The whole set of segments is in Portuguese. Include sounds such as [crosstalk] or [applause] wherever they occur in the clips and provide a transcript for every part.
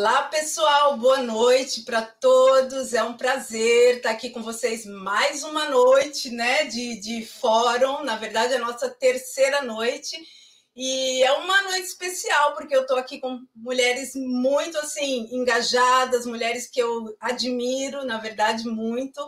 Olá, pessoal, boa noite para todos. É um prazer estar aqui com vocês mais uma noite né, de, de fórum. Na verdade, é a nossa terceira noite. E é uma noite especial, porque eu estou aqui com mulheres muito assim engajadas, mulheres que eu admiro, na verdade, muito.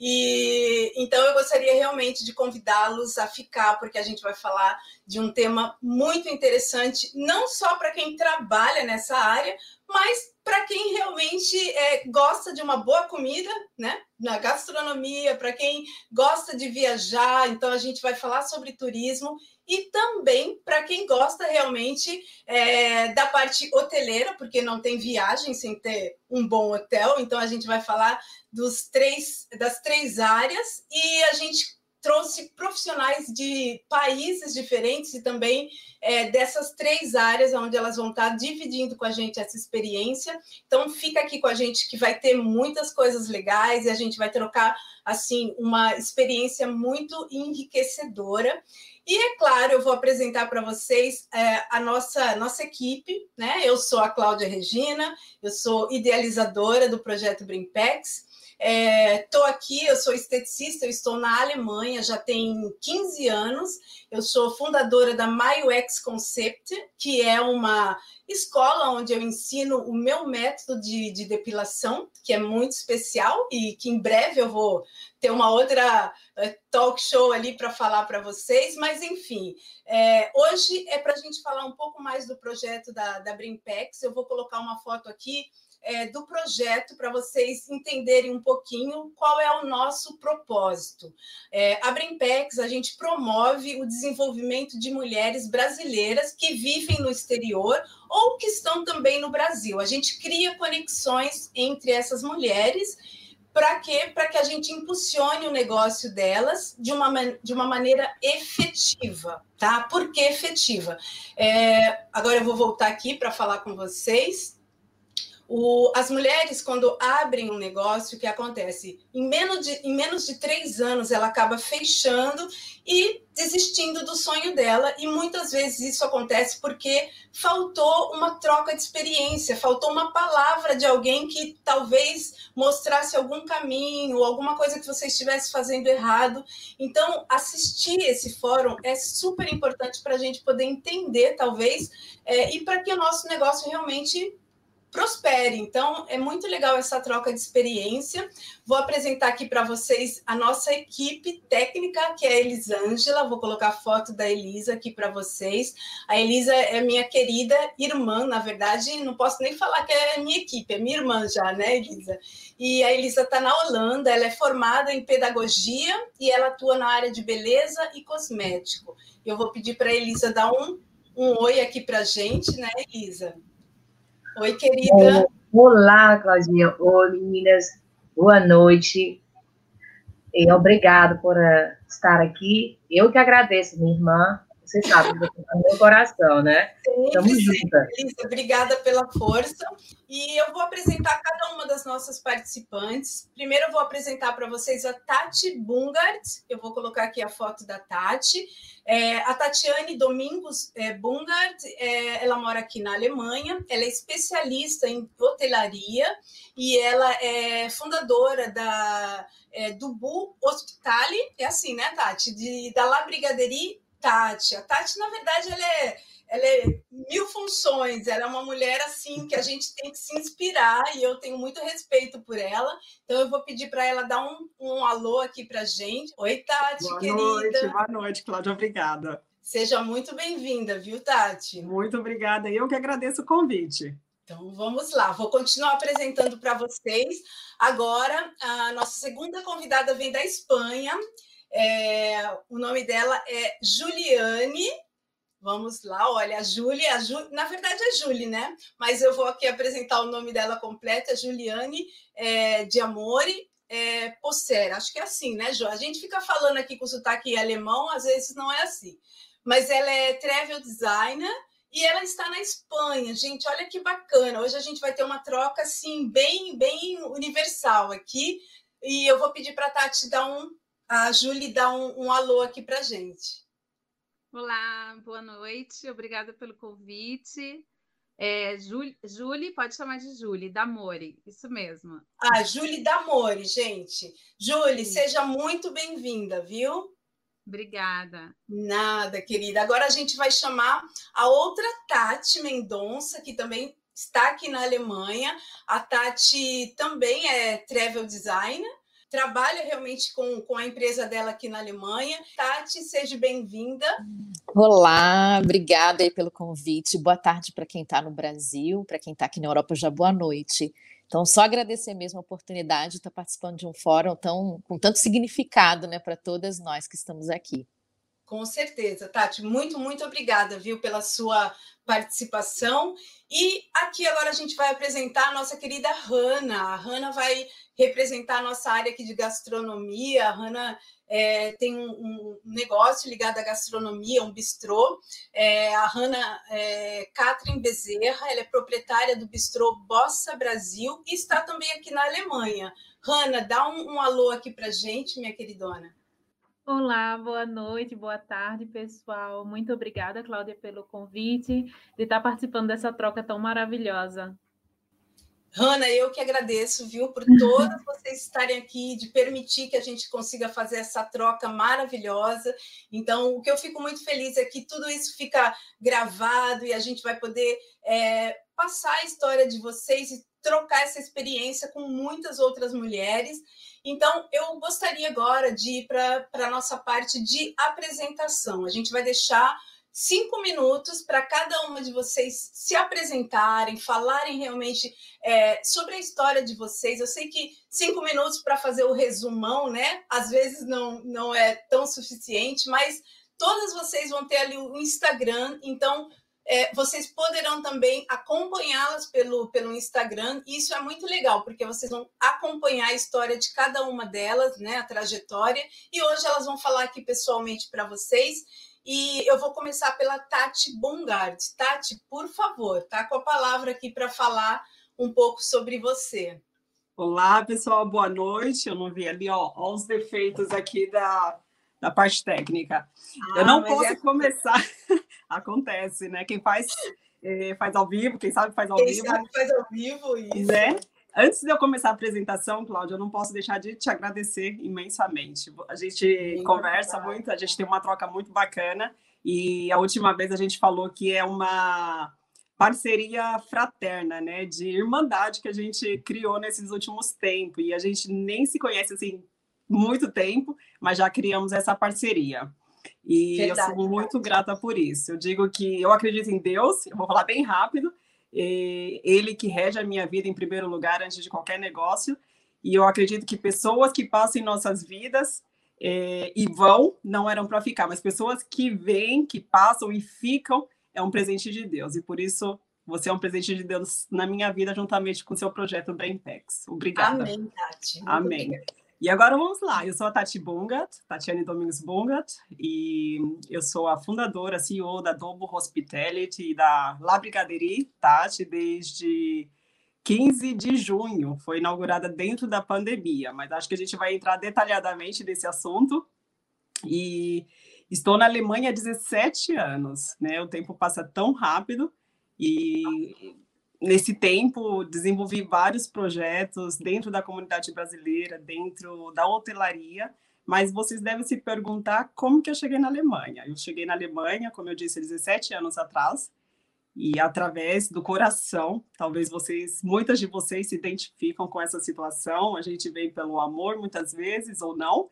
E então eu gostaria realmente de convidá-los a ficar, porque a gente vai falar de um tema muito interessante, não só para quem trabalha nessa área, mas para quem realmente é, gosta de uma boa comida, né? Na gastronomia, para quem gosta de viajar, então a gente vai falar sobre turismo e também para quem gosta realmente é, da parte hoteleira, porque não tem viagem sem ter um bom hotel, então a gente vai falar dos três, das três áreas e a gente trouxe profissionais de países diferentes e também é, dessas três áreas onde elas vão estar dividindo com a gente essa experiência. Então fica aqui com a gente que vai ter muitas coisas legais e a gente vai trocar assim uma experiência muito enriquecedora. E é claro, eu vou apresentar para vocês é, a nossa, nossa equipe, né? Eu sou a Cláudia Regina, eu sou idealizadora do projeto Brimpex. Estou é, aqui, eu sou esteticista, eu estou na Alemanha já tem 15 anos. Eu sou fundadora da MyUX Concept, que é uma escola onde eu ensino o meu método de, de depilação, que é muito especial e que em breve eu vou ter uma outra uh, talk show ali para falar para vocês. Mas, enfim, é, hoje é para a gente falar um pouco mais do projeto da, da Brimpex. Eu vou colocar uma foto aqui é, do projeto para vocês entenderem um pouquinho qual é o nosso propósito. É, a Brimpex, a gente promove o desenvolvimento de mulheres brasileiras que vivem no exterior ou que estão também no Brasil. A gente cria conexões entre essas mulheres para quê? Para que a gente impulsione o negócio delas de uma, de uma maneira efetiva, tá? Por que efetiva? É, agora eu vou voltar aqui para falar com vocês. O, as mulheres, quando abrem um negócio, o que acontece? Em menos, de, em menos de três anos, ela acaba fechando e desistindo do sonho dela. E muitas vezes isso acontece porque faltou uma troca de experiência, faltou uma palavra de alguém que talvez mostrasse algum caminho, alguma coisa que você estivesse fazendo errado. Então, assistir esse fórum é super importante para a gente poder entender, talvez, é, e para que o nosso negócio realmente prospere. Então, é muito legal essa troca de experiência. Vou apresentar aqui para vocês a nossa equipe técnica, que é a Elisângela. Vou colocar a foto da Elisa aqui para vocês. A Elisa é minha querida irmã, na verdade, não posso nem falar que é minha equipe, é minha irmã já, né, Elisa? E a Elisa está na Holanda, ela é formada em pedagogia e ela atua na área de beleza e cosmético. Eu vou pedir para a Elisa dar um, um oi aqui para a gente, né, Elisa? Oi, querida. Olá, Claudinha. Oi, meninas. Boa noite. E obrigado por uh, estar aqui. Eu que agradeço, minha irmã. Você sabe, no meu coração, né? Estamos juntas. Obrigada pela força. E eu vou apresentar nossas participantes. Primeiro, eu vou apresentar para vocês a Tati Bungart. Eu vou colocar aqui a foto da Tati. É, a Tatiane Domingos é, Bungart, é, ela mora aqui na Alemanha. Ela é especialista em hotelaria e ela é fundadora da é, do Bu Hospitale. É assim, né, Tati? De, da La Brigaderie Tati. A Tati, na verdade, ela é, ela é mil funções, ela é uma mulher assim que a gente tem que se inspirar e eu tenho muito respeito por ela. Então eu vou pedir para ela dar um, um alô aqui para gente. Oi, Tati, boa querida. Boa noite, boa noite, Cláudia, obrigada. Seja muito bem-vinda, viu, Tati? Muito obrigada. Eu que agradeço o convite. Então vamos lá, vou continuar apresentando para vocês. Agora, a nossa segunda convidada vem da Espanha. É, o nome dela é Juliane. Vamos lá, olha, a Júlia, a Ju, na verdade é Julie, né? Mas eu vou aqui apresentar o nome dela completo, é Juliane é, de Amore é, Possera. Acho que é assim, né, Ju? A gente fica falando aqui com sotaque alemão, às vezes não é assim. Mas ela é travel designer e ela está na Espanha. Gente, olha que bacana. Hoje a gente vai ter uma troca assim bem, bem universal aqui. E eu vou pedir para a Tati dar um a Julie dá um, um alô aqui para gente. Olá, boa noite, obrigada pelo convite. É, Julie, pode chamar de Julie, Damore, isso mesmo. Ah, Julie Damore, gente. Julie, Sim. seja muito bem-vinda, viu? Obrigada. Nada, querida. Agora a gente vai chamar a outra Tati Mendonça, que também está aqui na Alemanha. A Tati também é travel designer, trabalha realmente com, com a empresa dela aqui na Alemanha. Tati, seja bem-vinda. Olá, obrigada aí pelo convite. Boa tarde para quem está no Brasil, para quem está aqui na Europa, já boa noite. Então, só agradecer mesmo a oportunidade de estar participando de um fórum tão, com tanto significado né, para todas nós que estamos aqui. Com certeza, Tati. Muito, muito obrigada, viu, pela sua participação. E aqui agora a gente vai apresentar a nossa querida Hanna. A Hanna vai representar a nossa área aqui de gastronomia. A Hanna é, tem um, um, negócio ligado à gastronomia, um bistrô. É, a Hanna é, Catherine Bezerra, ela é proprietária do bistrô Bossa Brasil e está também aqui na Alemanha. Hanna, dá um, um alô aqui para gente, minha queridona. Olá, boa noite, boa tarde, pessoal. Muito obrigada, Cláudia, pelo convite de estar participando dessa troca tão maravilhosa. Hanna, eu que agradeço, viu, por [laughs] todas vocês estarem aqui, de permitir que a gente consiga fazer essa troca maravilhosa. Então, o que eu fico muito feliz é que tudo isso fica gravado e a gente vai poder é, passar a história de vocês e trocar essa experiência com muitas outras mulheres. Então, eu gostaria agora de ir para a nossa parte de apresentação. A gente vai deixar cinco minutos para cada uma de vocês se apresentarem, falarem realmente é, sobre a história de vocês. Eu sei que cinco minutos para fazer o resumão, né? Às vezes não, não é tão suficiente, mas todas vocês vão ter ali o Instagram, então é, vocês poderão também acompanhá-las pelo, pelo Instagram. E isso é muito legal, porque vocês vão acompanhar a história de cada uma delas, né, a trajetória. E hoje elas vão falar aqui pessoalmente para vocês. E eu vou começar pela Tati Bongard. Tati, por favor, tá com a palavra aqui para falar um pouco sobre você. Olá, pessoal, boa noite. Eu não vi ali, ó, ó os defeitos aqui da, da parte técnica. Ah, eu não posso é... começar. Acontece, né? Quem faz é, faz ao vivo, quem sabe faz ao quem vivo. Quem sabe faz ao vivo, isso. Né? Antes de eu começar a apresentação, Cláudia, eu não posso deixar de te agradecer imensamente. A gente Sim, conversa muito, a gente tem uma troca muito bacana. E a última vez a gente falou que é uma parceria fraterna, né, de irmandade que a gente criou nesses últimos tempos. E a gente nem se conhece assim muito tempo, mas já criamos essa parceria. E verdade, eu sou muito grata por isso. Eu digo que eu acredito em Deus, eu vou falar bem rápido, ele que rege a minha vida em primeiro lugar antes de qualquer negócio. E eu acredito que pessoas que passam em nossas vidas é, e vão não eram para ficar, mas pessoas que vêm, que passam e ficam é um presente de Deus. E por isso você é um presente de Deus na minha vida, juntamente com o seu projeto Braintex. Obrigada. Amém, Tati. Amém. Obrigada. E agora vamos lá. Eu sou a Tati Bungat, Tatiane Domingos Bungat, e eu sou a fundadora, CEO da Dobo Hospitality e da La Brigaderie Tati desde 15 de junho. Foi inaugurada dentro da pandemia, mas acho que a gente vai entrar detalhadamente nesse assunto. E estou na Alemanha há 17 anos, né? O tempo passa tão rápido e nesse tempo, desenvolvi vários projetos dentro da comunidade brasileira, dentro da hotelaria, mas vocês devem se perguntar como que eu cheguei na Alemanha. Eu cheguei na Alemanha, como eu disse, 17 anos atrás, e através do coração, talvez vocês, muitas de vocês se identificam com essa situação, a gente vem pelo amor muitas vezes ou não,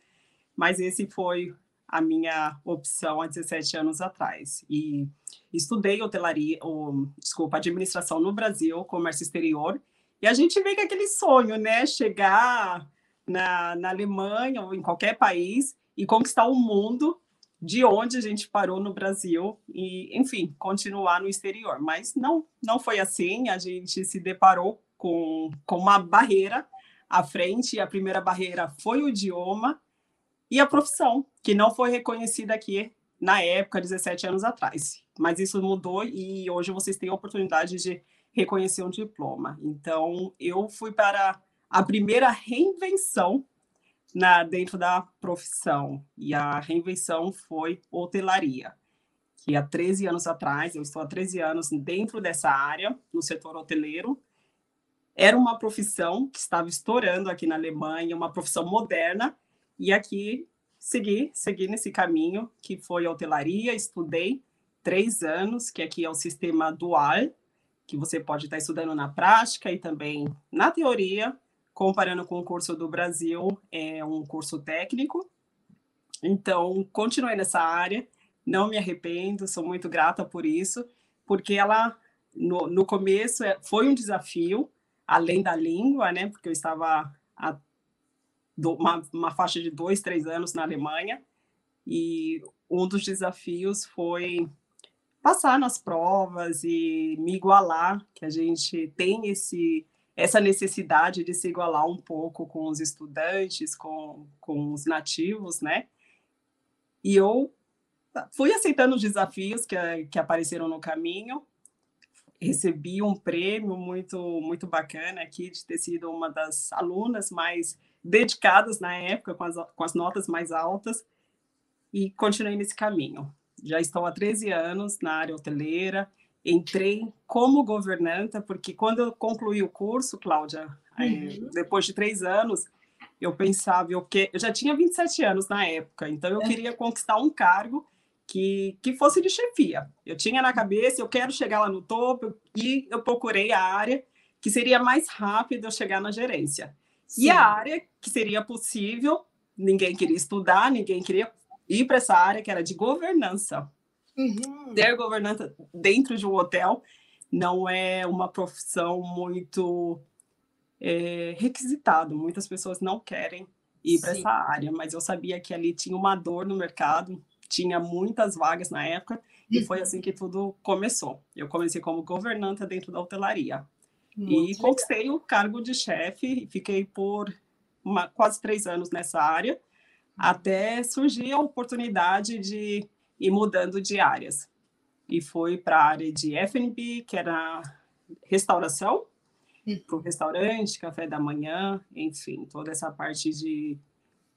mas esse foi a minha opção há 17 anos atrás. E estudei hotelaria, ou, desculpa, administração no Brasil, comércio exterior, e a gente vê que é aquele sonho, né? Chegar na, na Alemanha ou em qualquer país e conquistar o mundo de onde a gente parou no Brasil e, enfim, continuar no exterior. Mas não, não foi assim, a gente se deparou com, com uma barreira à frente, e a primeira barreira foi o idioma, e a profissão, que não foi reconhecida aqui na época, 17 anos atrás. Mas isso mudou e hoje vocês têm a oportunidade de reconhecer um diploma. Então, eu fui para a primeira reinvenção na, dentro da profissão, e a reinvenção foi hotelaria, que há 13 anos atrás, eu estou há 13 anos dentro dessa área, no setor hoteleiro. Era uma profissão que estava estourando aqui na Alemanha, uma profissão moderna, e aqui segui, segui nesse caminho, que foi hotelaria, estudei três anos, que aqui é o sistema dual, que você pode estar estudando na prática e também na teoria, comparando com o curso do Brasil, é um curso técnico. Então, continuei nessa área, não me arrependo, sou muito grata por isso, porque ela, no, no começo, é, foi um desafio, além da língua, né, porque eu estava do, uma, uma faixa de dois, três anos na Alemanha, e um dos desafios foi passar nas provas e me igualar, que a gente tem esse essa necessidade de se igualar um pouco com os estudantes, com, com os nativos, né? E eu fui aceitando os desafios que, que apareceram no caminho, recebi um prêmio muito muito bacana aqui de ter sido uma das alunas mais dedicadas na época, com as, com as notas mais altas, e continuei nesse caminho. Já estou há 13 anos na área hoteleira, entrei como governanta, porque quando eu concluí o curso, Cláudia, uhum. depois de três anos, eu pensava, eu, que, eu já tinha 27 anos na época, então eu é. queria conquistar um cargo que, que fosse de chefia. Eu tinha na cabeça, eu quero chegar lá no topo, e eu procurei a área que seria mais rápido eu chegar na gerência. Sim. E a área que seria possível, ninguém queria estudar, ninguém queria ir para essa área que era de governança. Uhum. Ter governança dentro de um hotel não é uma profissão muito é, requisitada. Muitas pessoas não querem ir para essa área, mas eu sabia que ali tinha uma dor no mercado, tinha muitas vagas na época, e foi assim que tudo começou. Eu comecei como governanta dentro da hotelaria. Muito e conquistei legal. o cargo de chefe, fiquei por uma, quase três anos nessa área, até surgir a oportunidade de ir mudando de áreas. E foi para a área de F&B, que era restauração, hum. para o restaurante, café da manhã, enfim, toda essa parte de,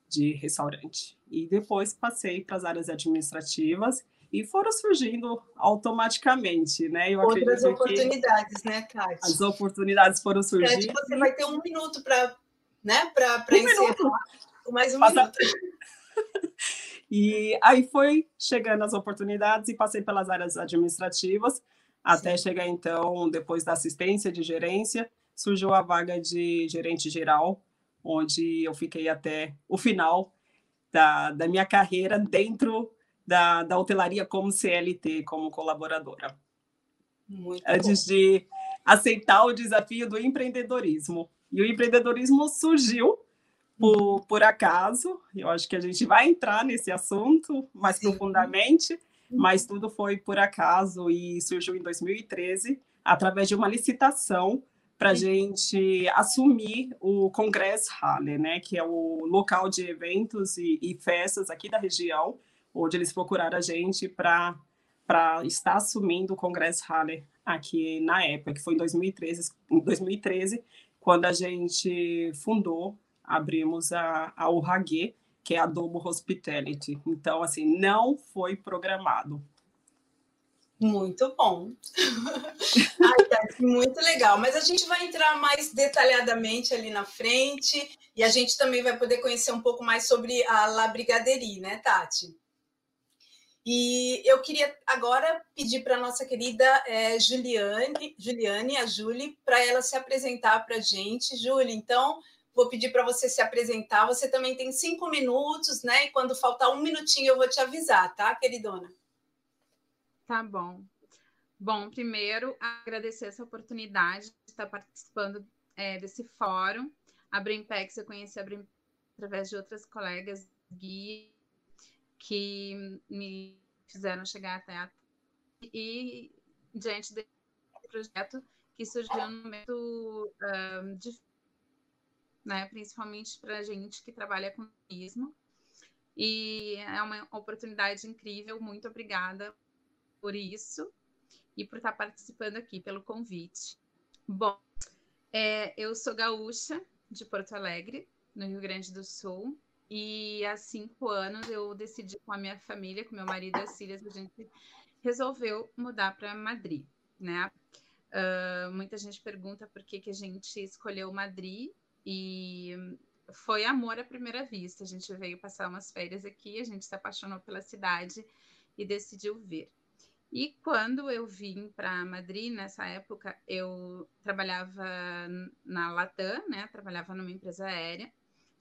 de restaurante. E depois passei para as áreas administrativas e foram surgindo automaticamente, né? Eu Outras oportunidades, né, Tati? As oportunidades foram surgindo. Tati, você vai ter um minuto para né, para um encerrar. Minuto. Mais um Passa... minuto. [laughs] E aí foi chegando as oportunidades e passei pelas áreas administrativas, Sim. até chegar então, depois da assistência de gerência, surgiu a vaga de gerente geral, onde eu fiquei até o final da, da minha carreira dentro da, da hotelaria como CLT, como colaboradora. Muito Antes bom. de aceitar o desafio do empreendedorismo. E o empreendedorismo surgiu por, por acaso. Eu acho que a gente vai entrar nesse assunto mais Sim. profundamente, mas tudo foi por acaso e surgiu em 2013 através de uma licitação para a gente assumir o Congresso Halle, né, que é o local de eventos e, e festas aqui da região, onde eles procuraram a gente para para estar assumindo o Congresso Halle aqui na época, que foi em 2013, em 2013 quando a gente fundou abrimos a, a URAG, que é a Domo Hospitality. Então, assim, não foi programado. Muito bom. [laughs] Ai, tá, muito legal. Mas a gente vai entrar mais detalhadamente ali na frente e a gente também vai poder conhecer um pouco mais sobre a La Brigaderie, né, Tati? E eu queria agora pedir para a nossa querida é, Juliane, Juliane, a Julie, para ela se apresentar para a gente. Julie, então, Vou pedir para você se apresentar. Você também tem cinco minutos, né? E quando faltar um minutinho, eu vou te avisar, tá, queridona? Tá bom. Bom, primeiro, agradecer essa oportunidade de estar participando é, desse fórum. A Brimpex, eu conheci a Brimpex através de outras colegas Gui, que me fizeram chegar até a... E diante desse projeto que surgiu no momento um, difícil né? Principalmente para gente que trabalha com turismo. E é uma oportunidade incrível. Muito obrigada por isso e por estar participando aqui, pelo convite. Bom, é, eu sou gaúcha de Porto Alegre, no Rio Grande do Sul, e há cinco anos eu decidi com a minha família, com meu marido e as filhas, a gente resolveu mudar para Madrid, né? Uh, muita gente pergunta por que, que a gente escolheu Madrid e foi amor à primeira vista. A gente veio passar umas férias aqui, a gente se apaixonou pela cidade e decidiu vir. E quando eu vim para Madrid, nessa época, eu trabalhava na Latam, né? Trabalhava numa empresa aérea.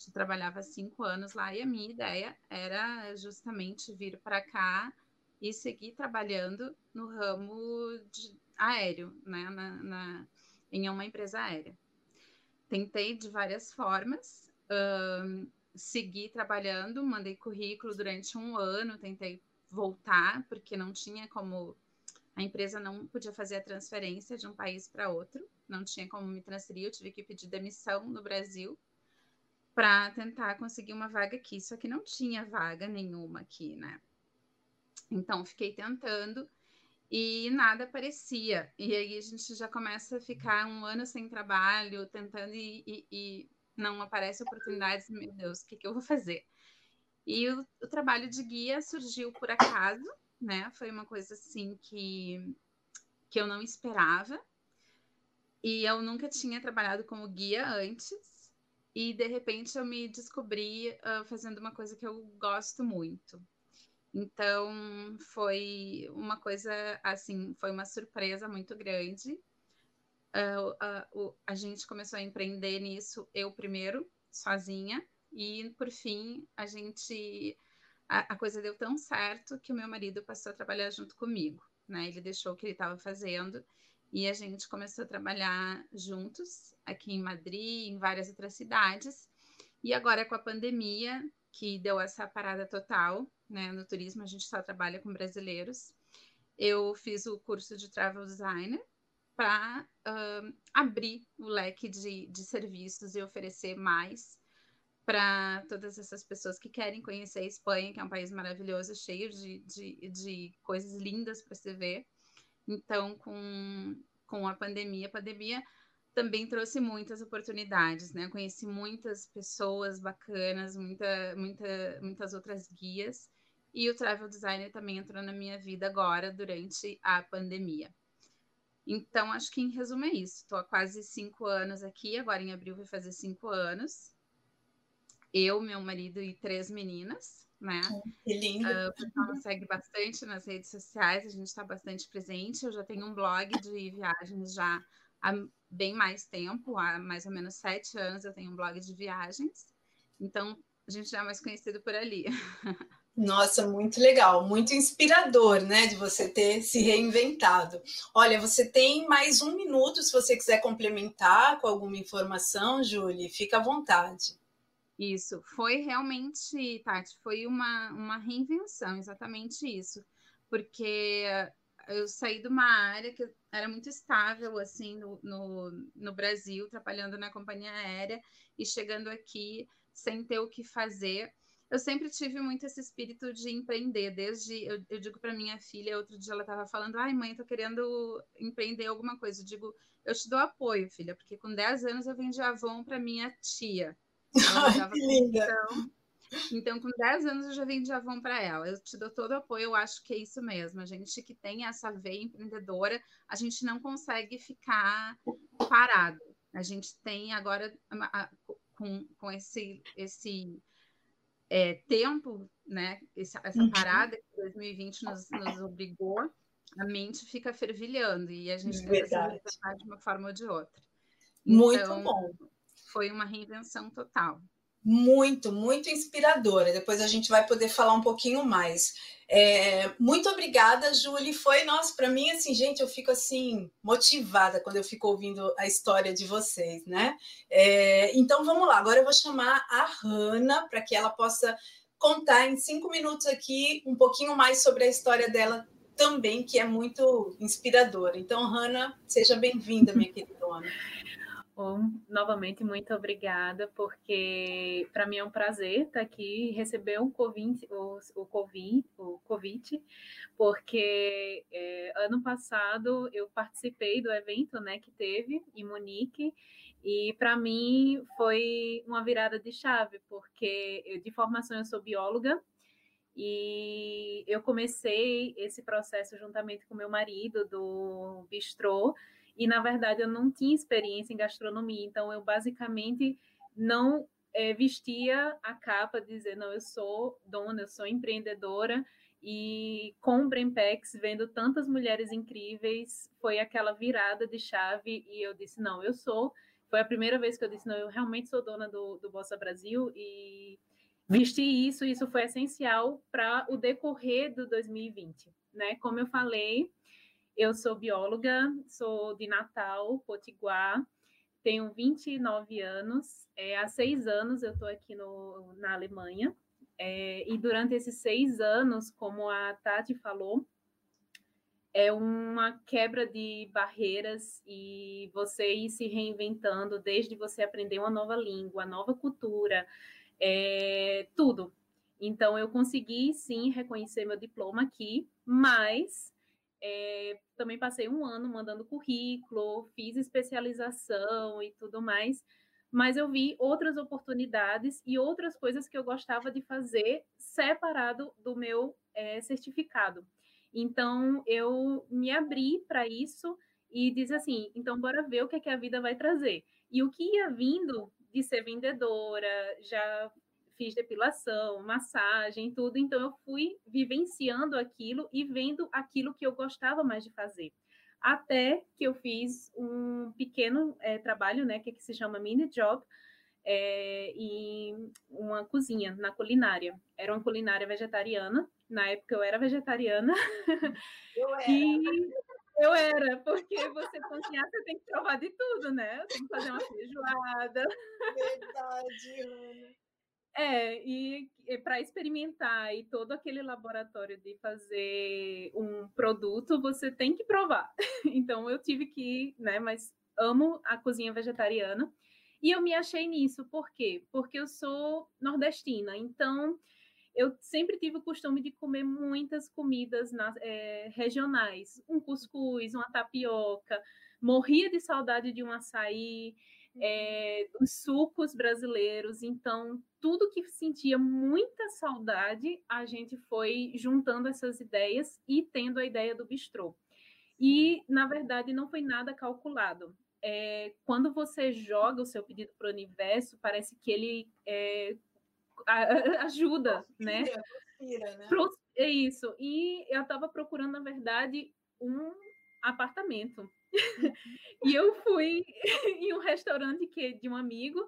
Eu trabalhava cinco anos lá e a minha ideia era justamente vir para cá e seguir trabalhando no ramo aéreo, né? Na, na, em uma empresa aérea. Tentei de várias formas, um, segui trabalhando, mandei currículo durante um ano, tentei voltar, porque não tinha como. A empresa não podia fazer a transferência de um país para outro, não tinha como me transferir, eu tive que pedir demissão no Brasil para tentar conseguir uma vaga aqui, só que não tinha vaga nenhuma aqui, né? Então, fiquei tentando e nada aparecia. E aí a gente já começa a ficar um ano sem trabalho, tentando e, e, e não aparece oportunidades. Meu Deus, o que, que eu vou fazer? E o, o, trabalho de guia surgiu por acaso, né? Foi uma coisa assim que, que eu não esperava. E eu nunca tinha trabalhado como guia antes. E de repente eu me descobri uh, fazendo uma coisa que eu gosto muito. Então foi uma coisa assim, foi uma surpresa muito grande. Uh, uh, a gente começou a empreender nisso, eu primeiro, sozinha, e por fim, a gente a, a, coisa deu tão certo que o meu marido passou a trabalhar junto comigo, né? Ele deixou o que ele estava fazendo e a gente começou a trabalhar juntos aqui em Madrid, em várias outras cidades. E agora com a pandemia, que deu essa parada total, né? No turismo a gente só trabalha com brasileiros. Eu fiz o curso de travel designer para abrir o leque de, de serviços e oferecer mais para todas essas pessoas que querem conhecer a Espanha, que é um país maravilhoso, cheio de, de, de coisas lindas para se ver. Então, com, com a pandemia, a pandemia também trouxe muitas oportunidades, né? Conheci muitas pessoas bacanas, muita, muita, muitas outras guias. E o travel designer também entrou na minha vida agora, durante a pandemia. Então, acho que em resumo é isso. Estou há quase cinco anos aqui, agora em abril vai fazer cinco anos eu, meu marido e três meninas, né? Que lindo. Uh, o pessoal nos segue bastante nas redes sociais, a gente está bastante presente. Eu já tenho um blog de viagens já há bem mais tempo, há mais ou menos sete anos eu tenho um blog de viagens. Então, a gente já é mais conhecido por ali. [laughs] Nossa, muito legal, muito inspirador, né, de você ter se reinventado. Olha, você tem mais um minuto se você quiser complementar com alguma informação, Julie, fica à vontade. Isso, foi realmente, Tati, foi uma, uma reinvenção, exatamente isso. Porque eu saí de uma área que era muito estável, assim, no, no, no Brasil, trabalhando na companhia aérea e chegando aqui sem ter o que fazer. Eu sempre tive muito esse espírito de empreender, desde, eu, eu digo para minha filha, outro dia ela estava falando, ai mãe, tô querendo empreender alguma coisa. Eu digo, eu te dou apoio, filha, porque com 10 anos eu vendi Avon para minha tia. Ai, que linda. Então, então, com 10 anos eu já vendi Avon para ela. Eu te dou todo o apoio, eu acho que é isso mesmo. A gente que tem essa veia empreendedora, a gente não consegue ficar parado. A gente tem agora, com, com esse, esse é, tempo, né? Essa, essa uhum. parada que 2020 nos, nos obrigou, a mente fica fervilhando e a gente tem que se de uma forma ou de outra. Muito então, bom foi uma reinvenção total. Muito, muito inspiradora. Depois a gente vai poder falar um pouquinho mais. É, muito obrigada, Julie. Foi, nossa, para mim, assim, gente, eu fico assim, motivada quando eu fico ouvindo a história de vocês, né? É, então vamos lá, agora eu vou chamar a Hanna para que ela possa contar em cinco minutos aqui um pouquinho mais sobre a história dela também, que é muito inspiradora. Então, Hanna, seja bem-vinda, minha [laughs] querida Ana. Bom, novamente, muito obrigada, porque para mim é um prazer estar aqui e receber um convite, o, o, COVID, o convite, porque é, ano passado eu participei do evento né, que teve em Munique, e para mim foi uma virada de chave, porque eu, de formação eu sou bióloga, e eu comecei esse processo juntamente com meu marido do bistrô, e na verdade eu não tinha experiência em gastronomia, então eu basicamente não é, vestia a capa dizer, não, eu sou dona, eu sou empreendedora, e com o Brempex, vendo tantas mulheres incríveis, foi aquela virada de chave e eu disse, não, eu sou. Foi a primeira vez que eu disse, não, eu realmente sou dona do, do Bossa Brasil e vesti isso, isso foi essencial para o decorrer do 2020, né? Como eu falei, eu sou bióloga, sou de Natal, Potiguar, tenho 29 anos, é, há seis anos eu estou aqui no, na Alemanha, é, e durante esses seis anos, como a Tati falou, é uma quebra de barreiras e você ir se reinventando desde você aprender uma nova língua, nova cultura, é, tudo. Então, eu consegui sim reconhecer meu diploma aqui, mas é, também passei um ano mandando currículo, fiz especialização e tudo mais mas eu vi outras oportunidades e outras coisas que eu gostava de fazer separado do meu é, certificado. Então, eu me abri para isso e disse assim: então, bora ver o que, é que a vida vai trazer. E o que ia vindo de ser vendedora, já fiz depilação, massagem, tudo, então eu fui vivenciando aquilo e vendo aquilo que eu gostava mais de fazer até que eu fiz um pequeno é, trabalho, né, que, é que se chama mini job, é, em uma cozinha, na culinária. Era uma culinária vegetariana, na época eu era vegetariana. Eu [laughs] era. E eu era, porque você cozinhar, você tem que provar de tudo, né? Tem que fazer uma feijoada. Verdade, Ana. É, e, e para experimentar e todo aquele laboratório de fazer um produto, você tem que provar. [laughs] Então eu tive que, né, mas amo a cozinha vegetariana. E eu me achei nisso, por quê? Porque eu sou nordestina, então eu sempre tive o costume de comer muitas comidas na, é, regionais, um cuscuz, uma tapioca, morria de saudade de um açaí, é, dos sucos brasileiros, então tudo que sentia muita saudade, a gente foi juntando essas ideias e tendo a ideia do bistrô. E, na verdade, não foi nada calculado. É, quando você joga o seu pedido para o universo, parece que ele é, [laughs] ajuda, né? Conspira, né? É isso. E eu estava procurando, na verdade, um apartamento. [laughs] e eu fui [laughs] em um restaurante que de um amigo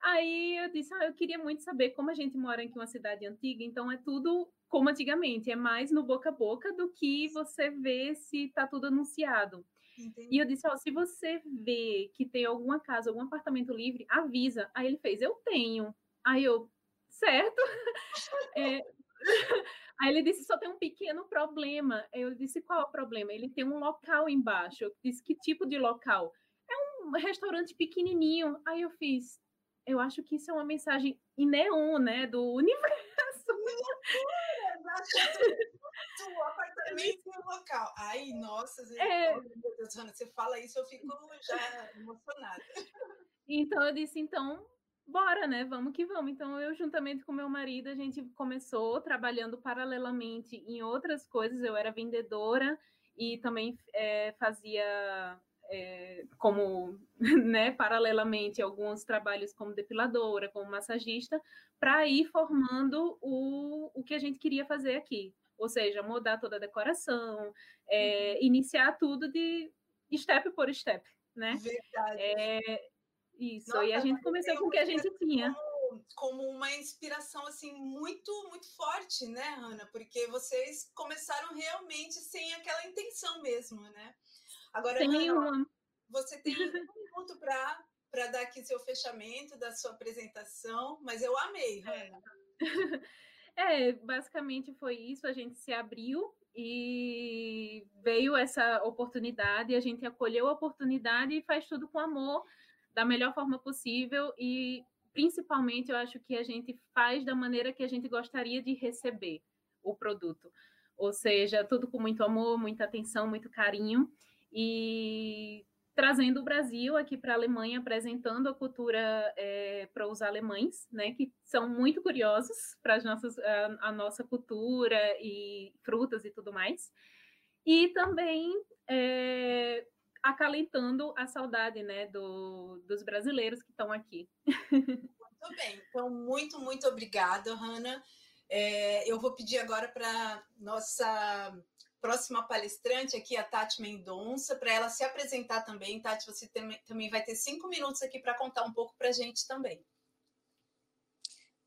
Aí eu disse, ah, eu queria muito saber como a gente mora aqui em uma cidade antiga, então é tudo como antigamente, é mais no boca a boca do que você vê se está tudo anunciado. Entendi. E eu disse, ó, se você vê que tem alguma casa, algum apartamento livre, avisa. Aí ele fez, eu tenho. Aí eu, certo? [laughs] é... [laughs] Aí ele disse, só tem um pequeno problema. Eu disse, qual é o problema? Ele tem um local embaixo. Eu disse, que tipo de local? É um restaurante pequenininho. Aí eu fiz, eu acho que isso é uma mensagem em neon, né, do universo. [laughs] o apartamento e local. Ai, nossa, é... Deus, Ana, você fala isso, eu fico já emocionada. Então eu disse, então, bora, né? Vamos que vamos. Então eu, juntamente com meu marido, a gente começou trabalhando paralelamente em outras coisas. Eu era vendedora e também é, fazia é, como, [laughs] né, paralelamente, alguns trabalhos como depiladora, como massagista, para ir formando o, o que a gente queria fazer aqui. Ou seja, mudar toda a decoração, é, uhum. iniciar tudo de step por step, né? Verdade. É, isso, Nossa, e a gente começou com o que a gente tinha. Como, uma inspiração, assim, muito, muito forte, né, Ana? Porque vocês começaram realmente sem aquela intenção mesmo, né? Agora, Sem nenhuma. você tem um minuto para para dar aqui seu fechamento da sua apresentação, mas eu amei, Hanna. [laughs] É, basicamente foi isso, a gente se abriu e veio essa oportunidade, a gente acolheu a oportunidade e faz tudo com amor, da melhor forma possível e principalmente eu acho que a gente faz da maneira que a gente gostaria de receber o produto. Ou seja, tudo com muito amor, muita atenção, muito carinho e trazendo o Brasil aqui para a Alemanha, apresentando a cultura é, para os alemães, né, que são muito curiosos para a, a nossa cultura e frutas e tudo mais. E também é, acalentando a saudade né, do, dos brasileiros que estão aqui. Muito bem, então muito, muito obrigada, Hanna. É, eu vou pedir agora para nossa próxima palestrante aqui, a Tati Mendonça, para ela se apresentar também. Tati, você também vai ter cinco minutos aqui para contar um pouco para a gente também.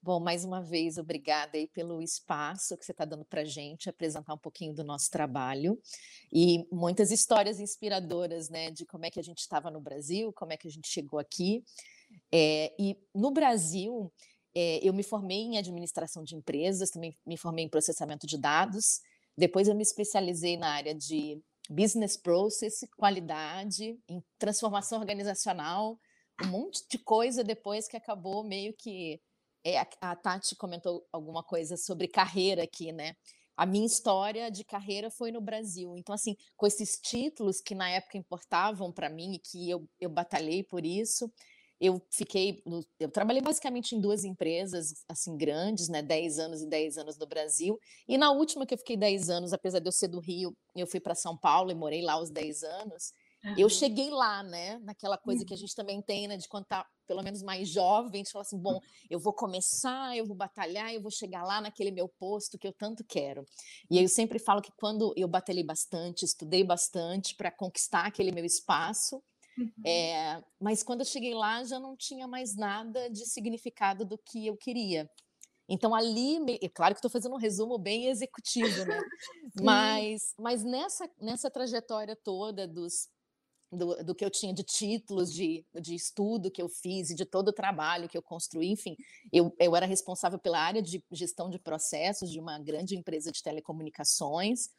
Bom, mais uma vez, obrigada aí pelo espaço que você está dando para a gente, apresentar um pouquinho do nosso trabalho e muitas histórias inspiradoras, né, de como é que a gente estava no Brasil, como é que a gente chegou aqui. É, e no Brasil, é, eu me formei em administração de empresas, também me formei em processamento de dados, depois eu me especializei na área de business process, qualidade, em transformação organizacional, um monte de coisa depois que acabou meio que. É, a Tati comentou alguma coisa sobre carreira aqui, né? A minha história de carreira foi no Brasil. Então, assim, com esses títulos que na época importavam para mim e que eu, eu batalhei por isso, eu fiquei, no, eu trabalhei basicamente em duas empresas, assim, grandes, né, 10 anos e 10 anos no Brasil, e na última que eu fiquei 10 anos, apesar de eu ser do Rio, eu fui para São Paulo e morei lá os 10 anos, uhum. eu cheguei lá, né, naquela coisa uhum. que a gente também tem, né, de quando tá pelo menos mais jovem, de falar assim, bom, eu vou começar, eu vou batalhar, eu vou chegar lá naquele meu posto que eu tanto quero. E aí eu sempre falo que quando eu batalhei bastante, estudei bastante para conquistar aquele meu espaço, Uhum. É, mas quando eu cheguei lá já não tinha mais nada de significado do que eu queria. Então ali, é claro que estou fazendo um resumo bem executivo, né? [laughs] mas, mas nessa, nessa trajetória toda dos do, do, que eu tinha de títulos de, de estudo que eu fiz e de todo o trabalho que eu construí, enfim, eu, eu era responsável pela área de gestão de processos de uma grande empresa de telecomunicações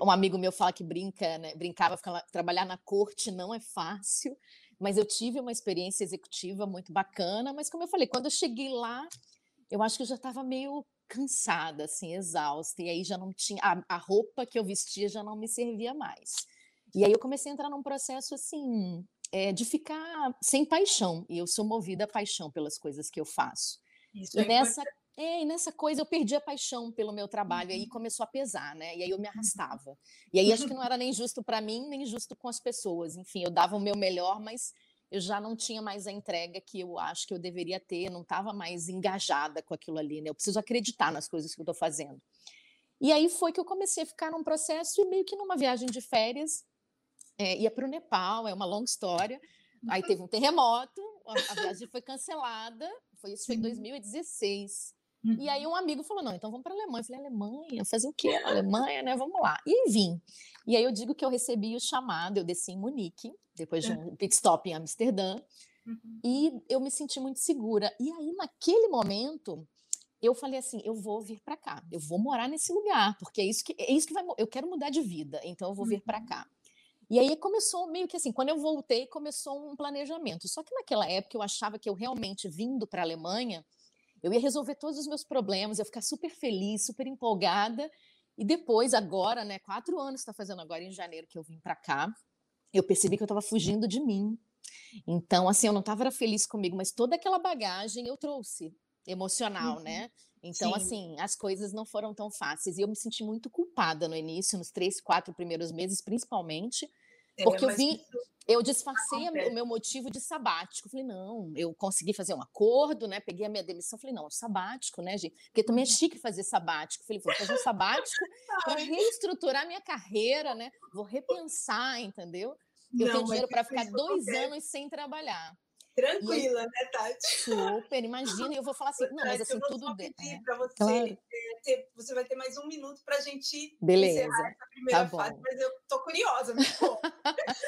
um amigo meu fala que brinca, né, brincava, trabalhar na corte não é fácil, mas eu tive uma experiência executiva muito bacana, mas como eu falei, quando eu cheguei lá, eu acho que eu já estava meio cansada, assim, exausta, e aí já não tinha, a, a, roupa que eu vestia já não me servia mais. E aí eu comecei a entrar num processo, assim, é, de ficar sem paixão, e eu sou movida a paixão pelas coisas que eu faço. Isso e é nessa, é, e nessa coisa eu perdi a paixão pelo meu trabalho, uhum. aí começou a pesar, né? E aí eu me arrastava. E aí acho que não [laughs] era nem justo para mim, nem justo com as pessoas. Enfim, eu dava o meu melhor, mas eu já não tinha mais a entrega que eu acho que eu deveria ter, não estava mais engajada com aquilo ali, né? Eu preciso acreditar nas coisas que eu estou fazendo. E aí foi que eu comecei a ficar num processo e meio que numa viagem de férias, é, ia para o Nepal, é uma longa história. Aí teve um terremoto, a, a viagem foi cancelada, foi isso foi em 2016. Uhum. E aí um amigo falou: não, então vamos para a Alemanha. Eu falei: Alemanha? Fazer o quê? Alemanha, né? Vamos lá. E vim. E aí eu digo que eu recebi o chamado, eu desci em Munique, depois de um pit stop em Amsterdã, uhum. e eu me senti muito segura. E aí, naquele momento, eu falei assim: eu vou vir para cá, eu vou morar nesse lugar, porque é isso que é isso que vai. Eu quero mudar de vida, então eu vou vir para uhum. cá. E aí começou meio que assim, quando eu voltei, começou um planejamento. Só que naquela época eu achava que eu realmente vindo para a Alemanha eu ia resolver todos os meus problemas, eu ia ficar super feliz, super empolgada. E depois, agora, né, quatro anos está fazendo agora em janeiro que eu vim para cá, eu percebi que eu estava fugindo de mim. Então, assim, eu não estava feliz comigo, mas toda aquela bagagem eu trouxe emocional, uhum. né? Então, Sim. assim, as coisas não foram tão fáceis. E eu me senti muito culpada no início, nos três, quatro primeiros meses, principalmente, é, porque eu vim, isso... eu disfarcei o meu motivo de sabático. Falei, não, eu consegui fazer um acordo, né? Peguei a minha demissão, falei, não, sabático, né, gente? Porque também é uhum. chique fazer sabático. Falei, vou fazer um sabático para reestruturar minha carreira, né? Vou repensar, entendeu? Eu não, tenho dinheiro para ficar dois anos sem trabalhar. Tranquila, né, Tati? Super, imagina, eu vou falar assim, não, mas assim, eu tudo bem. É, para você, claro. É, ter, você vai ter mais um minuto para a gente Beleza. encerrar essa primeira tá fase, mas eu tô curiosa, [laughs]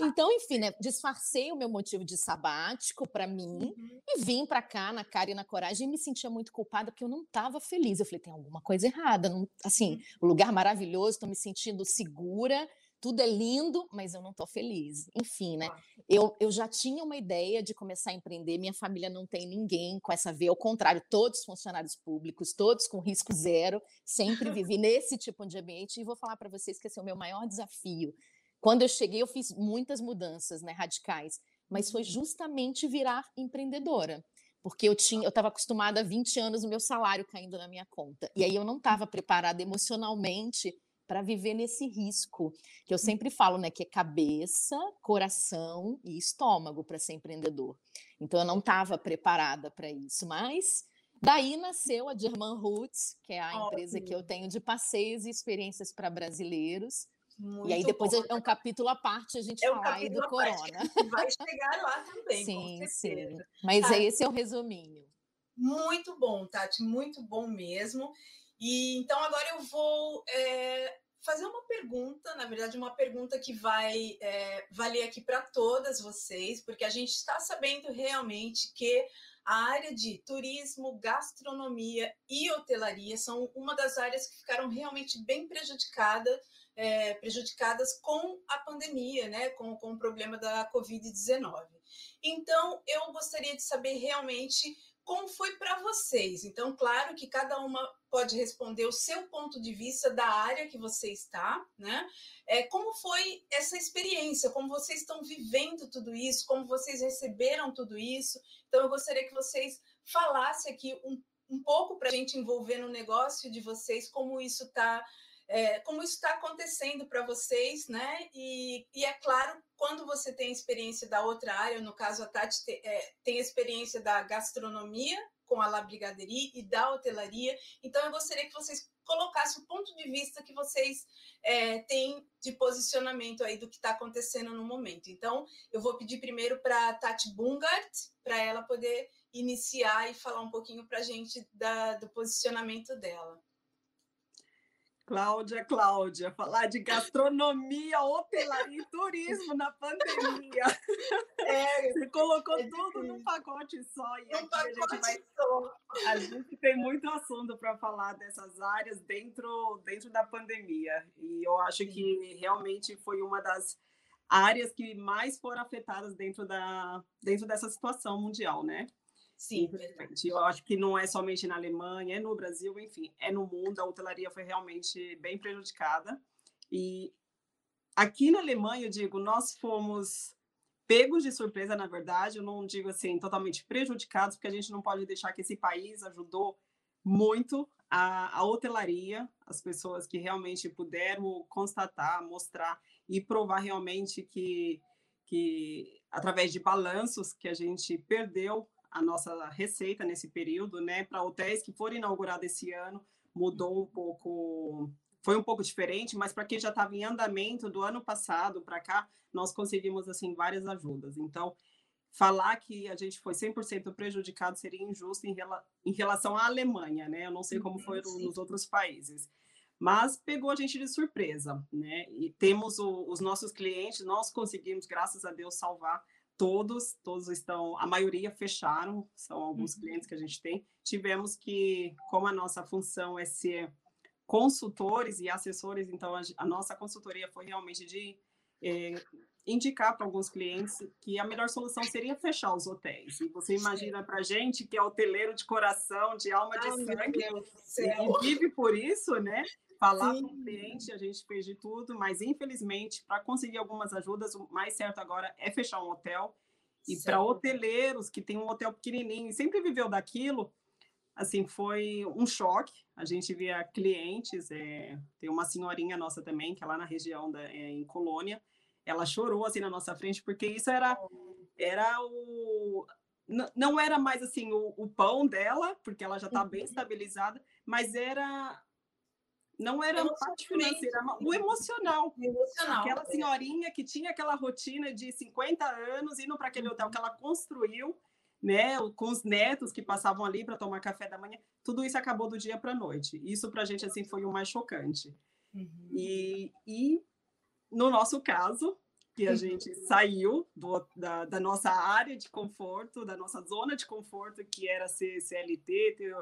Então, enfim, né, disfarcei o meu motivo de sabático para mim uhum. e vim para cá na cara e na coragem e me sentia muito culpada porque eu não estava feliz. Eu falei, tem alguma coisa errada, não, assim, uhum. o lugar maravilhoso, estou me sentindo segura, tudo é lindo, mas eu não estou feliz. Enfim, né? Eu, eu já tinha uma ideia de começar a empreender, minha família não tem ninguém com essa veia, ao contrário, todos funcionários públicos, todos com risco zero, sempre [laughs] vivi nesse tipo de ambiente, e vou falar para vocês que esse é o meu maior desafio. quando eu cheguei, eu fiz muitas mudanças né, radicais, mas foi justamente virar empreendedora porque eu tinha, eu estava acostumada a 20 anos o meu salário caindo na minha conta. E aí eu não estava preparada emocionalmente para viver nesse risco, que eu sempre falo, né, que é cabeça, coração e estômago para ser empreendedor. Então eu não estava preparada para isso, mas daí nasceu a German Roots, que é a Ótimo. empresa que eu tenho de passeios e experiências para brasileiros. Muito e aí depois bom. é um capítulo à parte a gente é um falar aí do corona. Vai [laughs] chegar lá também, sim, sim. Mas tá. esse é o resuminho. Muito bom, Tati, muito bom mesmo. E então agora eu vou é, fazer uma pergunta, na verdade, uma pergunta que vai é, valer aqui para todas vocês, porque a gente está sabendo realmente que a área de turismo, gastronomia e hotelaria são uma das áreas que ficaram realmente bem prejudicadas, é, prejudicadas com a pandemia, né, com, com o problema da Covid-19. Então, eu gostaria de saber realmente como foi para vocês. Então, claro que cada uma pode responder o seu ponto de vista da área que você está, né? É, como foi essa experiência? Como vocês estão vivendo tudo isso? Como vocês receberam tudo isso? Então, eu gostaria que vocês falassem aqui um, um pouco para a gente envolver no negócio de vocês, como isso está é, como isso está acontecendo para vocês, né? E, e, é claro, quando você tem experiência da outra área, no caso a Tati te, é, tem experiência da gastronomia com a La Brigaderie e da hotelaria, então eu gostaria que vocês colocassem o ponto de vista que vocês é, têm de posicionamento aí do que está acontecendo no momento. Então, eu vou pedir primeiro para a Tati Bungart, para ela poder iniciar e falar um pouquinho para a gente da, do posicionamento dela. Cláudia, Cláudia, falar de gastronomia, hotelaria e turismo na pandemia. [laughs] É, Você colocou é tudo num pacote só. E um pacote a gente vai... só. A gente tem muito assunto para falar dessas áreas dentro, dentro da pandemia. E eu acho Sim. que realmente foi uma das áreas que mais foram afetadas dentro, da, dentro dessa situação mundial, né? Sim, verdade. Eu acho que não é somente na Alemanha, é no Brasil, enfim, é no mundo. A hotelaria foi realmente bem prejudicada. E aqui na Alemanha, eu digo, nós fomos pegos de surpresa, na verdade. Eu não digo assim totalmente prejudicados, porque a gente não pode deixar que esse país ajudou muito a, a hotelaria, as pessoas que realmente puderam constatar, mostrar e provar realmente que que através de balanços que a gente perdeu a nossa receita nesse período, né? Para hotéis que foram inaugurados esse ano, mudou um pouco, foi um pouco diferente, mas para quem já estava em andamento do ano passado para cá, nós conseguimos assim várias ajudas. Então, falar que a gente foi 100% prejudicado seria injusto em, rela em, relação à Alemanha, né? Eu não sei como foi uhum, nos outros países. Mas pegou a gente de surpresa, né? E temos o, os nossos clientes, nós conseguimos, graças a Deus, salvar todos, todos estão, a maioria fecharam, são alguns uhum. clientes que a gente tem. Tivemos que, como a nossa função é ser consultores e assessores, então a, a nossa consultoria foi realmente de é, indicar para alguns clientes que a melhor solução seria fechar os hotéis. E você imagina para a gente que é hoteleiro de coração, de alma, de Ai, sangue, e vive por isso, né? Falar com o cliente, a gente fez de tudo, mas infelizmente, para conseguir algumas ajudas, o mais certo agora é fechar um hotel. E para hoteleiros que tem um hotel pequenininho e sempre viveu daquilo, assim, foi um choque. A gente via clientes, é, tem uma senhorinha nossa também, que é lá na região da, é, em Colônia, ela chorou assim na nossa frente, porque isso era, era o. Não era mais assim o, o pão dela, porque ela já está bem uhum. estabilizada, mas era não era a parte financeira, o emocional. emocional. Aquela é. senhorinha que tinha aquela rotina de 50 anos, indo para aquele hotel que ela construiu, né, com os netos que passavam ali para tomar café da manhã, tudo isso acabou do dia para a noite. Isso para a gente assim foi o mais chocante. Uhum. E, e no nosso caso, que a gente [laughs] saiu do, da, da, nossa área de conforto, da nossa zona de conforto, que era ser CLT, ter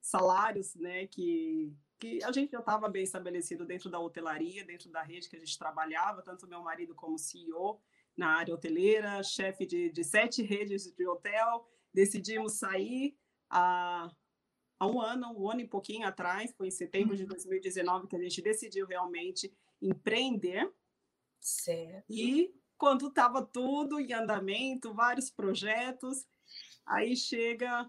salários né, que que a gente já estava bem estabelecido dentro da hotelaria, dentro da rede que a gente trabalhava, tanto meu marido como CEO na área hoteleira, chefe de, de sete redes de hotel. Decidimos sair há, há um ano, um ano e pouquinho atrás, foi em setembro de 2019 que a gente decidiu realmente empreender. Certo. E quando estava tudo em andamento, vários projetos, aí chega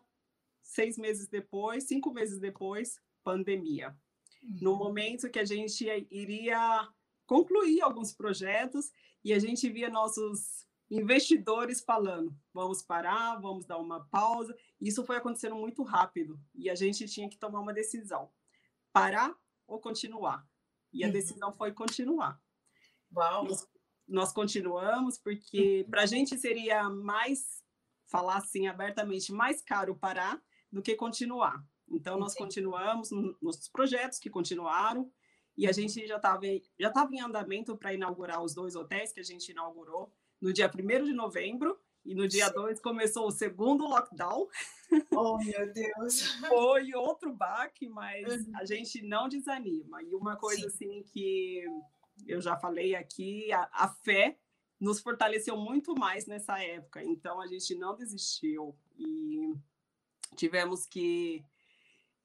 seis meses depois, cinco meses depois, pandemia. Uhum. No momento que a gente iria concluir alguns projetos e a gente via nossos investidores falando: vamos parar, vamos dar uma pausa. Isso foi acontecendo muito rápido e a gente tinha que tomar uma decisão: parar ou continuar. E a uhum. decisão foi continuar. Uau! Nós, nós continuamos porque para a gente seria mais, falar assim abertamente, mais caro parar do que continuar. Então, nós continuamos nos projetos que continuaram, e a gente já estava já tava em andamento para inaugurar os dois hotéis que a gente inaugurou no dia 1 de novembro, e no dia 2 começou o segundo lockdown. [laughs] Oh, meu Deus! Foi outro baque, mas uhum. a gente não desanima. E uma coisa Sim. assim que eu já falei aqui, a, a, fé nos fortaleceu muito mais nessa época. Então a gente não desistiu e tivemos que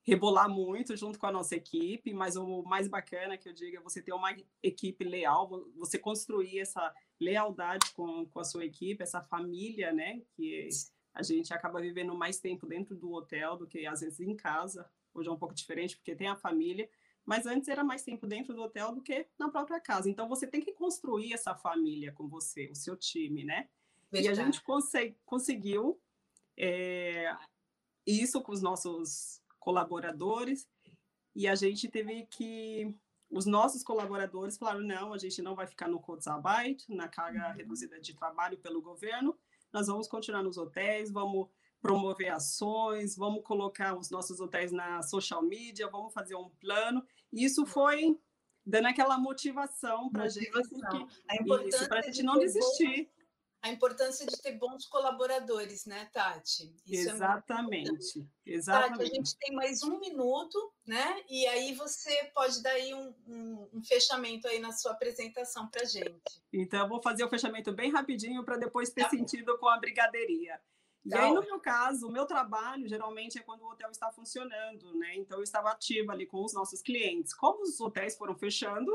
rebolar muito junto com a nossa equipe, mas o mais bacana que eu digo é você ter uma equipe leal, você construir essa lealdade com, com a sua equipe, essa família, né, que a gente acaba vivendo mais tempo dentro do hotel do que às vezes em casa. Hoje é um pouco diferente porque tem a família, mas antes era mais tempo dentro do hotel do que na própria casa. Então você tem que construir essa família com você, o seu time, né? Verdade. E a gente consegue, conseguiu é, isso com os nossos colaboradores, e a gente teve que. Os nossos colaboradores falaram: não, a gente não vai ficar no Kurzarbeit, na carga uhum. reduzida de trabalho pelo governo, nós vamos continuar nos hotéis, vamos promover ações, vamos colocar os nossos hotéis na social media, vamos fazer um plano. E isso foi dando aquela motivação para a gente, para a gente não desistir a importância de ter bons colaboradores, né, Tati? Isso exatamente, é exatamente. Tati, a gente tem mais um minuto, né? E aí você pode dar aí um, um, um fechamento aí na sua apresentação para gente. Então, eu vou fazer o fechamento bem rapidinho para depois ter tá. sentido com a brigadeiria. E aí, no meu caso, o meu trabalho geralmente é quando o hotel está funcionando, né? Então, eu estava ativa ali com os nossos clientes. Como os hotéis foram fechando,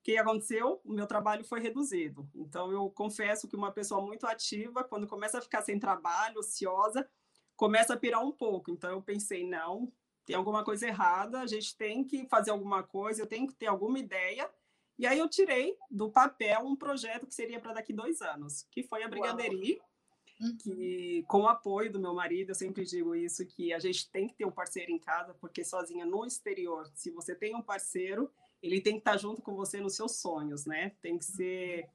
o que aconteceu? O meu trabalho foi reduzido. Então, eu confesso que uma pessoa muito ativa, quando começa a ficar sem trabalho, ociosa, começa a pirar um pouco. Então, eu pensei, não, tem alguma coisa errada, a gente tem que fazer alguma coisa, eu tenho que ter alguma ideia. E aí, eu tirei do papel um projeto que seria para daqui dois anos, que foi a Brigadeirie, uhum. que com o apoio do meu marido, eu sempre digo isso, que a gente tem que ter um parceiro em casa, porque sozinha no exterior, se você tem um parceiro, ele tem que estar junto com você nos seus sonhos, né? Tem que ser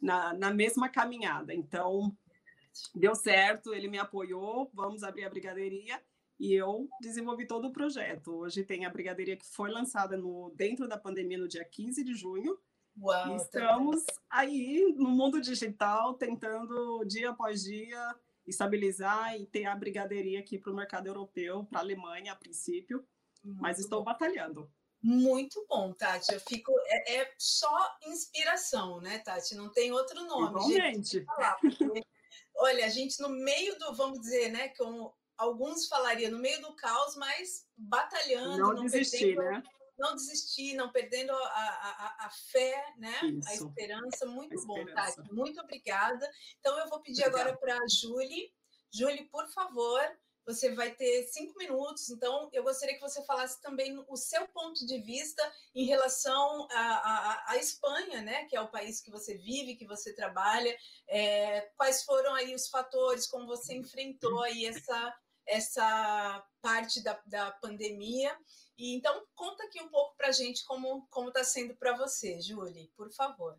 na, na mesma caminhada. Então, deu certo, ele me apoiou, vamos abrir a brigadeiria e eu desenvolvi todo o projeto. Hoje tem a brigadeiria que foi lançada no, dentro da pandemia no dia 15 de junho. Uau, Estamos tá aí no mundo digital, tentando dia após dia estabilizar e ter a brigadeiria aqui para o mercado europeu, para a Alemanha a princípio, Muito mas estou bom. batalhando. Muito bom, Tati. Eu fico. É, é, só inspiração, né, Tati? Não tem outro nome. Igualmente. Falar, porque, olha, a gente no meio do, vamos dizer, né, como alguns falariam, no meio do caos, mas batalhando. Não, não desistir, perdendo, né? Não desistir, não perdendo a, a, a fé, né? Isso. A esperança. Muito a bom, esperança. Tati. Muito obrigada. Então, eu vou pedir Obrigada. agora para a Julie. Julie, por favor, você vai ter cinco minutos, então eu gostaria que você falasse também o seu ponto de vista em relação à, Espanha, né, que é o país que você vive, que você trabalha. É, quais foram aí os fatores, como você enfrentou aí essa, essa parte da, da pandemia? E então conta aqui um pouco para a gente como como está sendo para você, Julie, por favor.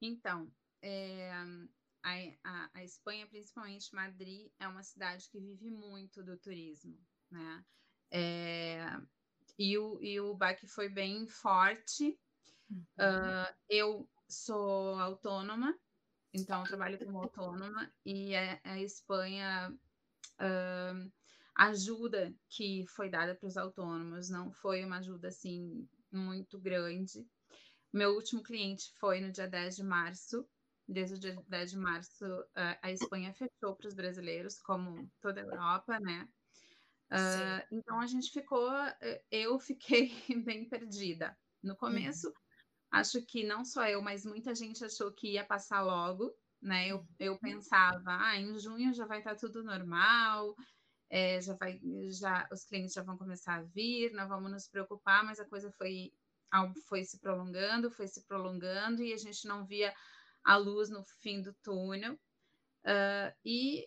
Então, é, a, a, a, Espanha, principalmente Madrid, é uma cidade que vive muito do turismo, né? É, e, o, e o baque foi bem forte. Uhum. Uh, eu sou autônoma, então trabalho como [laughs] autônoma, e a, a Espanha, uh, a ajuda que foi dada para os autônomos não foi uma ajuda assim muito grande. Meu último cliente foi no dia 10 de março, desde o dia 10 de março, a Espanha fechou para os brasileiros, como toda a Europa, né? Uh, então a gente ficou, eu fiquei [laughs] bem perdida. No começo, uhum. Acho que não só eu, mas muita gente achou que ia passar logo, né? Eu, eu pensava, ah, em junho já vai estar tá tudo normal, é, já vai, já os clientes já vão começar a vir, não vamos nos preocupar, mas a coisa foi, foi se prolongando, foi se prolongando e a gente não via a luz no fim do túnel. Uh, e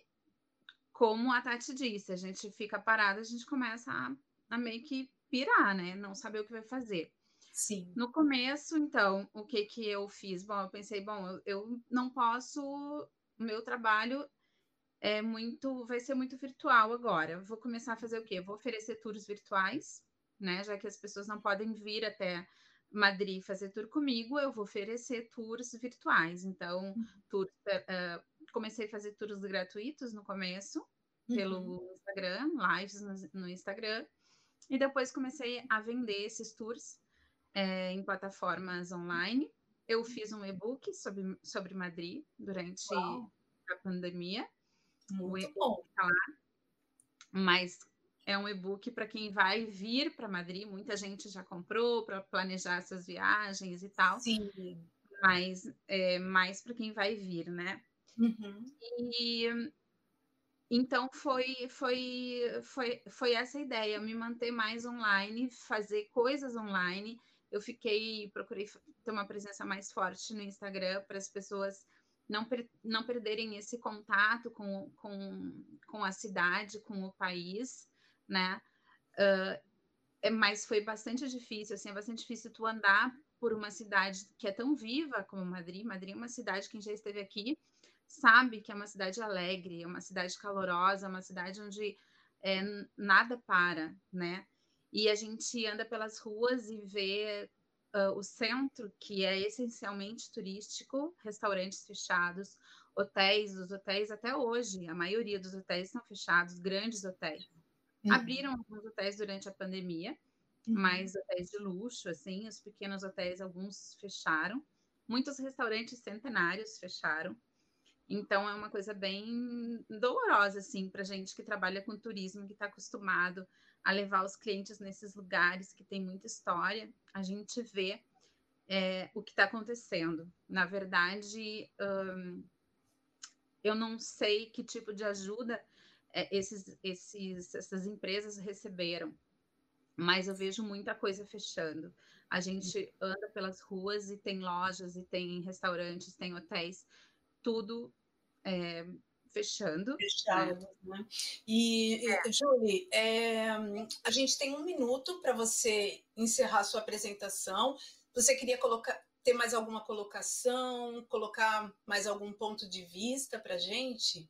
como a Tati disse, a gente fica parada, a gente começa a, a meio que pirar, né? Não saber o que vai fazer. Sim. No começo, então, o que que eu fiz? Bom, eu pensei, bom, eu, eu não posso, o meu trabalho é muito, vai ser muito virtual agora. vou começar a fazer o quê? vou oferecer tours virtuais, né? Já que as pessoas não podem vir até Madrid fazer tour comigo, eu vou oferecer tours virtuais. Então, uhum. tours, uh, comecei a fazer tours gratuitos no começo, uhum. pelo Instagram, lives no, no, Instagram, e depois comecei a vender esses tours é, em plataformas online. Eu fiz um e-book sobre, sobre Madrid durante Uau. a pandemia. Muito bom. Tá lá, mas é um e-book para quem vai vir para Madrid. Muita gente já comprou para planejar essas viagens e tal. Sim. Mas é mais para quem vai vir, né? Uhum. E então foi, foi, foi, foi essa ideia, me manter mais online, fazer coisas online. Eu fiquei, procurei ter uma presença mais forte no Instagram para as pessoas não, per, não perderem esse contato com, com, com a cidade, com o país, né? Uh, é, mas foi bastante difícil, assim, é bastante difícil tu andar por uma cidade que é tão viva como Madrid. Madrid é uma cidade, quem já esteve aqui, sabe que é uma cidade alegre, é uma cidade calorosa, uma cidade onde é, nada para, né? E a gente anda pelas ruas e vê uh, o centro, que é essencialmente turístico, restaurantes fechados, hotéis, os hotéis até hoje, a maioria dos hotéis estão fechados, grandes hotéis. Uhum. Abriram alguns hotéis durante a pandemia, uhum. mas hotéis de luxo, assim, os pequenos hotéis, alguns fecharam. Muitos restaurantes centenários fecharam. Então é uma coisa bem dolorosa assim para gente que trabalha com turismo, que está acostumado a levar os clientes nesses lugares que tem muita história. A gente vê é, o que está acontecendo. Na verdade, hum, eu não sei que tipo de ajuda é, esses, esses, essas empresas receberam, mas eu vejo muita coisa fechando. A gente anda pelas ruas e tem lojas, e tem restaurantes, tem hotéis tudo é, fechando. Fechado, né? né? E, é. Julie, é, a gente tem um minuto para você encerrar sua apresentação. Você queria colocar, ter mais alguma colocação, colocar mais algum ponto de vista para a gente?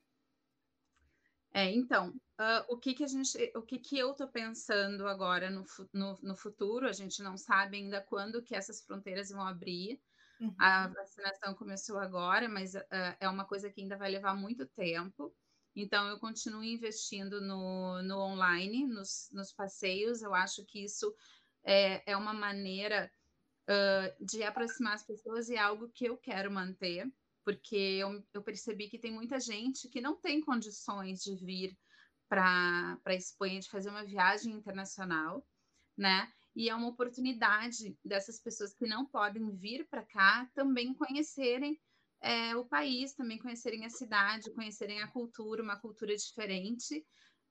É, então, uh, o que que a gente, o que que eu estou pensando agora no, no, no futuro? A gente não sabe ainda quando que essas fronteiras vão abrir. Uhum. A vacinação começou agora, mas uh, é uma coisa que ainda vai levar muito tempo. Então, eu continuo investindo no, no online, nos, nos passeios. Eu acho que isso é, é uma maneira uh, de aproximar as pessoas e é algo que eu quero manter, porque eu, eu percebi que tem muita gente que não tem condições de vir para a Espanha, de fazer uma viagem internacional, né? e é uma oportunidade dessas pessoas que não podem vir para cá também conhecerem é, o país, também conhecerem a cidade, conhecerem a cultura, uma cultura diferente,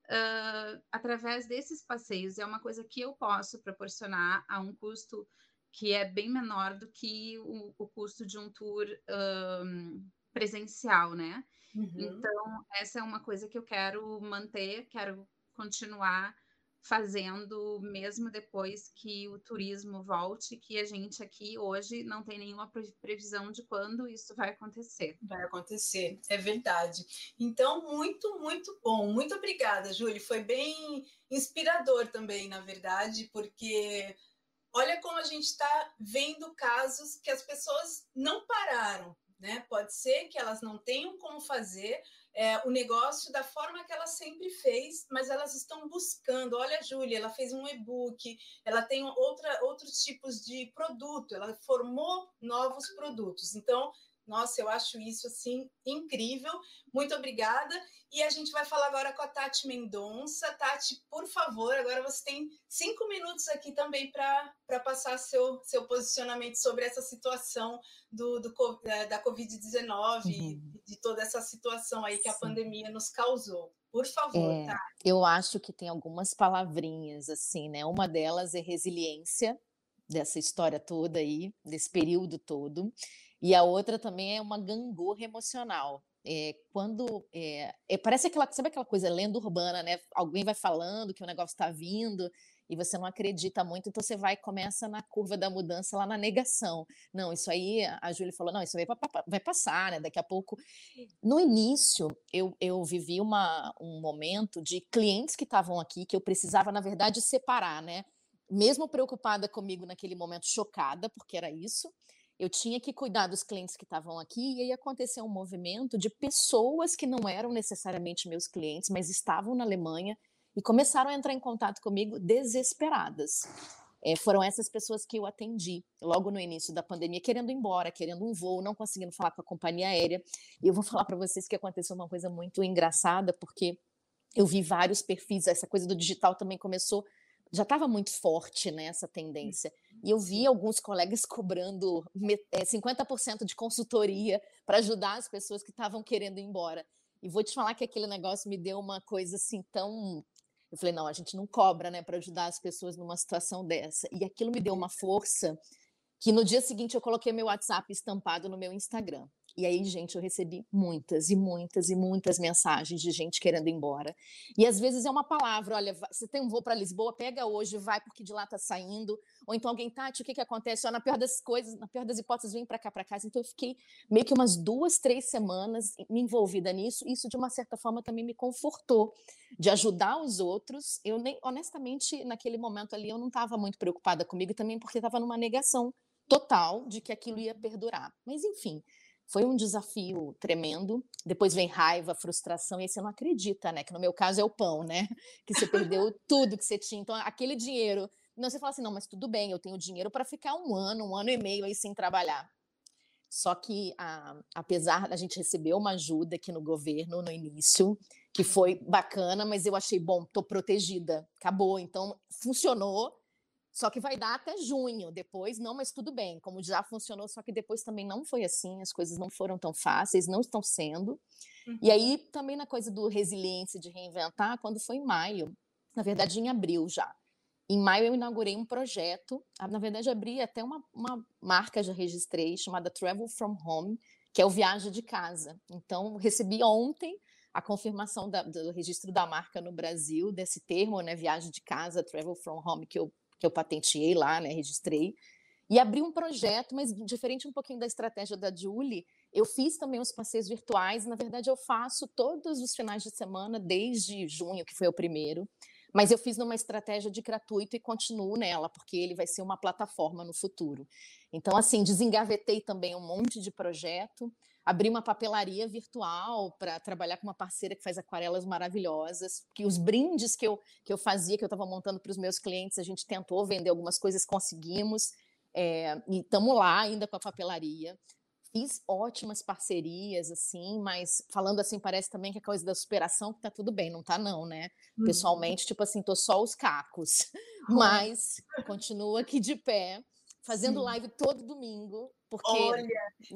uh, através desses passeios. É uma coisa que eu posso proporcionar a um custo que é bem menor do que o, o custo de um tour um, presencial, né? Uhum. Então, essa é uma coisa que eu quero manter, quero continuar fazendo mesmo depois que o turismo volte, que a gente aqui hoje não tem nenhuma previsão de quando isso vai acontecer. Vai acontecer, é verdade. Então, muito, muito bom. Muito obrigada, Júlia. Foi bem inspirador também, na verdade, porque olha como a gente está vendo casos que as pessoas não pararam, né? Pode ser que elas não tenham como fazer é, o negócio da forma que ela sempre fez, mas elas estão buscando. Olha, a Júlia, ela fez um e-book, ela tem outra, outros tipos de produto, ela formou novos produtos. Então, Nossa, eu acho isso assim incrível. Muito obrigada. E a gente vai falar agora com a Tati Mendonça. Tati, por favor, agora você tem cinco minutos aqui também para passar seu, seu posicionamento sobre essa situação do, do da Covid-19 uhum. de toda essa situação aí que Sim. a pandemia nos causou. Por favor, é, Tati. Eu acho que tem algumas palavrinhas assim, né? Uma delas é resiliência dessa história toda aí, desse período todo. E a outra também é uma gangorra emocional. É, quando é, é, parece aquela, sabe aquela coisa lenda urbana, né? Alguém vai falando que o negócio está vindo e você não acredita muito, então você vai começa na curva da mudança lá na negação. Não, isso aí a Júlia falou, não, isso vai, vai passar, né? Daqui a pouco. No início, eu, eu vivi uma, um momento de clientes que estavam aqui que eu precisava, na verdade, separar, né? mesmo preocupada comigo naquele momento, chocada, porque era isso, eu tinha que cuidar dos clientes que estavam aqui, e aí aconteceu um movimento de pessoas que não eram necessariamente meus clientes, mas estavam na Alemanha e começaram a entrar em contato comigo desesperadas. É, foram essas pessoas que eu atendi logo no início da pandemia, querendo ir embora, querendo um voo, não conseguindo falar com a companhia aérea. E eu vou falar para vocês que aconteceu uma coisa muito engraçada, porque eu vi vários perfis, essa coisa do digital também começou já estava muito forte nessa né, tendência. E eu vi alguns colegas [laughs] cobrando 50% é, de consultoria para ajudar as pessoas que estavam querendo ir embora. E vou te falar que aquele negócio me deu uma coisa assim tão. Eu falei, não, a gente não cobra, né, para ajudar as pessoas numa situação dessa. E aquilo me deu uma força que no dia seguinte eu coloquei meu WhatsApp estampado no meu Instagram. E aí, gente, eu recebi muitas e muitas e muitas mensagens de gente querendo ir embora. E às vezes é uma palavra: olha, você tem um voo para Lisboa, pega hoje, vai porque de lá está saindo. Ou então alguém, Tati, o que, que acontece? Ó, na pior das coisas, na pior das hipóteses, vem para cá, para casa. Então eu fiquei meio que umas duas, três semanas me envolvida nisso. Isso, de uma certa forma, também me confortou de ajudar os outros. Eu nem, honestamente, naquele momento ali, eu não estava muito preocupada comigo também, porque estava numa negação total de que aquilo ia perdurar. Mas, enfim, foi um desafio tremendo. Depois vem raiva, frustração, e aí você não acredita, né? Que no meu caso é o pão, né? [laughs] Que você perdeu tudo que você tinha. Então, aquele dinheiro. Não, você fala assim, não, mas tudo bem, eu tenho dinheiro para ficar um ano, um ano e meio aí sem trabalhar. Só que, a, apesar da gente receber uma ajuda aqui no governo no início, que foi bacana, mas eu achei, bom, tô protegida, acabou. Então, funcionou, só que vai dar até junho, depois não, mas tudo bem, como já funcionou, só que depois também não foi assim, as coisas não foram tão fáceis, não estão sendo. Uhum. E aí também na coisa do resiliência, de reinventar, quando foi em maio, na verdade em abril já. Em maio eu inaugurei um projeto, na verdade abri até uma, uma marca, já registrei, chamada Travel From Home, que é o Viagem de Casa. Então recebi ontem a confirmação da, do registro da marca no Brasil, desse termo, né, Viagem de Casa, Travel From Home, que eu que eu patenteei lá, né, registrei, e abri um projeto, mas diferente um pouquinho da estratégia da Julie, eu fiz também os passeios virtuais, na verdade eu faço todos os finais de semana, desde junho, que foi o primeiro, mas eu fiz numa estratégia de gratuito e continuo nela, porque ele vai ser uma plataforma no futuro. Então, assim, desengavetei também um monte de projeto, abri uma papelaria virtual para trabalhar com uma parceira que faz aquarelas maravilhosas, que os brindes que eu, que eu fazia, que eu estava montando para os meus clientes, a gente tentou vender algumas coisas, conseguimos, é, e estamos lá ainda com a papelaria. Fiz ótimas parcerias, assim, mas falando assim, parece também que a coisa da superação que tá tudo bem, não tá não, né? Uhum. Pessoalmente, tipo assim, tô só os cacos, mas continuo aqui de pé, fazendo Sim. live todo domingo, porque Olha,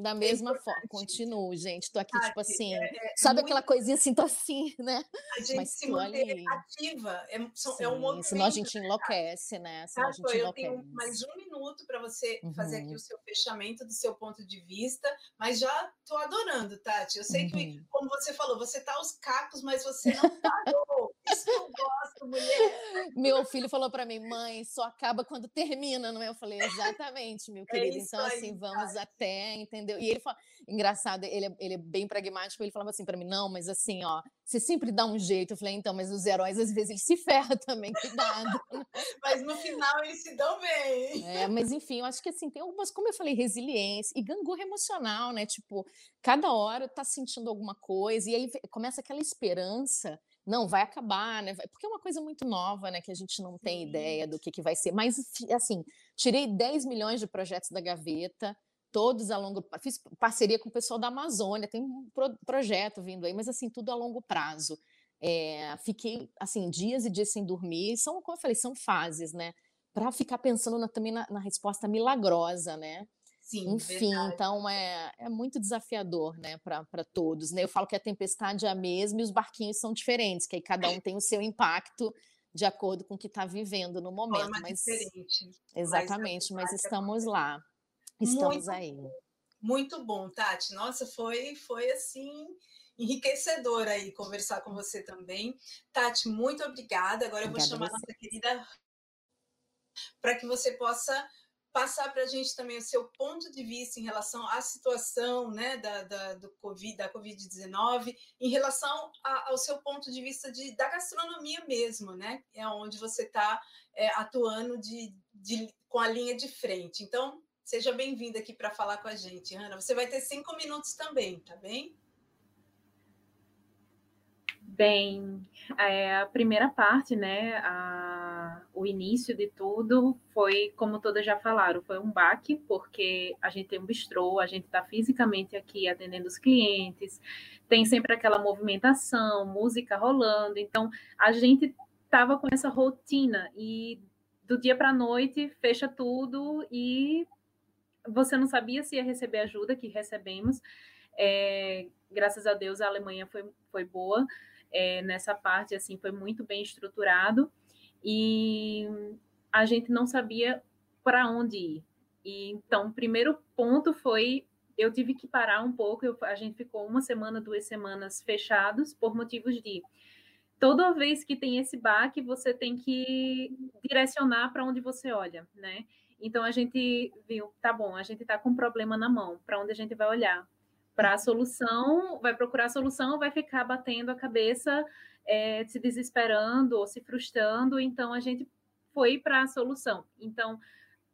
da mesma é forma, continuo, gente. Tô aqui, tipo assim, é, é, sabe aquela coisinha assim, tô assim, [laughs] né? A gente Mas se manter ativa, é, Sim, é um movimento. Senão a gente enlouquece, né? Senão a gente eu tenho mais um minuto para você uhum. fazer aqui uhum. o seu fechamento do seu ponto de vista, mas já tô adorando, Tati. Eu sei uhum. que, como você falou, você tá aos cacos, mas você não parou. Isso eu gosto, mulher. Meu filho falou para mim, mãe, só acaba quando termina, não é? Eu falei, exatamente, meu [laughs] é querido. então, aí, assim, vamos até, entendeu? E ele fala, engraçado, ele é, ele é bem pragmático, ele falava assim para mim, não, mas assim, ó, você sempre dá um jeito. Eu falei, então, mas os heróis às vezes eles se ferram [laughs] também, cuidado. [laughs] mas no final eles se dão bem. É, mas enfim, eu acho que assim, tem algumas, como eu falei, resiliência e gangorra emocional, né? Tipo, cada hora tá sentindo alguma coisa, e aí começa aquela esperança não, vai acabar, né? Porque é uma coisa muito nova, né? Que a gente não tem ideia do que, que vai ser. Mas, assim, tirei 10 milhões de projetos da gaveta, todos a longo fiz parceria com o pessoal da Amazônia, tem um pro, projeto vindo aí, mas assim, tudo a longo prazo. É, fiquei assim, dias e dias sem dormir, são, como eu falei, são fases, né? Para ficar pensando na, também na, na, resposta milagrosa, né? Sim, Enfim, verdade. então é, é muito desafiador, né, para todos. Né? Eu falo que a tempestade é a mesma e os barquinhos são diferentes, que aí cada um tem o seu impacto de acordo com o que está vivendo no momento. Forma mas diferente. Exatamente, mas, mas estamos lá. Estamos muito, aí. Muito bom, Tati. Nossa, foi, foi assim enriquecedor aí conversar com você também. Tati, muito obrigada. Agora obrigada eu vou chamar a nossa querida para que você possa passar para a gente também o seu ponto de vista em relação à situação né, da, da, do COVID, da Covid-19, em relação a, ao seu ponto de vista de, da gastronomia mesmo, né? É onde você está é, atuando de, de, com a linha de frente. Então, seja bem-vinda aqui para falar com a gente, Ana. Você vai ter cinco minutos também, tá bem? Bem, é, a primeira parte, né, a, o início de tudo foi, como todas já falaram, foi um baque, porque a gente tem um bistrô, a gente está fisicamente aqui atendendo os clientes, tem sempre aquela movimentação, música rolando, então a gente estava com essa rotina e do dia para a noite fecha tudo e você não sabia se ia receber ajuda, que recebemos, é, graças a Deus a Alemanha foi, foi boa, é, nessa parte assim foi muito bem estruturado e a gente não sabia para onde ir. E, então, o primeiro ponto foi eu tive que parar um pouco. Eu, a gente ficou uma semana, duas semanas fechados por motivos de toda vez que tem esse baque, você tem que direcionar para onde você olha, né? Então a gente viu, tá bom, a gente está com um problema na mão, para onde a gente vai olhar? para a solução, vai procurar a solução, vai ficar batendo a cabeça, é, se desesperando ou se frustrando. Então, a gente foi para a solução. Então,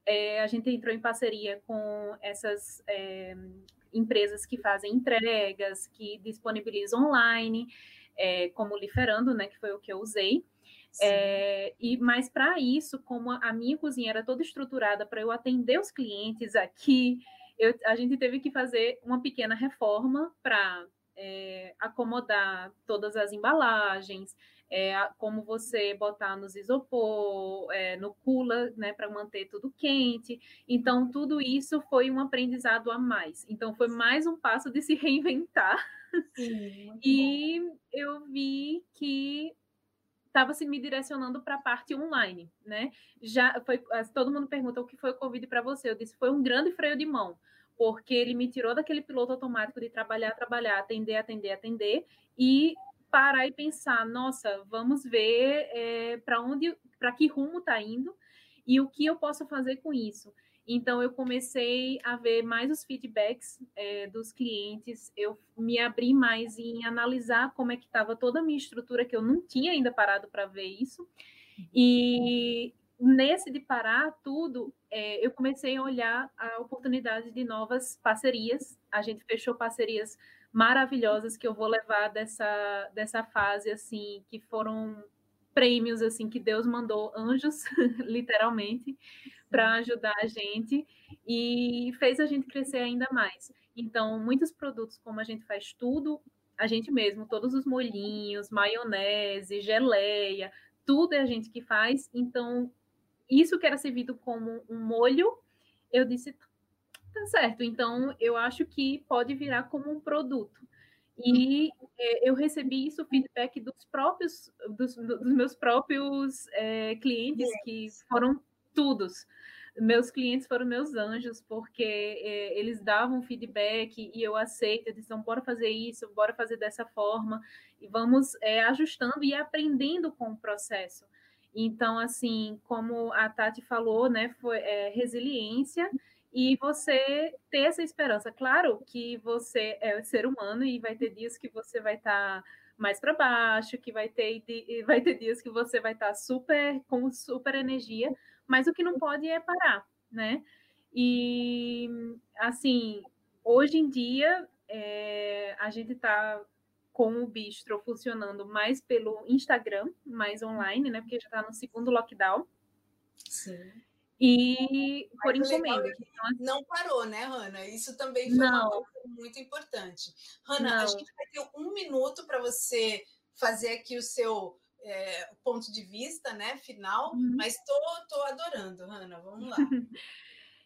é, a gente entrou em parceria com essas é, empresas que fazem entregas, que disponibilizam online, é, como o Liferando, né, que foi o que eu usei. É, e mas para isso, como a minha cozinha era toda estruturada para eu atender os clientes aqui, eu, a gente teve que fazer uma pequena reforma para é, acomodar todas as embalagens, é, como você botar nos isopor, é, no cooler, né, para manter tudo quente. Então, tudo isso foi um aprendizado a mais. Então, foi mais um passo de se reinventar. Sim, [laughs] e eu vi que estava se me direcionando para a parte online, né? Já foi, todo mundo pergunta o que foi o Covid para você. Eu disse foi um grande freio de mão, porque ele me tirou daquele piloto automático de trabalhar, trabalhar, atender, atender, atender e parar e pensar, nossa, vamos ver é, para onde, para que rumo está indo e o que eu posso fazer com isso. Então, eu comecei a ver mais os feedbacks é, dos clientes, eu me abri mais em analisar como é que estava toda a minha estrutura, que eu não tinha ainda parado para ver isso. E nesse de parar tudo, é, eu comecei a olhar a oportunidade de novas parcerias. A gente fechou parcerias maravilhosas que eu vou levar dessa, dessa fase, assim, que foram prêmios assim que Deus mandou anjos, [laughs] literalmente, para ajudar a gente e fez a gente crescer ainda mais. Então, muitos produtos, como a gente faz tudo, a gente mesmo, todos os molhinhos, maionese, geleia, tudo é a gente que faz. Então, isso que era servido como um molho, eu disse, tá certo. Então, eu acho que pode virar como um produto. E é, eu recebi isso, feedback dos próprios, dos, dos meus próprios é, clientes, que foram todos. Meus clientes foram meus anjos, porque é, eles davam feedback e eu aceito, eles disseram, bora fazer isso, bora fazer dessa forma, e vamos é, ajustando e aprendendo com o processo. Então, assim, como a Tati falou, né, foi é, resiliência, e você ter essa esperança. Claro que você é ser humano e vai ter dias que você vai estar tá mais para baixo, que vai ter, vai ter dias que você vai estar tá super com super energia, mas o que não pode é parar, né? E assim, hoje em dia é, a gente está com o Bistro funcionando mais pelo Instagram, mais online, né? Porque já está no segundo lockdown. Sim. e por encomenda. É assim não parou, né, Hanna? Isso também foi não. uma coisa muito importante. Hanna, a gente vai ter um minuto para você fazer aqui o seu é, ponto de vista, né, final, uhum. mas tô, tô adorando, Hanna, vamos lá. [laughs]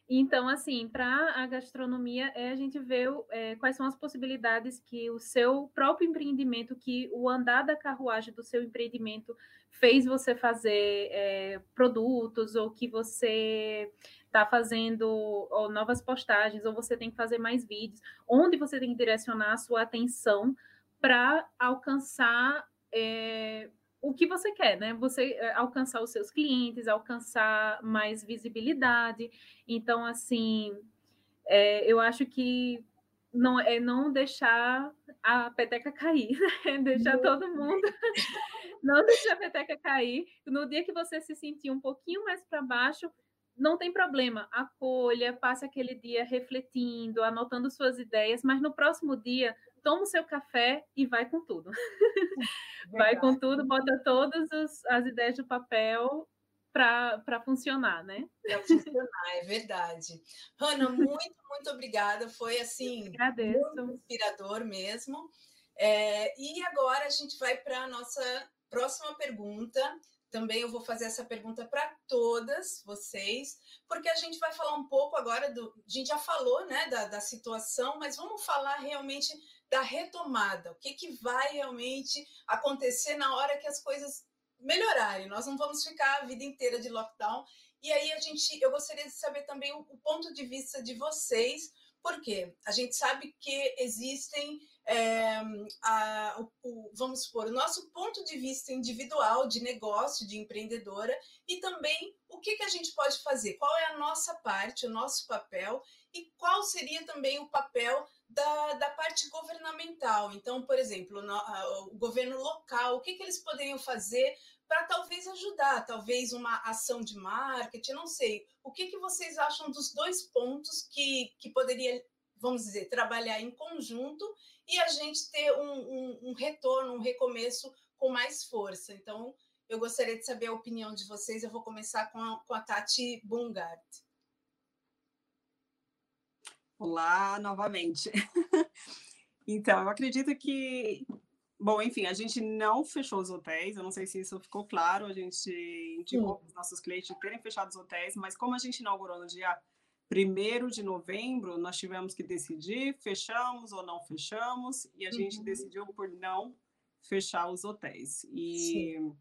Então, assim, para a gastronomia, é a gente ver é, quais são as possibilidades que o seu próprio empreendimento, que o andar da carruagem do seu empreendimento fez você fazer é, produtos, ou que você está fazendo ou novas postagens, ou você tem que fazer mais vídeos, onde você tem que direcionar a sua atenção para alcançar é, o que você quer, né? Você é, alcançar os seus clientes, alcançar mais visibilidade. Então, assim, é, eu acho que não é não deixar a peteca cair, [laughs] né? deixar todo mundo, [laughs] não deixar a peteca cair. No dia que você se sentir um pouquinho mais para baixo, não tem problema, acolha, passe aquele dia refletindo, anotando suas ideias, mas no próximo dia toma o seu café e vai com tudo. [laughs] vai com tudo, bota todas as, as ideias do papel para funcionar, né? Para funcionar, é verdade. Hanna, muito, muito obrigada. Foi assim, muito inspirador mesmo. É, e agora a gente vai para a nossa próxima pergunta. Também eu vou fazer essa pergunta para todas vocês, porque a gente vai falar um pouco agora do. A gente já falou né, da, da situação, mas vamos falar realmente da retomada, o que, que vai realmente acontecer na hora que as coisas melhorarem. Nós não vamos ficar a vida inteira de lockdown. E aí a gente, eu gostaria de saber também o, o ponto de vista de vocês, porque a gente sabe que existem, é, a, o, o, vamos supor, o nosso ponto de vista individual de negócio, de empreendedora, e também o que, que a gente pode fazer, qual é a nossa parte, o nosso papel, e qual seria também o papel da, da parte governamental. Então, por exemplo, no, a, o governo local, o que, que eles poderiam fazer para talvez ajudar, talvez uma ação de marketing, não sei. O que, que vocês acham dos dois pontos que, que poderia, vamos dizer, trabalhar em conjunto e a gente ter um, um, um retorno, um recomeço com mais força? Então, eu gostaria de saber a opinião de vocês. Eu vou começar com a, com a Tati Bungart. Olá, novamente. [laughs] então, eu acredito que, bom, enfim, a gente não fechou os hotéis, eu não sei se isso ficou claro, a gente indicou para os nossos clientes terem fechado os hotéis, mas como a gente inaugurou no dia 1 de novembro, nós tivemos que decidir, fechamos ou não fechamos, e a uhum. gente decidiu por não fechar os hotéis. E Sim.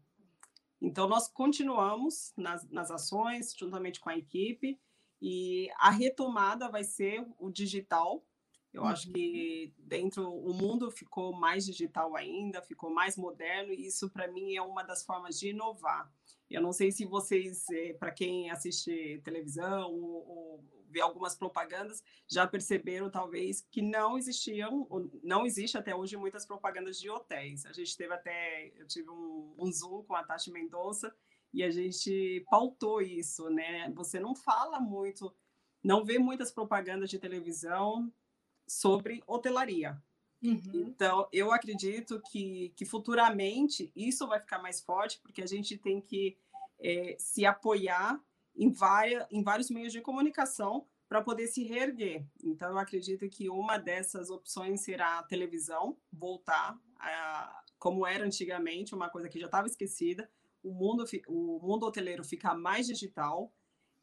então nós continuamos nas, nas ações, juntamente com a equipe, e a retomada vai ser o digital. Eu uhum. acho que dentro o mundo ficou mais digital ainda, ficou mais moderno, e isso para mim é uma das formas de inovar. Eu não sei se vocês, eh, para quem assiste televisão ou, ou vê algumas propagandas, já perceberam talvez que não existiam, não existe até hoje muitas propagandas de hotéis. A gente teve até, eu tive um, um Zoom com a Tati Mendonça, e a gente pautou isso, né? Você não fala muito, não vê muitas propagandas de televisão sobre hotelaria. Uhum. Então, eu acredito que, que futuramente isso vai ficar mais forte, porque a gente tem que é, se apoiar em, várias, em vários meios de comunicação para poder se reerguer. Então, eu acredito que uma dessas opções será a televisão, voltar a, como era antigamente, uma coisa que já estava esquecida, o mundo, o mundo hoteleiro fica mais digital.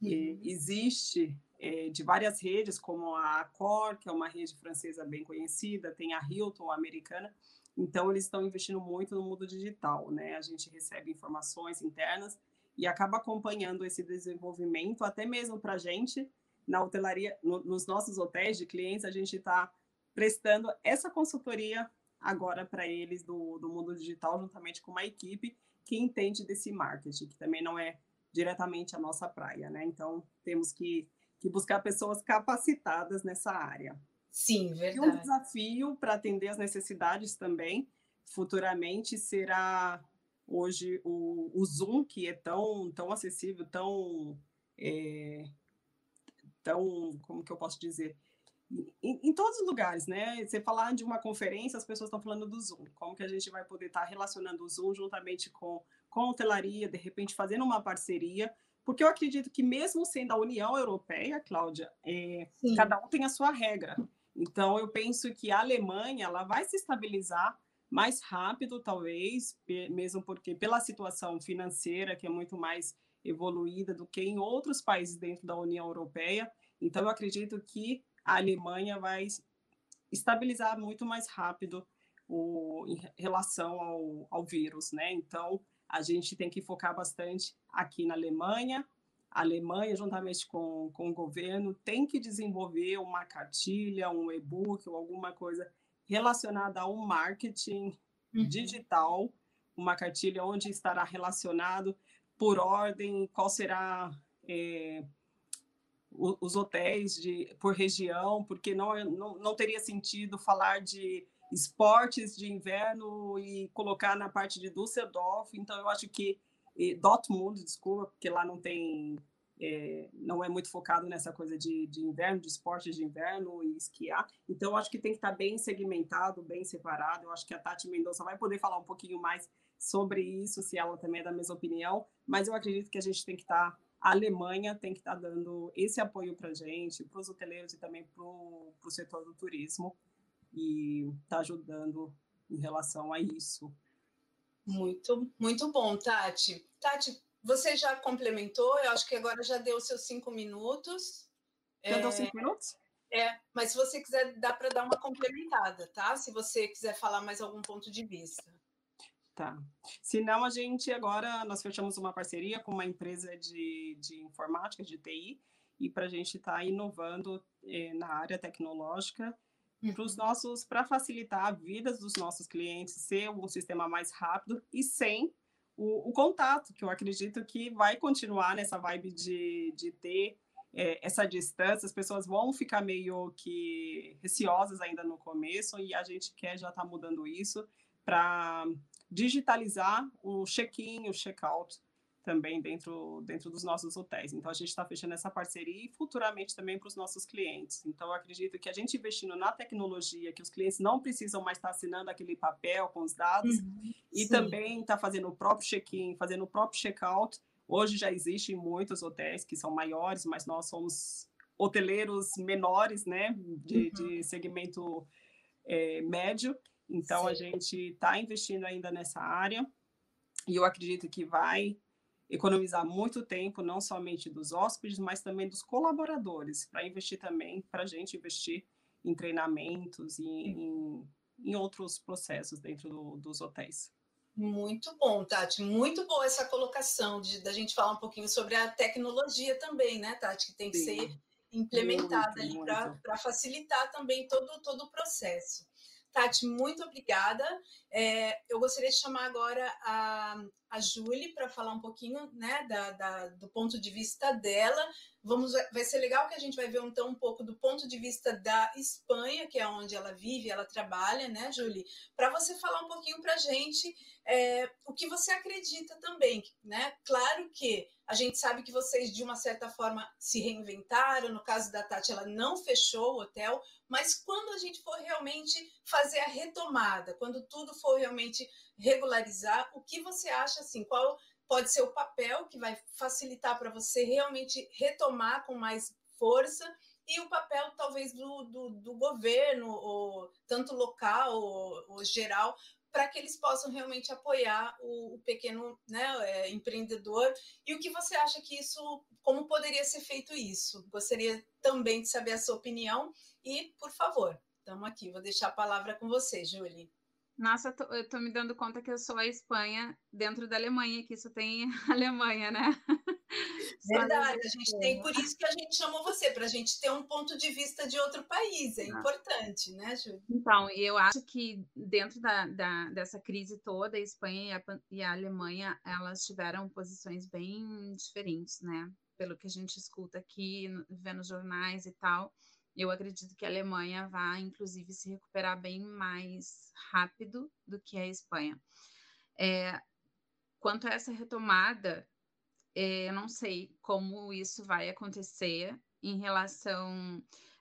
Uhum. existe é, de várias redes, como a Accor, que é uma rede francesa bem conhecida, tem a Hilton, a americana. Então, eles estão investindo muito no mundo digital, né? A gente recebe informações internas e acaba acompanhando esse desenvolvimento, até mesmo para a gente, na hotelaria, no, nos nossos hotéis de clientes, a gente está prestando essa consultoria agora para eles do, do mundo digital, juntamente com uma equipe que entende desse marketing, que também não é diretamente a nossa praia, né? Então, temos que, que buscar pessoas capacitadas nessa área. Sim, verdade. E um desafio para atender as necessidades também, futuramente, será hoje o, o Zoom, que é tão, tão acessível, tão, é, tão, como que eu posso dizer, em, em, todos os lugares, né? Você falar de uma conferência, as pessoas estão falando do Zoom. Como que a gente vai poder estar relacionando o Zoom juntamente com, com a hotelaria, de repente fazendo uma parceria porque eu acredito que mesmo sendo a União Europeia, Cláudia, é, cada um tem a sua regra. Então, eu penso que a Alemanha ela vai se estabilizar mais rápido, talvez, mesmo porque pela situação financeira que é muito mais evoluída do que em outros países dentro da União Europeia. Então, eu acredito que a Alemanha vai estabilizar muito mais rápido o, em relação ao, ao vírus, né? Então, a gente tem que focar bastante aqui na Alemanha. A Alemanha, juntamente com, com o governo, tem que desenvolver uma cartilha, um e-book ou alguma coisa relacionada ao marketing uhum. digital, uma cartilha onde estará relacionado por ordem, qual será é, os hotéis de, por região, porque não, não, não teria sentido falar de esportes de inverno e colocar na parte de Düsseldorf. Então, eu acho que e Dortmund, desculpa, porque lá não tem, é, não é muito focado nessa coisa de, de inverno, de esportes de inverno e esquiar. Então, eu acho que tem que estar bem segmentado, bem separado. Eu acho que a Tati Mendonça vai poder falar um pouquinho mais sobre isso, se ela também é da mesma opinião. Mas eu acredito que a gente tem que estar a Alemanha tem que estar dando esse apoio para a gente, para os hoteleiros e também para o setor do turismo, e está ajudando em relação a isso. Muito, muito bom, Tati. Tati, você já complementou, eu acho que agora já deu seus cinco minutos. Já é... deu cinco minutos? É, mas se você quiser, dá para dar uma complementada, tá? Se você quiser falar mais algum ponto de vista. Tá. Se não, a gente agora, nós fechamos uma parceria com uma empresa de, de informática, de TI, e para a gente estar tá inovando eh, na área tecnológica para os uhum. nossos, para facilitar a vida dos nossos clientes, ser um sistema mais rápido e sem o, o, contato, que eu acredito que vai continuar nessa vibe de, de ter é, essa distância, as pessoas vão ficar meio que receosas ainda no começo, e a gente quer já estar tá mudando isso para digitalizar o check-in, o check-out também dentro, dentro dos nossos hotéis. Então, a gente está fechando essa parceria e futuramente também para os nossos clientes. Então, acredito que a gente investindo na tecnologia, que os clientes não precisam mais estar assinando aquele papel com os dados, uhum, e sim. também está fazendo o próprio check-in, fazendo o próprio check-out. Hoje já existem muitos hotéis que são maiores, mas nós somos hoteleiros menores, né, de, uhum. de segmento é, médio. Então, sim. a gente está investindo ainda nessa área e eu acredito que vai economizar muito tempo, não somente dos hóspedes, mas também dos colaboradores, para investir também, para a gente investir em treinamentos e em, em outros processos dentro do, dos hotéis. Muito bom, Tati. Muito boa essa colocação de da gente falar um pouquinho sobre a tecnologia também, né, Tati, que tem que Sim. ser implementada muito, ali para facilitar também todo, todo o processo. Tati, muito obrigada. É, eu gostaria de chamar agora a, a Julie para falar um pouquinho né, da, da, do ponto de vista dela. Vamos, vai ser legal que a gente vai ver então um pouco do ponto de vista da Espanha, que é onde ela vive, ela trabalha, né, Julie? Para você falar um pouquinho para a gente é, o que você acredita também, né? Claro que a gente sabe que vocês, de uma certa forma, se reinventaram. No caso da Tati, ela não fechou o hotel, mas quando a gente for realmente fazer a retomada, quando tudo for realmente regularizar, o que você acha assim? Qual pode ser o papel que vai facilitar para você realmente retomar com mais força? E o papel, talvez, do, do, do governo, ou, tanto local ou, ou geral, para que eles possam realmente apoiar o, o pequeno né, é, empreendedor. E o que você acha que isso, como poderia ser feito isso? Gostaria também de saber a sua opinião. E, por favor, estamos aqui, vou deixar a palavra com você, Julie. Nossa, eu tô, eu tô, me dando conta que eu sou a Espanha dentro da Alemanha, que isso tem [laughs] Alemanha, né? Verdade, a gente tem, por isso que a gente chamou você, para a gente ter um ponto de vista de outro país, é ah. importante, né, Júlia? Então, eu acho que dentro da, da, dessa crise toda, a Espanha e a, e a Alemanha, elas tiveram posições bem diferentes, né? Pelo que a gente escuta aqui, vendo jornais e tal, eu acredito que a Alemanha vai, inclusive, se recuperar bem mais rápido do que a Espanha. É, quanto a essa retomada, é, eu não sei como isso vai acontecer em relação.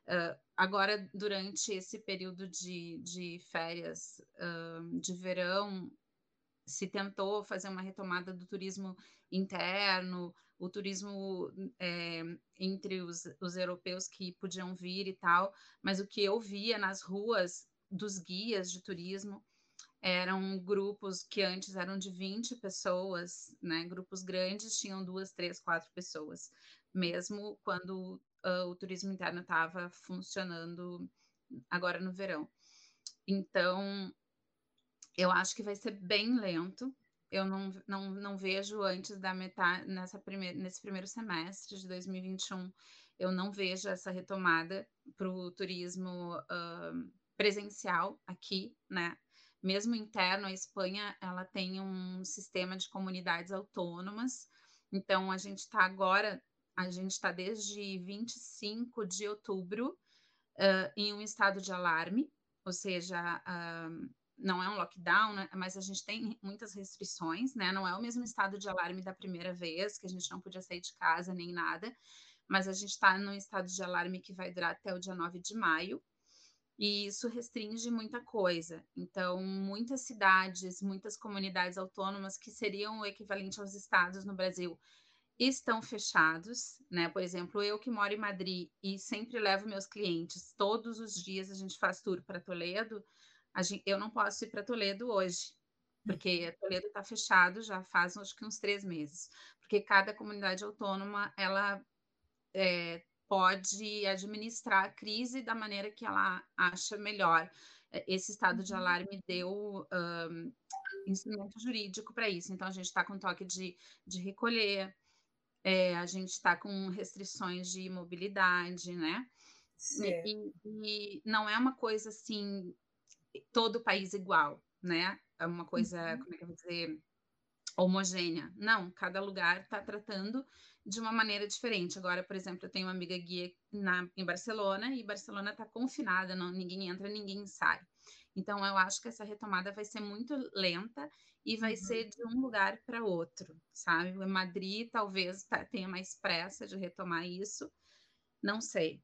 Uh, agora, durante esse período de, de férias uh, de verão, se tentou fazer uma retomada do turismo interno, o turismo é, entre os, os europeus que podiam vir e tal, mas o que eu via nas ruas dos guias de turismo eram grupos que antes eram de 20 pessoas, né? Grupos grandes tinham duas, três, quatro pessoas, mesmo quando uh, o turismo interno estava funcionando agora no verão. Então, eu acho que vai ser bem lento. Eu não, não, não vejo antes da metade, nessa primeira, nesse primeiro semestre de 2021, eu não vejo essa retomada para o turismo uh, presencial aqui, né? Mesmo interno, a Espanha ela tem um sistema de comunidades autônomas. Então, a gente está agora, a gente está desde 25 de outubro uh, em um estado de alarme, ou seja, uh, não é um lockdown, né, mas a gente tem muitas restrições, né? Não é o mesmo estado de alarme da primeira vez, que a gente não podia sair de casa nem nada, mas a gente está num estado de alarme que vai durar até o dia 9 de maio, e isso restringe muita coisa. Então, muitas cidades, muitas comunidades autônomas que seriam o equivalente aos estados no Brasil estão fechados, né? Por exemplo, eu que moro em Madrid e sempre levo meus clientes, todos os dias a gente faz tour para Toledo, gente, eu não posso ir para Toledo hoje, porque Toledo está fechado já faz acho que uns três meses, porque cada comunidade autônoma ela é, pode administrar a crise da maneira que ela acha melhor. Esse estado de uhum. alarme deu um, instrumento jurídico para isso, então a gente está com toque de, de recolher, é, a gente está com restrições de mobilidade, né? E, e, não é uma coisa assim, todo o país igual, né? É uma coisa, uhum. como é que eu vou dizer, homogênea. Não, cada lugar está tratando de uma maneira diferente. Agora, por exemplo, eu tenho uma amiga guia na, em Barcelona e Barcelona está confinada, não, ninguém entra, ninguém sai. Então, eu acho que essa retomada vai ser muito lenta e vai uhum. ser de um lugar para outro, sabe? Madrid talvez tá, tenha mais pressa de retomar isso, não sei.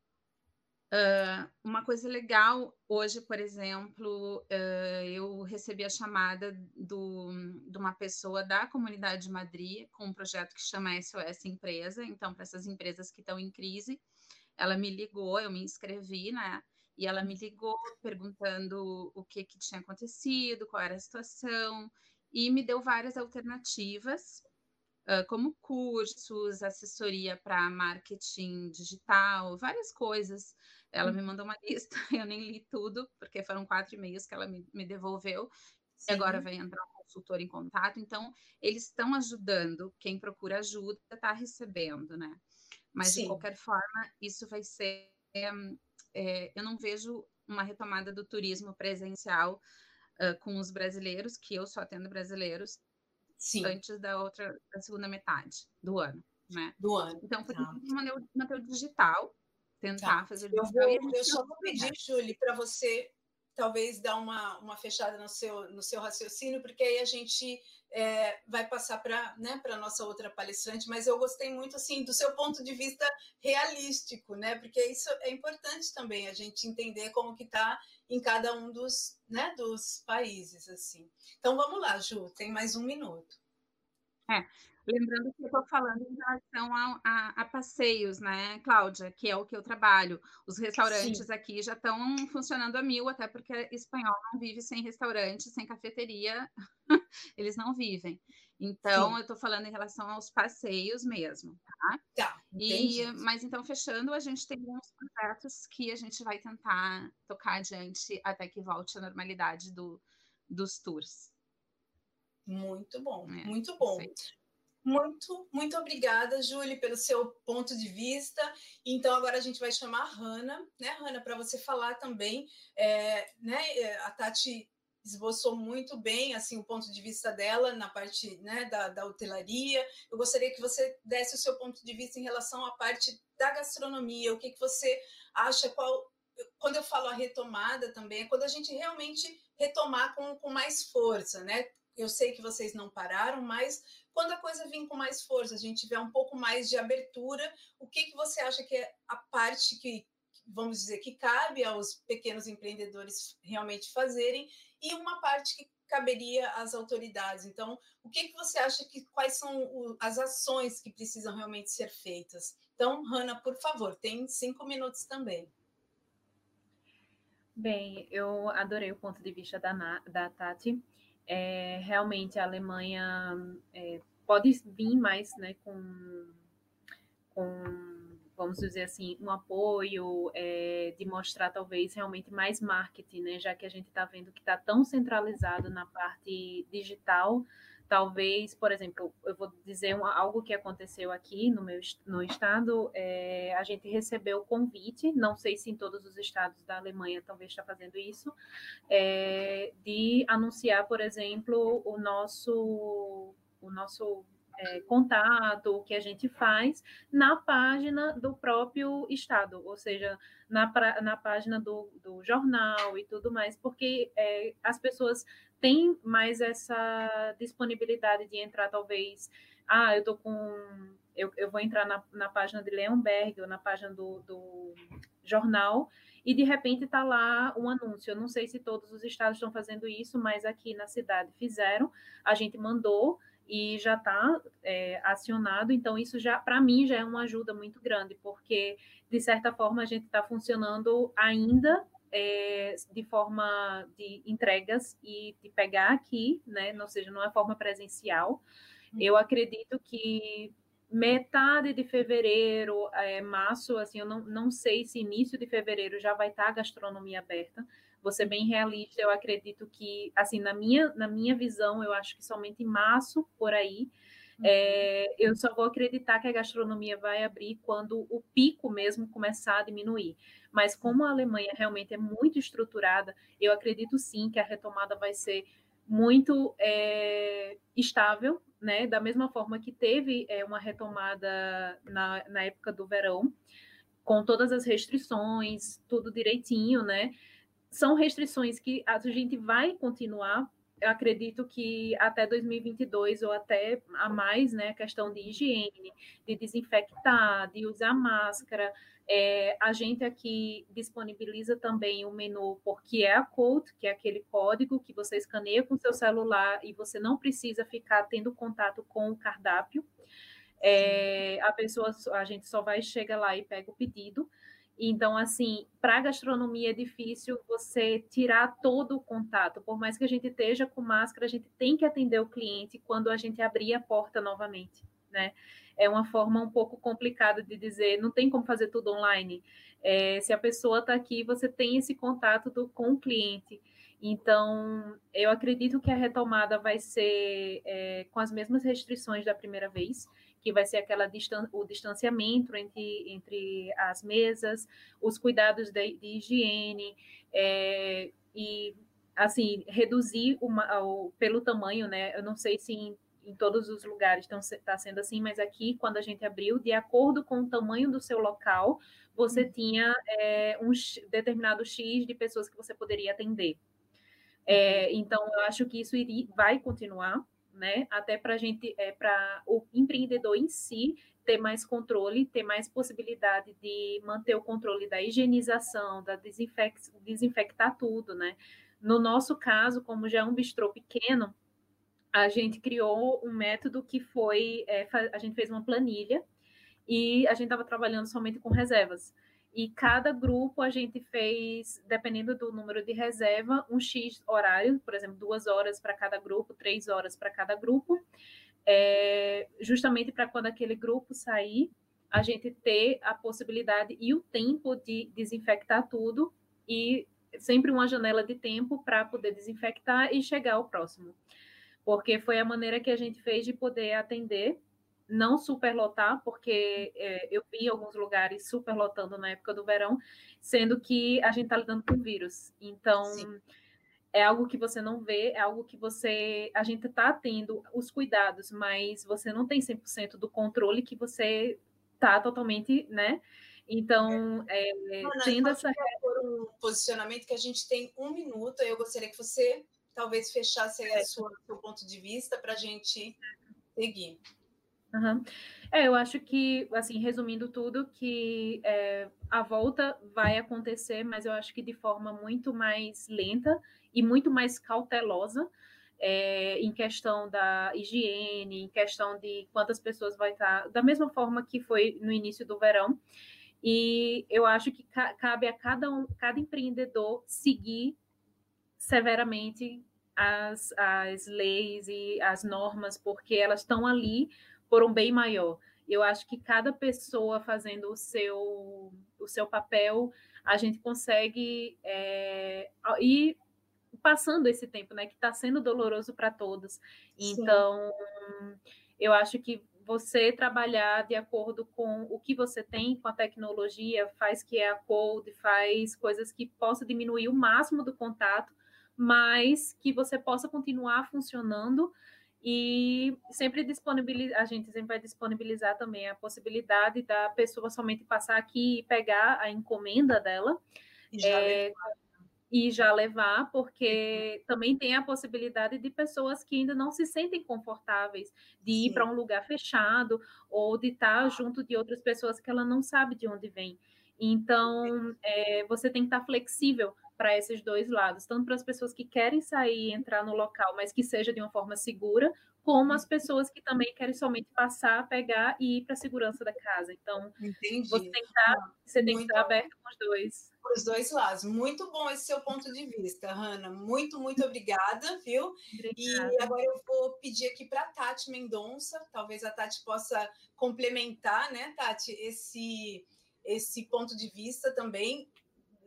Uh, uma coisa legal, hoje, por exemplo, uh, eu recebi a chamada do, de uma pessoa da comunidade de Madrid com um projeto que chama SOS Empresa. Então, para essas empresas que estão em crise, ela me ligou, eu me inscrevi, né? E ela me ligou perguntando o que, que tinha acontecido, qual era a situação, e me deu várias alternativas como cursos, assessoria para marketing digital, várias coisas. Ela me mandou uma [laughs] lista, eu nem li tudo, porque foram quatro e-mails que ela me, me devolveu. Sim. E agora vai entrar um consultor em contato. Então, eles estão ajudando. Quem procura ajuda está recebendo, né? Mas, Sim. de qualquer forma, isso vai ser. É, eu não vejo uma retomada do turismo presencial uh, com os brasileiros, que eu só atendo brasileiros, Sim. antes da outra, da segunda metade do ano, né? Do ano. Então, por tá. isso, manter, o digital, tentar tá. fazer o digital. Eu, vou, eu só vou pedir, Julie, para você talvez dar uma, uma fechada no seu, no seu raciocínio, porque aí a gente é, vai passar para né, a nossa outra palestrante, mas eu gostei muito assim do seu ponto de vista realístico, né? Porque isso é importante também, a gente entender como que está em cada um dos, né, dos países. assim. Então vamos lá, Ju, tem mais um minuto. É, lembrando que eu estou falando em relação a, a, a, passeios, né, Cláudia, que é o que eu trabalho. Os restaurantes Sim. aqui já estão funcionando a mil, até porque espanhol não vive sem restaurante, sem cafeteria, [laughs] eles não vivem. Então, Sim. eu estou falando em relação aos passeios mesmo, tá? Tá. E, mas então, fechando, a gente tem alguns projetos que a gente vai tentar tocar adiante até que volte a normalidade do, dos tours. Muito bom, é, muito bom. Muito, muito obrigada, Julie, pelo seu ponto de vista. Então, agora a gente vai chamar a Hanna, né, Hanna, para você falar também. É, né, é, a Tati esboçou muito bem assim o ponto de vista dela na parte né, da, da hotelaria. Eu gostaria que você desse o seu ponto de vista em relação à parte da gastronomia. O que, que você acha? Qual, quando eu falo a retomada também, é quando a gente realmente retomar com, com mais força, né? Eu sei que vocês não pararam, mas quando a coisa vir com mais força, a gente tiver um pouco mais de abertura, o que, que você acha que é a parte que, vamos dizer, que cabe aos pequenos empreendedores realmente fazerem, e uma parte que caberia às autoridades. Então, o que, que você acha que quais são as ações que precisam realmente ser feitas? Então, Hanna, por favor, tem cinco minutos também. Bem, eu adorei o ponto de vista da, da Tati. É, realmente a Alemanha é, pode vir mais né, com, com, vamos dizer assim, um apoio é, de mostrar talvez realmente mais marketing, né, já que a gente está vendo que está tão centralizado na parte digital talvez, por exemplo, eu vou dizer algo que aconteceu aqui no meu no estado, é, a gente recebeu o convite, não sei se em todos os estados da Alemanha talvez está fazendo isso, é, de anunciar, por exemplo, o nosso o nosso é, contato, o que a gente faz na página do próprio Estado, ou seja, na, na página do, do jornal e tudo mais, porque é, as pessoas têm mais essa disponibilidade de entrar, talvez, ah, eu tô com. Eu, eu vou entrar na, na página de Leonberg ou na página do, do jornal e de repente está lá um anúncio. Eu não sei se todos os estados estão fazendo isso, mas aqui na cidade fizeram. A gente mandou e já está é, acionado. Então, isso já, para mim, já é uma ajuda muito grande, porque, de certa forma, a gente está funcionando ainda é, de forma de entregas e de pegar aqui, né? Ou seja, não é forma presencial. Uhum. Eu acredito que metade de fevereiro, é, março, assim, eu não, não sei se início de fevereiro já vai estar tá a gastronomia aberta, vou ser bem realista, eu acredito que, assim, na minha, na minha visão, eu acho que somente em março, por aí, uhum. é, eu só vou acreditar que a gastronomia vai abrir quando o pico mesmo começar a diminuir. Mas como a Alemanha realmente é muito estruturada, eu acredito sim que a retomada vai ser muito é, estável, né? Da mesma forma que teve é, uma retomada na, na época do verão, com todas as restrições, tudo direitinho, né? São restrições que a gente vai continuar. Eu acredito que até 2022 ou até a mais, né, a questão de higiene, de desinfectar, de usar máscara. É, a gente aqui disponibiliza também o menu por QR Code, que é aquele código que você escaneia com seu celular e você não precisa ficar tendo contato com o cardápio. É, a pessoa, a gente só vai chega lá e pega o pedido. Então, assim, para a gastronomia é difícil você tirar todo o contato. Por mais que a gente esteja com máscara, a gente tem que atender o cliente quando a gente abrir a porta novamente. Né? É uma forma um pouco complicada de dizer, não tem como fazer tudo online. É, se a pessoa está aqui, você tem esse contato do, com o cliente. Então, eu acredito que a retomada vai ser é, com as mesmas restrições da primeira vez que vai ser aquela distan o distanciamento entre, entre as mesas, os cuidados de, de higiene, é, e assim, reduzir uma, o, pelo tamanho, né? Eu não sei se em, em todos os lugares está sendo assim, mas aqui, quando a gente abriu, de acordo com o tamanho do seu local, você uhum. tinha é, um determinado X de pessoas que você poderia atender. É, uhum. então, eu acho que isso iria, vai continuar, né? Até para a gente, é, para o empreendedor em si ter mais controle, ter mais possibilidade de manter o controle da higienização, da desinfec desinfectar tudo, né? No nosso caso, como já é um bistrô pequeno, a gente criou um método que foi, é, a gente fez uma planilha e a gente estava trabalhando somente com reservas e cada grupo a gente fez, dependendo do número de reserva, um X horário, por exemplo, duas horas para cada grupo, três horas para cada grupo, é, justamente para quando aquele grupo sair, a gente ter a possibilidade e o tempo de desinfectar tudo e sempre uma janela de tempo para poder desinfectar e chegar ao próximo. Porque foi a maneira que a gente fez de poder atender não superlotar, porque é, eu vi alguns lugares superlotando na época do verão, sendo que a gente está lidando com vírus. Então, Sim. é algo que você não vê, é algo que você. A gente está tendo os cuidados, mas você não tem 100% do controle que você está totalmente, né? Então, é, Ana, tendo essa. Por um posicionamento que a gente tem um minuto, eu gostaria que você talvez fechasse aí o seu ponto de vista para a gente seguir. Uhum. É, eu acho que, assim, resumindo tudo, que é, a volta vai acontecer, mas eu acho que de forma muito mais lenta e muito mais cautelosa. é, em questão da higiene, em questão de quantas pessoas vai estar, da mesma forma que foi no início do verão. E eu acho que ca cabe a cada um, cada empreendedor seguir severamente as, as leis e as normas, porque elas estão ali por um bem maior. Eu acho que cada pessoa fazendo o seu, o seu papel, a gente consegue é, ir passando esse tempo, né? Que está sendo doloroso para todos. Então, Sim. eu acho que você trabalhar de acordo com o que você tem com a tecnologia, faz que é a code, faz coisas que possa diminuir o máximo do contato, mas que você possa continuar funcionando e sempre disponibilizar, a gente sempre vai disponibilizar também a possibilidade da pessoa somente passar aqui e pegar a encomenda dela. E já, é, levar. E já levar, porque também tem a possibilidade de pessoas que ainda não se sentem confortáveis de ir para um lugar fechado ou de estar junto de outras pessoas que ela não sabe de onde vem. Então, é, você tem que estar flexível para esses dois lados, tanto para as pessoas que querem sair e entrar no local, mas que seja de uma forma segura, como as pessoas que também querem somente passar, pegar e ir para a segurança da casa. Então, Entendi. você tem que estar, você tem que estar aberto com os dois. Para os dois lados. Muito bom esse seu ponto de vista, Hanna. Muito, muito obrigada, viu? Obrigada. E agora eu vou pedir aqui para a Tati Mendonça, talvez a Tati possa complementar, né, Tati, esse, esse ponto de vista também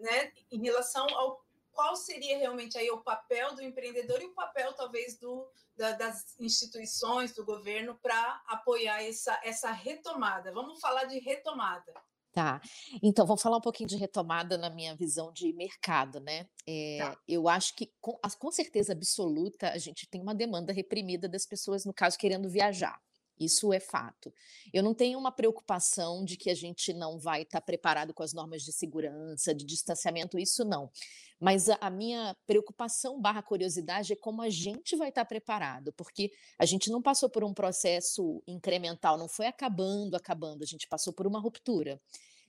né, em relação ao qual seria realmente aí o papel do empreendedor e o papel talvez do, da, das instituições, do governo para apoiar essa, essa retomada. Vamos falar de retomada. Tá, então vamos falar um pouquinho de retomada na minha visão de mercado, né? É, tá. Eu acho que com, com certeza absoluta a gente tem uma demanda reprimida das pessoas, no caso, querendo viajar. Isso é fato. Eu não tenho uma preocupação de que a gente não vai estar tá preparado com as normas de segurança, de distanciamento, isso não. Mas a, a minha preocupação barra curiosidade é como a gente vai estar tá preparado, porque a gente não passou por um processo incremental, não foi acabando, acabando, a gente passou por uma ruptura.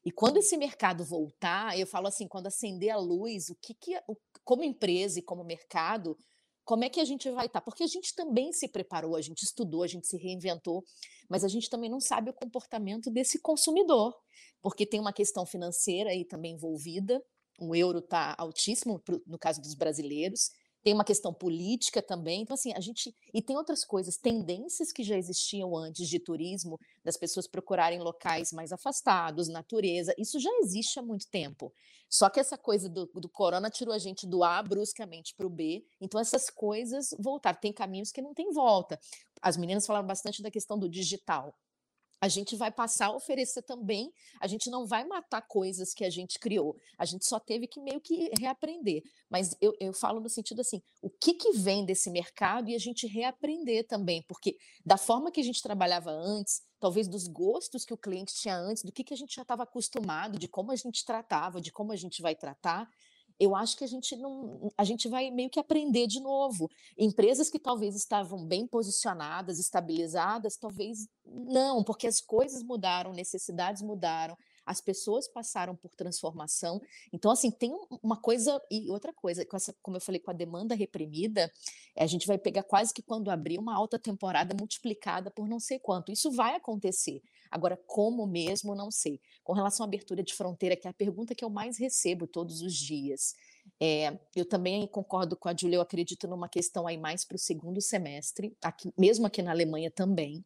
E quando esse mercado voltar, eu falo assim, quando acender a luz, o que, que como empresa e como mercado, como é que a gente vai estar? Tá? Porque a gente também se preparou, a gente estudou, a gente se reinventou, mas a gente também não sabe o comportamento desse consumidor, porque tem uma questão financeira aí também envolvida. O euro está altíssimo no caso dos brasileiros tem uma questão política também. Então, assim, a gente. E tem outras coisas, tendências que já existiam antes de turismo, das pessoas procurarem locais mais afastados, natureza. Isso já existe há muito tempo. Só que essa coisa do, do corona tirou a gente do A bruscamente para o B. Então, essas coisas voltaram. Tem caminhos que não tem volta. As meninas falaram bastante da questão do digital a gente vai passar a oferecer também, a gente não vai matar coisas que a gente criou, a gente só teve que meio que reaprender. Mas eu, eu falo no sentido assim, o que, que vem desse mercado e a gente reaprender também, porque da forma que a gente trabalhava antes, talvez dos gostos que o cliente tinha antes, do que, que a gente já estava acostumado, de como a gente tratava, de como a gente vai tratar, eu acho que a gente não, a gente vai meio que aprender de novo. Empresas que talvez estavam bem posicionadas, estabilizadas, talvez não, porque as coisas mudaram, necessidades mudaram, as pessoas passaram por transformação. Então, assim, tem uma coisa e outra coisa, com essa, como eu falei, com a demanda reprimida, a gente vai pegar quase que quando abrir uma alta temporada multiplicada por não sei quanto. Isso vai acontecer. Agora, como mesmo, não sei. Com relação à abertura de fronteira, que é a pergunta que eu mais recebo todos os dias. É, eu também concordo com a Julia, eu acredito numa questão aí mais para o segundo semestre, aqui, mesmo aqui na Alemanha também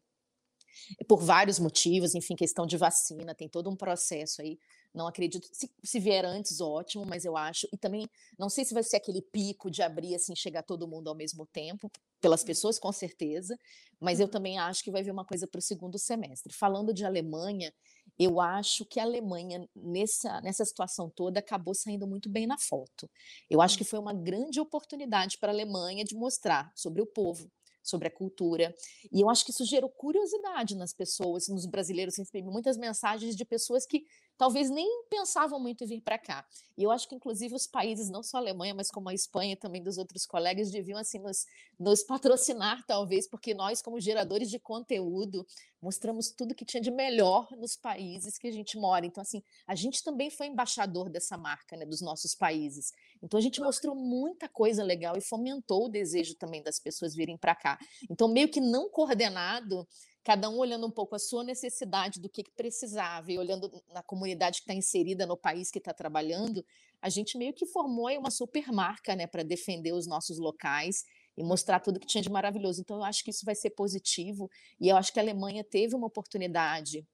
por vários motivos, enfim, questão de vacina, tem todo um processo aí. Não acredito, se, se vier antes, ótimo, mas eu acho, e também não sei se vai ser aquele pico de abrir assim, chegar todo mundo ao mesmo tempo, pelas pessoas com certeza, mas eu uhum. também acho que vai vir uma coisa para o segundo semestre. Falando de Alemanha, eu acho que a Alemanha, nessa, nessa situação toda, acabou saindo muito bem na foto. Eu acho que foi uma grande oportunidade para a Alemanha de mostrar sobre o povo, sobre a cultura. E eu acho que isso gerou curiosidade nas pessoas, nos brasileiros. Recebi muitas mensagens de pessoas que talvez nem pensavam muito em vir para cá. E eu acho que, inclusive, os países, não só a Alemanha, mas como a Espanha e também dos outros colegas, deviam assim nos, nos patrocinar, talvez, porque nós, como geradores de conteúdo, mostramos tudo que tinha de melhor nos países que a gente mora. Então, assim, a gente também foi embaixador dessa marca, né, dos nossos países. Então, a gente mostrou muita coisa legal e fomentou o desejo também das pessoas virem para cá. Então, meio que não coordenado, cada um olhando um pouco a sua necessidade do que, que precisava e olhando na comunidade que está inserida no país que está trabalhando, a gente meio que formou uma super marca né, para defender os nossos locais e mostrar tudo que tinha de maravilhoso. Então, eu acho que isso vai ser positivo e eu acho que a Alemanha teve uma oportunidade.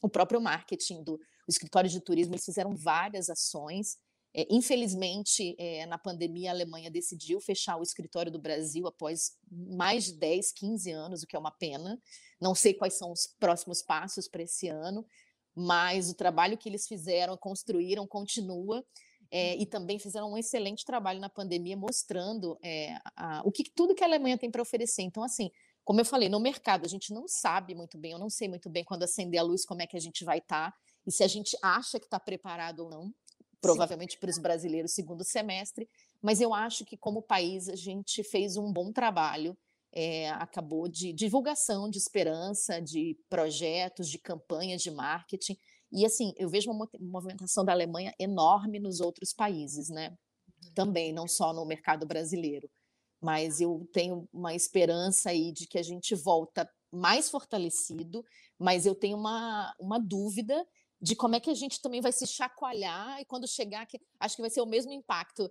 O próprio marketing do escritório de turismo, eles fizeram várias ações é, infelizmente, é, na pandemia, a Alemanha decidiu fechar o escritório do Brasil após mais de 10, 15 anos, o que é uma pena. Não sei quais são os próximos passos para esse ano, mas o trabalho que eles fizeram, construíram, continua. É, e também fizeram um excelente trabalho na pandemia, mostrando é, a, o que tudo que a Alemanha tem para oferecer. Então, assim, como eu falei, no mercado a gente não sabe muito bem, eu não sei muito bem quando acender a luz como é que a gente vai estar tá, e se a gente acha que está preparado ou não provavelmente para os brasileiros segundo semestre, mas eu acho que como país a gente fez um bom trabalho, é, acabou de divulgação de esperança, de projetos, de campanhas de marketing, e assim, eu vejo uma movimentação da Alemanha enorme nos outros países, né? Também, não só no mercado brasileiro. Mas eu tenho uma esperança aí de que a gente volta mais fortalecido, mas eu tenho uma, uma dúvida de como é que a gente também vai se chacoalhar e quando chegar, que, acho que vai ser o mesmo impacto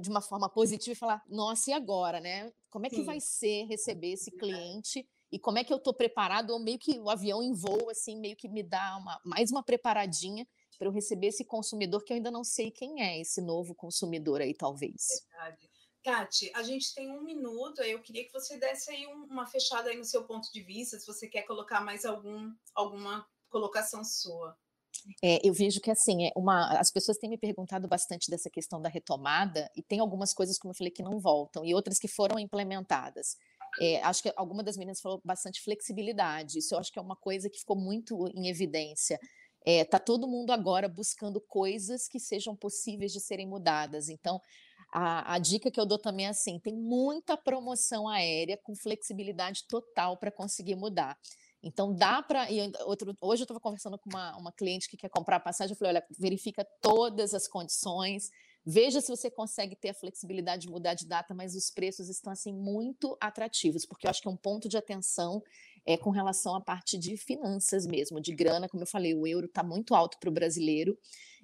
de uma forma positiva e falar, nossa, e agora, né? Como é que Sim. vai ser receber esse cliente e como é que eu estou preparado? Ou meio que o avião em voo, assim, meio que me dá uma, mais uma preparadinha para eu receber esse consumidor que eu ainda não sei quem é esse novo consumidor aí, talvez. Verdade. Tati, a gente tem um minuto, eu queria que você desse aí uma fechada aí no seu ponto de vista, se você quer colocar mais algum, alguma colocação sua. É, eu vejo que assim, é uma, as pessoas têm me perguntado bastante dessa questão da retomada, e tem algumas coisas, como eu falei, que não voltam, e outras que foram implementadas. É, acho que alguma das meninas falou bastante flexibilidade, isso eu acho que é uma coisa que ficou muito em evidência. É, tá todo mundo agora buscando coisas que sejam possíveis de serem mudadas. Então, a, a dica que eu dou também é assim: tem muita promoção aérea com flexibilidade total para conseguir mudar. Então dá para. Hoje eu estava conversando com uma, uma cliente que quer comprar passagem, eu falei: olha, verifica todas as condições, veja se você consegue ter a flexibilidade de mudar de data, mas os preços estão assim muito atrativos, porque eu acho que é um ponto de atenção é com relação à parte de finanças mesmo, de grana, como eu falei, o euro está muito alto para o brasileiro,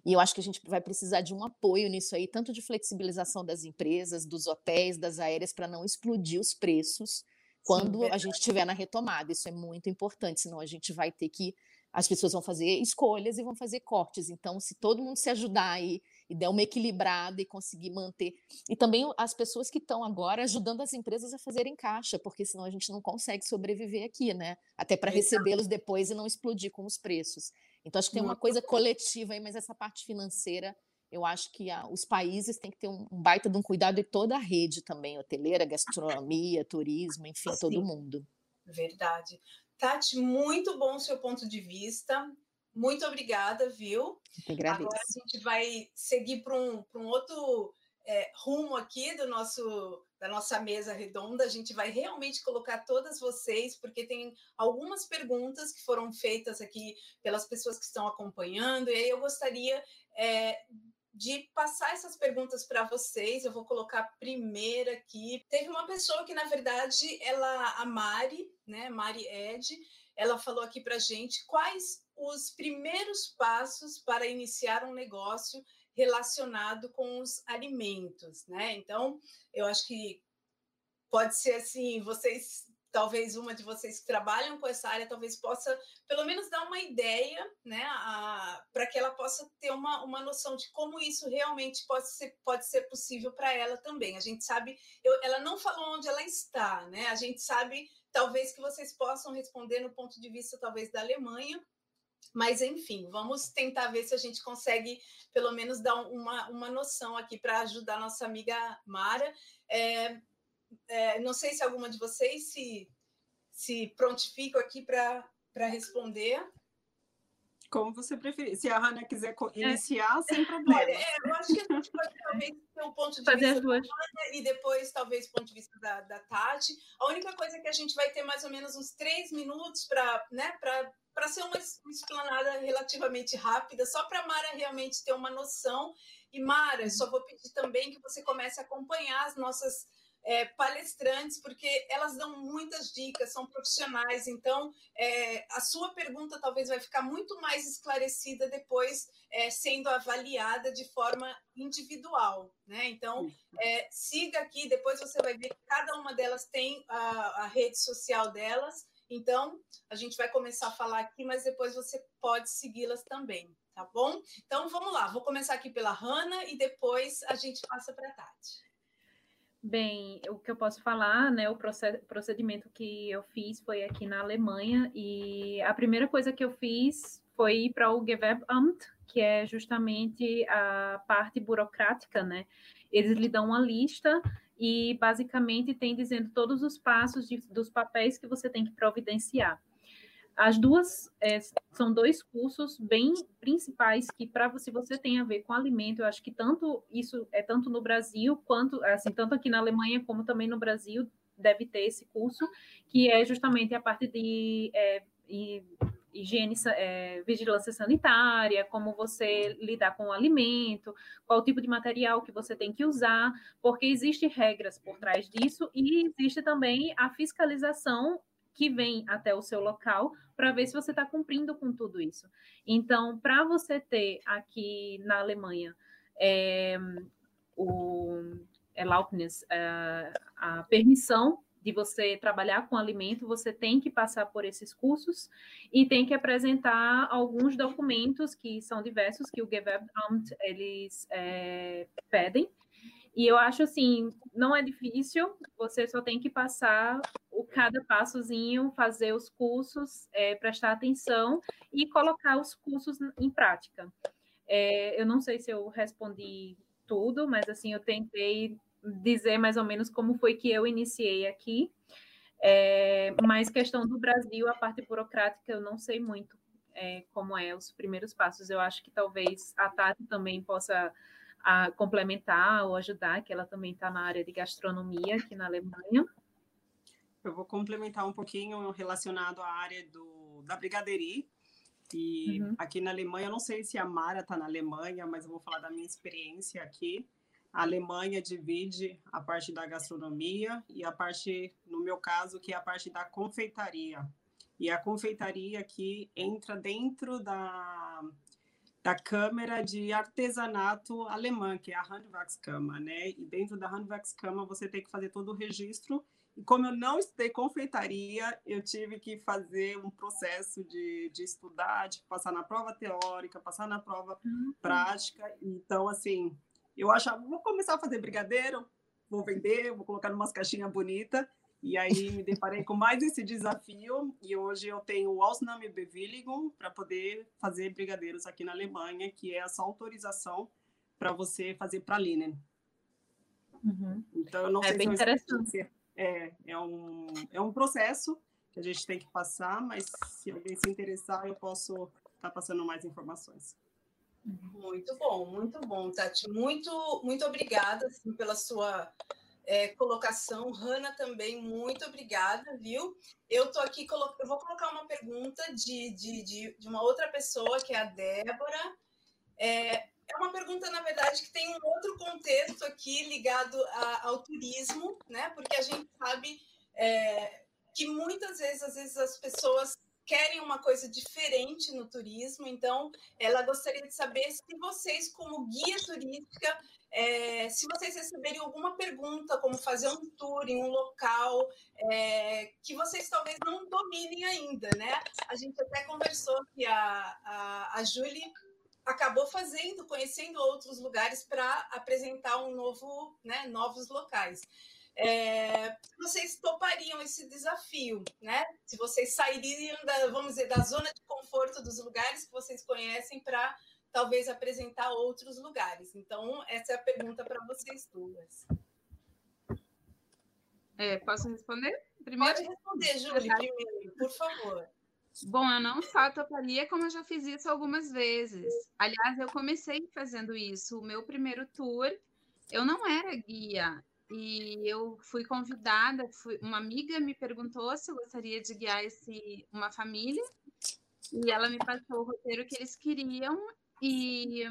e eu acho que a gente vai precisar de um apoio nisso aí, tanto de flexibilização das empresas, dos hotéis, das aéreas, para não explodir os preços quando Sim, a gente estiver na retomada. Isso é muito importante, senão a gente vai ter que. As pessoas vão fazer escolhas e vão fazer cortes. Então, se todo mundo se ajudar aí e der uma equilibrada e conseguir manter. E também as pessoas que estão agora ajudando as empresas a fazerem caixa, porque senão a gente não consegue sobreviver aqui, né? Até para recebê-los depois e não explodir com os preços. Então, acho que tem uma coisa coletiva aí, mas essa parte financeira eu acho que a, os países têm que ter um, um, baita de um cuidado e toda a rede também, hoteleira, gastronomia, turismo, enfim, Sim. todo mundo. Verdade. Tati, muito bom o seu ponto de vista. Muito obrigada, viu? Agora a gente vai seguir para um, um outro é, rumo aqui do nosso da nossa mesa redonda. A gente vai realmente colocar todas vocês, porque tem algumas perguntas que foram feitas aqui pelas pessoas que estão acompanhando, e aí eu gostaria é, de passar essas perguntas para vocês. Eu vou colocar a primeira aqui. Teve uma pessoa que, na verdade, ela, a Mari, né, Mari Ed, ela falou aqui para gente quais os primeiros passos para iniciar um negócio relacionado com os alimentos, né? Então, eu acho que pode ser assim, vocês talvez uma de vocês que trabalham com essa área talvez possa pelo menos dar uma ideia, né, para que ela possa ter uma, uma noção de como isso realmente pode ser, pode ser possível para ela também. A gente sabe, eu, ela não falou onde ela está, né? A gente sabe talvez que vocês possam responder no ponto de vista talvez da Alemanha, mas, enfim, vamos tentar ver se a gente consegue, pelo menos, dar uma, uma noção aqui para ajudar nossa amiga Mara. É, é, não sei se alguma de vocês se, se prontificam aqui para responder. Como você preferir. Se a Hanna quiser iniciar, é. sem problema. Olha, é, eu acho que a gente pode talvez ter um ponto de Fazer vista da Hanna e depois talvez o ponto de vista da, da Tati. A única coisa é que a gente vai ter mais ou menos uns três minutos para né, para ser uma explanada relativamente rápida, só para a Mara realmente ter uma noção. E Mara, só vou pedir também que você comece a acompanhar as nossas é, palestrantes, porque elas dão muitas dicas, são profissionais, então é, a sua pergunta talvez vai ficar muito mais esclarecida depois, é, sendo avaliada de forma individual. Né? Então, é, siga aqui, depois você vai ver que cada uma delas tem a, a rede social delas. Então, a gente vai começar a falar aqui, mas depois você pode segui-las também, tá bom? Então, vamos lá, vou começar aqui pela Hanna e depois a gente passa para a Tati. Bem, o que eu posso falar, né, o procedimento que eu fiz foi aqui na Alemanha e a primeira coisa que eu fiz foi ir para o Gewerbeamt, que é justamente a parte burocrática, né? Eles lhe dão uma lista e basicamente tem dizendo todos os passos de, dos papéis que você tem que providenciar. As duas é, são dois cursos bem principais que para se você tem a ver com alimento, eu acho que tanto isso é tanto no Brasil quanto assim tanto aqui na Alemanha como também no Brasil deve ter esse curso que é justamente a parte de é, higiene, é, vigilância sanitária, como você lidar com o alimento, qual tipo de material que você tem que usar, porque existem regras por trás disso e existe também a fiscalização que vem até o seu local para ver se você está cumprindo com tudo isso. Então, para você ter aqui na Alemanha é, o Erlaubnis, é, a permissão de você trabalhar com alimento, você tem que passar por esses cursos e tem que apresentar alguns documentos que são diversos que o Gewerbeamt eles é, pedem. E eu acho assim, não é difícil, você só tem que passar o cada passozinho, fazer os cursos, é, prestar atenção e colocar os cursos em prática. É, eu não sei se eu respondi tudo, mas assim, eu tentei dizer mais ou menos como foi que eu iniciei aqui. É, mas questão do Brasil, a parte burocrática, eu não sei muito é, como é os primeiros passos. Eu acho que talvez a Tati também possa a, complementar ou ajudar, que ela também está na área de gastronomia aqui na Alemanha. Eu vou complementar um pouquinho relacionado à área do, da brigadeiria. E uhum. aqui na Alemanha, eu não sei se a Mara está na Alemanha, mas eu vou falar da minha experiência aqui. A Alemanha divide a parte da gastronomia e a parte, no meu caso, que é a parte da confeitaria. E a confeitaria aqui entra dentro da, da Câmara de Artesanato Alemã, que é a Handwerkskammer, né? E dentro da Handwerkskammer você tem que fazer todo o registro como eu não estudei confeitaria, eu tive que fazer um processo de, de estudar, de passar na prova teórica, passar na prova uhum. prática. Então, assim, eu achava, vou começar a fazer brigadeiro, vou vender, vou colocar umas caixinhas bonitas. E aí me deparei com mais esse desafio e hoje eu tenho o Ausnahme Bewilligung para poder fazer brigadeiros aqui na Alemanha, que é essa autorização para você fazer praline. Uhum. Então eu não é sei bem se interessante. É, é um, é um processo que a gente tem que passar, mas se alguém se interessar, eu posso estar tá passando mais informações. Muito bom, muito bom, Tati. Muito, muito obrigada assim, pela sua é, colocação. Hanna também, muito obrigada, viu? Eu estou aqui, eu vou colocar uma pergunta de, de, de, de, uma outra pessoa, que é a Débora. É, é uma pergunta, na verdade, que tem um outro contexto aqui ligado a, ao turismo, né? Porque a gente sabe é, que muitas vezes, às vezes, as pessoas querem uma coisa diferente no turismo, então ela gostaria de saber se vocês, como guia turística, é, se vocês receberem alguma pergunta, como fazer um tour em um local é, que vocês talvez não dominem ainda, né? A gente até conversou que a, a, a Julie acabou fazendo, conhecendo outros lugares para apresentar um novo, né, novos locais. É, vocês topariam esse desafio, né? Se vocês sairiam da, vamos dizer, da zona de conforto dos lugares que vocês conhecem para talvez apresentar outros lugares. Então, essa é a pergunta para vocês duas. É, posso responder? Primeiro? Pode responder, Júlia, primeiro, por favor. Bom, eu não só toparia, como eu já fiz isso algumas vezes. Aliás, eu comecei fazendo isso. O meu primeiro tour, eu não era guia. E eu fui convidada, fui, uma amiga me perguntou se eu gostaria de guiar esse, uma família. E ela me passou o roteiro que eles queriam. E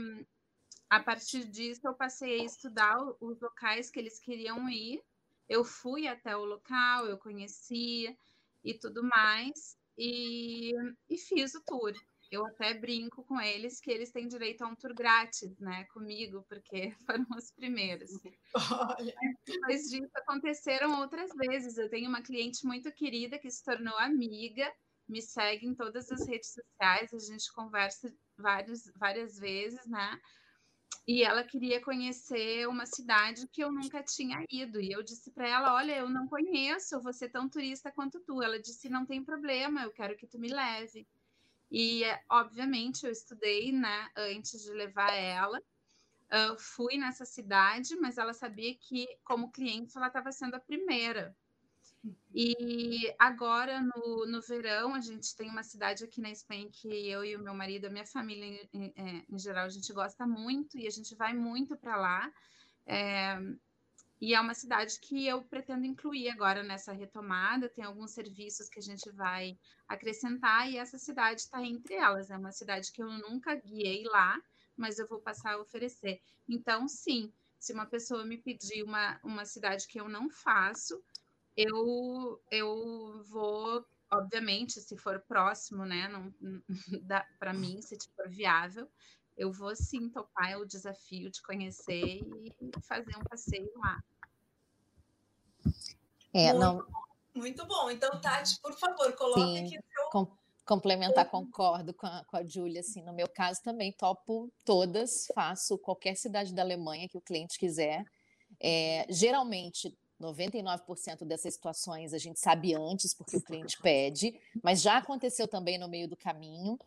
a partir disso, eu passei a estudar os locais que eles queriam ir. Eu fui até o local, eu conhecia e tudo mais e, e fiz o tour. Eu até brinco com eles que eles têm direito a um tour grátis, né, comigo, porque [laughs] foram os primeiros. Olha. Depois disso, aconteceram outras vezes. Eu tenho uma cliente muito querida que se tornou amiga, me segue em todas as redes sociais, a gente conversa vários, várias vezes, né? E ela queria conhecer uma cidade que eu nunca tinha ido. E eu disse para ela: Olha, eu não conheço, eu vou ser tão turista quanto tu. Ela disse: Não tem problema, eu quero que tu me leve. E, obviamente, eu estudei né, antes de levar ela. Uh, fui nessa cidade, mas ela sabia que, como cliente, ela estava sendo a primeira. E agora, no, no verão, a gente tem uma cidade aqui na Espanha que eu e o meu marido, a minha família em, em, em geral, a gente gosta muito e a gente vai muito para lá. É, e é uma cidade que eu pretendo incluir agora nessa retomada. Tem alguns serviços que a gente vai acrescentar e essa cidade está entre elas. É uma cidade que eu nunca guiei lá, mas eu vou passar a oferecer. Então, sim, se uma pessoa me pedir uma, uma cidade que eu não faço, eu, eu vou, obviamente, se for próximo, né, não, [laughs] para mim, se for viável, eu vou sim topar o desafio de conhecer e fazer um passeio lá. É, muito, não. Muito bom. Então, Tati, por favor, coloque sim, aqui seu. Com, complementar, concordo com a, com a Júlia. Assim, no meu caso também, topo todas, faço qualquer cidade da Alemanha que o cliente quiser. É, geralmente, 99% dessas situações a gente sabe antes, porque o cliente [laughs] pede, mas já aconteceu também no meio do caminho.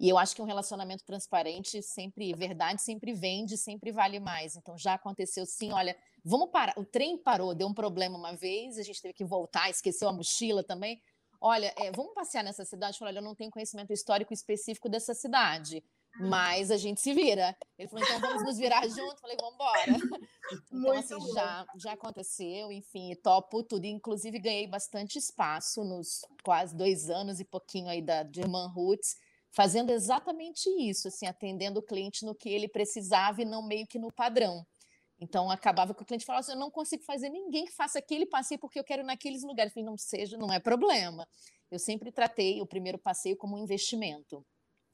E eu acho que um relacionamento transparente sempre, verdade sempre vende, sempre vale mais. Então já aconteceu sim, olha, vamos parar. O trem parou, deu um problema uma vez, a gente teve que voltar, esqueceu a mochila também. Olha, é, vamos passear nessa cidade? Falei, olha, eu não tenho conhecimento histórico específico dessa cidade mas a gente se vira. Ele falou, então vamos nos virar junto. Falei, vamos embora. [laughs] Então, Muito assim, já, já aconteceu, enfim, topo tudo. Inclusive, ganhei bastante espaço nos quase dois anos e pouquinho aí da German Roots, fazendo exatamente isso, assim, atendendo o cliente no que ele precisava e não meio que no padrão. Então, acabava que o cliente falava assim, eu não consigo fazer ninguém que faça aquele passeio porque eu quero naqueles lugares. Eu falei, não seja, não é problema. Eu sempre tratei o primeiro passeio como um investimento.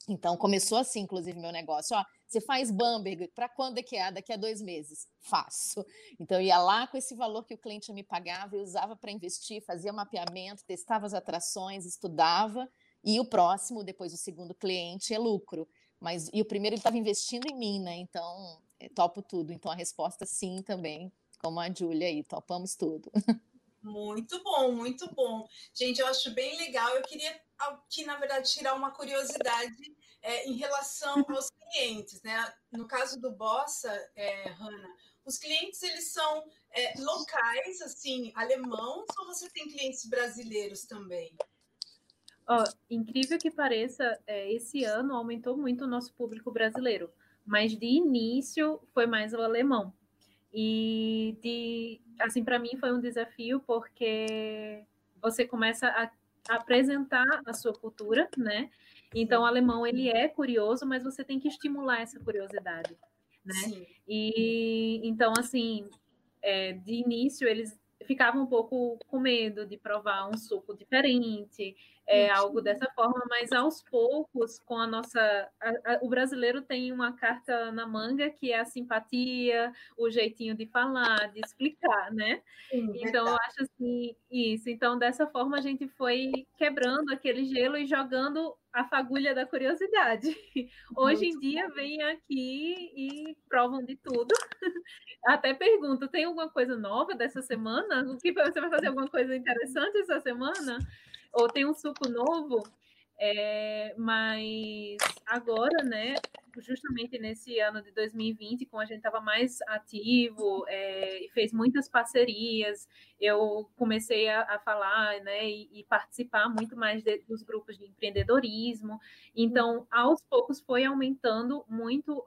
Então começou assim, inclusive, meu negócio. Ó, você faz Bamberg, para quando é que é? Daqui a dois meses. [laughs] Faço. Então ia lá com esse valor que o cliente me pagava, eu usava para investir, fazia mapeamento, testava as atrações, estudava. E o próximo, depois o segundo cliente, é lucro. Mas e o primeiro ele estava investindo em mim, né? Então é, topo tudo. Então a resposta sim também, como a Júlia aí, topamos tudo. [laughs] Muito bom, muito bom. Gente, eu acho bem legal. Eu queria aqui, na verdade, tirar uma curiosidade é, em relação aos clientes, né? No caso do Bossa, é, Hanna, os clientes eles são é, locais, assim, alemãos, ou você tem clientes brasileiros também? Oh, incrível que pareça, é, esse ano aumentou muito o nosso público brasileiro, mas de início foi mais o alemão. E de, assim, para mim foi um desafio porque você começa a apresentar a sua cultura, né? Então, o alemão ele é curioso, mas você tem que estimular essa curiosidade, né? Sim. E então, assim, é, de início eles ficava um pouco com medo de provar um suco diferente, é, algo dessa forma, mas aos poucos, com a nossa. A, a, o brasileiro tem uma carta na manga que é a simpatia, o jeitinho de falar, de explicar, né? Sim, então, eu acho assim, isso. Então, dessa forma, a gente foi quebrando aquele gelo e jogando a fagulha da curiosidade. [laughs] Hoje em dia vem aqui e provam de tudo. [laughs] Até pergunto, tem alguma coisa nova dessa semana? O que você vai fazer alguma coisa interessante essa semana? Ou tem um suco novo? É, mas agora, né, justamente nesse ano de 2020, como a gente estava mais ativo é, e fez muitas parcerias, eu comecei a, a falar né, e, e, participar muito mais de, dos grupos de empreendedorismo. Então, aos poucos, foi aumentando muito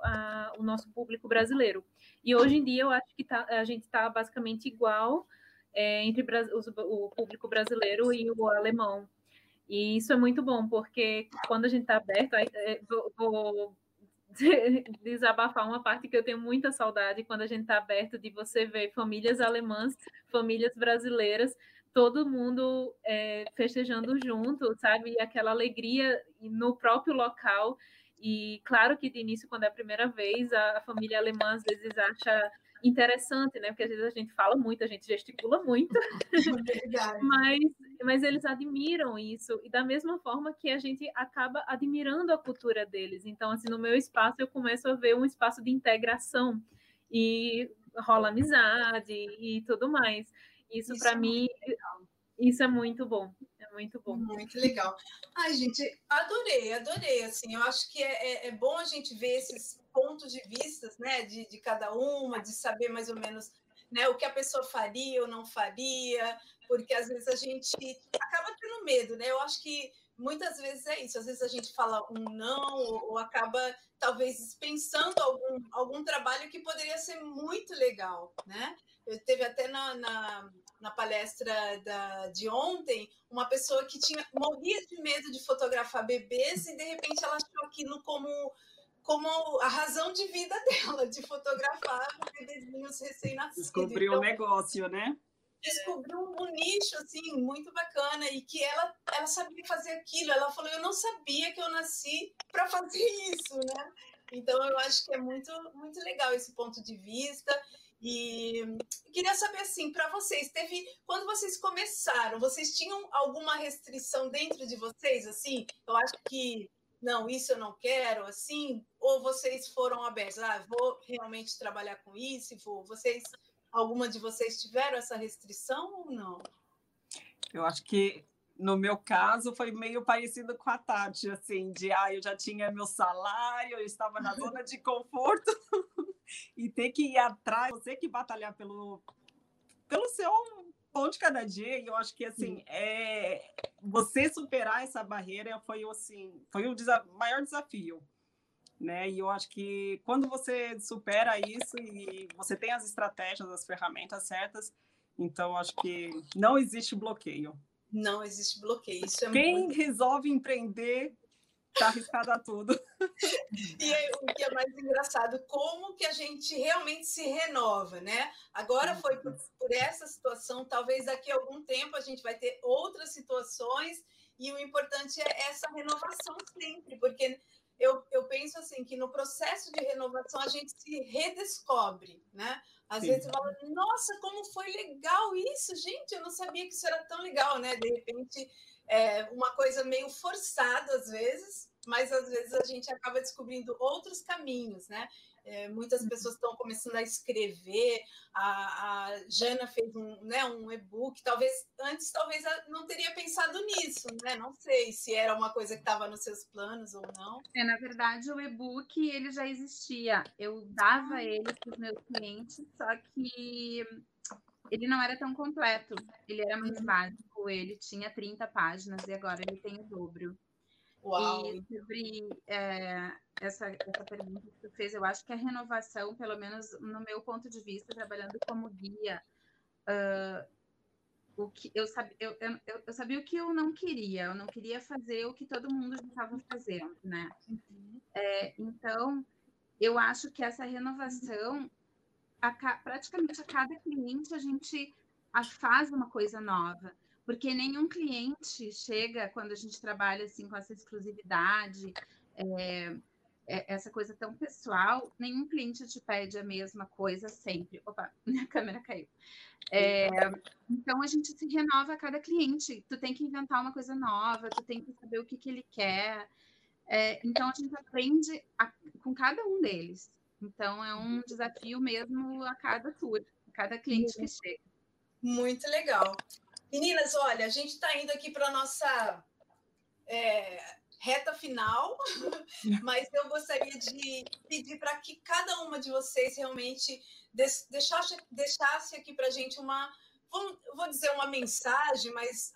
o nosso público brasileiro. E hoje em dia, eu acho que tá, a gente está basicamente igual é, entre os, o público brasileiro e o alemão. E isso é muito bom, porque quando a gente está aberto, é, vou, vou [laughs] desabafar uma parte que eu tenho muita saudade quando a gente está aberto de você ver famílias alemãs, famílias brasileiras, todo mundo é, festejando junto, sabe? E aquela alegria no próprio local. E claro que de início, quando é a primeira vez, a família alemã às vezes acha interessante, né? Porque às vezes a gente fala muito, a gente gesticula muito, [laughs] mas, mas eles admiram isso, e da mesma forma que a gente acaba admirando a cultura deles. Então, assim, no meu espaço, eu começo a ver um espaço de integração e rola amizade e tudo mais. Isso, isso para é mim, isso é muito bom. Muito bom. Muito legal. Ai, gente, adorei, adorei. Assim, eu acho que é, é, é bom a gente ver esses pontos de vista, né, de, de cada uma, de saber mais ou menos né, o que a pessoa faria ou não faria, porque às vezes a gente acaba tendo medo, né? Eu acho que muitas vezes é isso, às vezes a gente fala um não, ou, ou acaba talvez dispensando algum, algum trabalho que poderia ser muito legal, né? Eu teve até na, na, na palestra da, de ontem uma pessoa que tinha morria de medo de fotografar bebês e de repente ela achou aquilo como como a razão de vida [laughs] dela, de fotografar bebezinhos recém-nascidos. Descobriu então, um negócio, né? Descobriu um nicho, assim, muito bacana, e que ela, ela sabia fazer aquilo. Ela falou, eu não sabia que eu nasci para fazer isso, né? Então, eu acho que é muito, muito legal esse ponto de vista. E queria saber assim, para vocês, teve quando vocês começaram, vocês tinham alguma restrição dentro de vocês assim? Eu acho que não, isso eu não quero, assim, ou vocês foram abertos, ah, vou realmente trabalhar com isso, vou. Vocês, alguma de vocês tiveram essa restrição ou não? Eu acho que no meu caso foi meio parecido com a Tati, assim, de ah, eu já tinha meu salário, eu estava na zona de conforto [laughs] e ter que ir atrás, você que batalhar pelo pelo seu pão de cada dia, e eu acho que assim, é, você superar essa barreira foi assim, foi o desa maior desafio. Né? E eu acho que quando você supera isso e você tem as estratégias, as ferramentas certas, então acho que não existe bloqueio. Não existe bloqueio. É Quem muito... resolve empreender está arriscado a tudo. [laughs] E aí, o que é mais engraçado, como que a gente realmente se renova, né? Agora foi por, por, essa situação, talvez daqui a algum tempo a gente vai ter outras situações, e o importante é essa renovação sempre, porque eu, eu penso assim que no processo de renovação a gente se redescobre, né? Às Sim. vezes você fala, nossa, como foi legal isso, gente, eu não sabia que isso era tão legal, né? De repente, é uma coisa meio forçada às vezes, mas às vezes a gente acaba descobrindo outros caminhos, né? É, muitas uhum. pessoas estão começando a escrever, a, a Jana fez um, né, um e-book, talvez antes talvez não teria pensado nisso, né? Não sei se era uma coisa que estava nos seus planos ou não. É, na verdade, o e-book ele já existia. Eu dava ah. ele para os meus clientes, só que ele não era tão completo, ele era mais uhum. básico, ele tinha 30 páginas e agora ele tem o dobro. Uau. E sobre é, essa, essa pergunta que tu fez, eu acho que a renovação, pelo menos no meu ponto de vista, trabalhando como guia, uh, o que eu, sabia, eu, eu, eu, sabia o que eu não queria, eu não queria fazer o que todo mundo estava fazendo, né? Uhum. É, então, eu acho que essa renovação, a, praticamente a cada cliente, a gente faz uma coisa nova porque nenhum cliente chega quando a gente trabalha assim com essa exclusividade, é, é, essa coisa tão pessoal, nenhum cliente te pede a mesma coisa sempre. Opa, [laughs] minha câmera caiu. É, então a gente se renova a cada cliente. Tu tem que inventar uma coisa nova, tu tem que saber o que, que ele quer. É, então a gente aprende a, com cada um deles. Então é um desafio mesmo a cada tour, a cada cliente que chega. Muito legal. Meninas, olha, a gente está indo aqui para a nossa é, reta final, [laughs] mas eu gostaria de pedir para que cada uma de vocês realmente deixasse, deixasse aqui para a gente uma, vou dizer uma mensagem, mas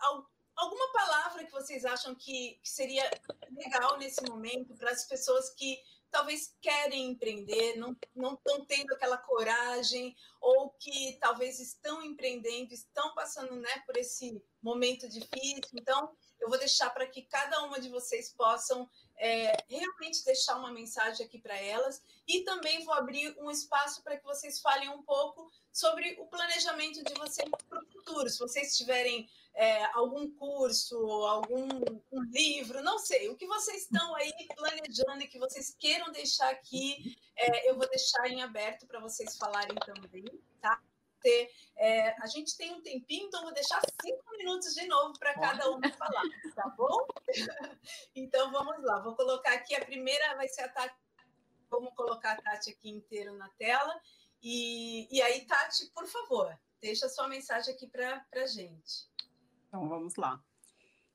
alguma palavra que vocês acham que, que seria legal nesse momento para as pessoas que talvez querem empreender, não, estão tendo aquela coragem, ou que talvez estão empreendendo, estão passando né, por esse momento difícil. Então, eu vou deixar para que cada uma de vocês possam é, realmente deixar uma mensagem aqui para elas e também vou abrir um espaço para que vocês falem um pouco sobre o planejamento de vocês para o futuro. Se vocês tiverem é, algum curso, algum um livro, não sei, o que vocês estão aí planejando e que vocês queiram deixar aqui, é, eu vou deixar em aberto para vocês falarem também? Ter. É, a gente tem um tempinho, então vou deixar cinco minutos de novo para cada um falar, tá bom? [laughs] então vamos lá, vou colocar aqui a primeira, vai ser a Tati. Vamos colocar a Tati aqui inteiro na tela. E, e aí, Tati, por favor, deixa a sua mensagem aqui para a gente. Então vamos lá.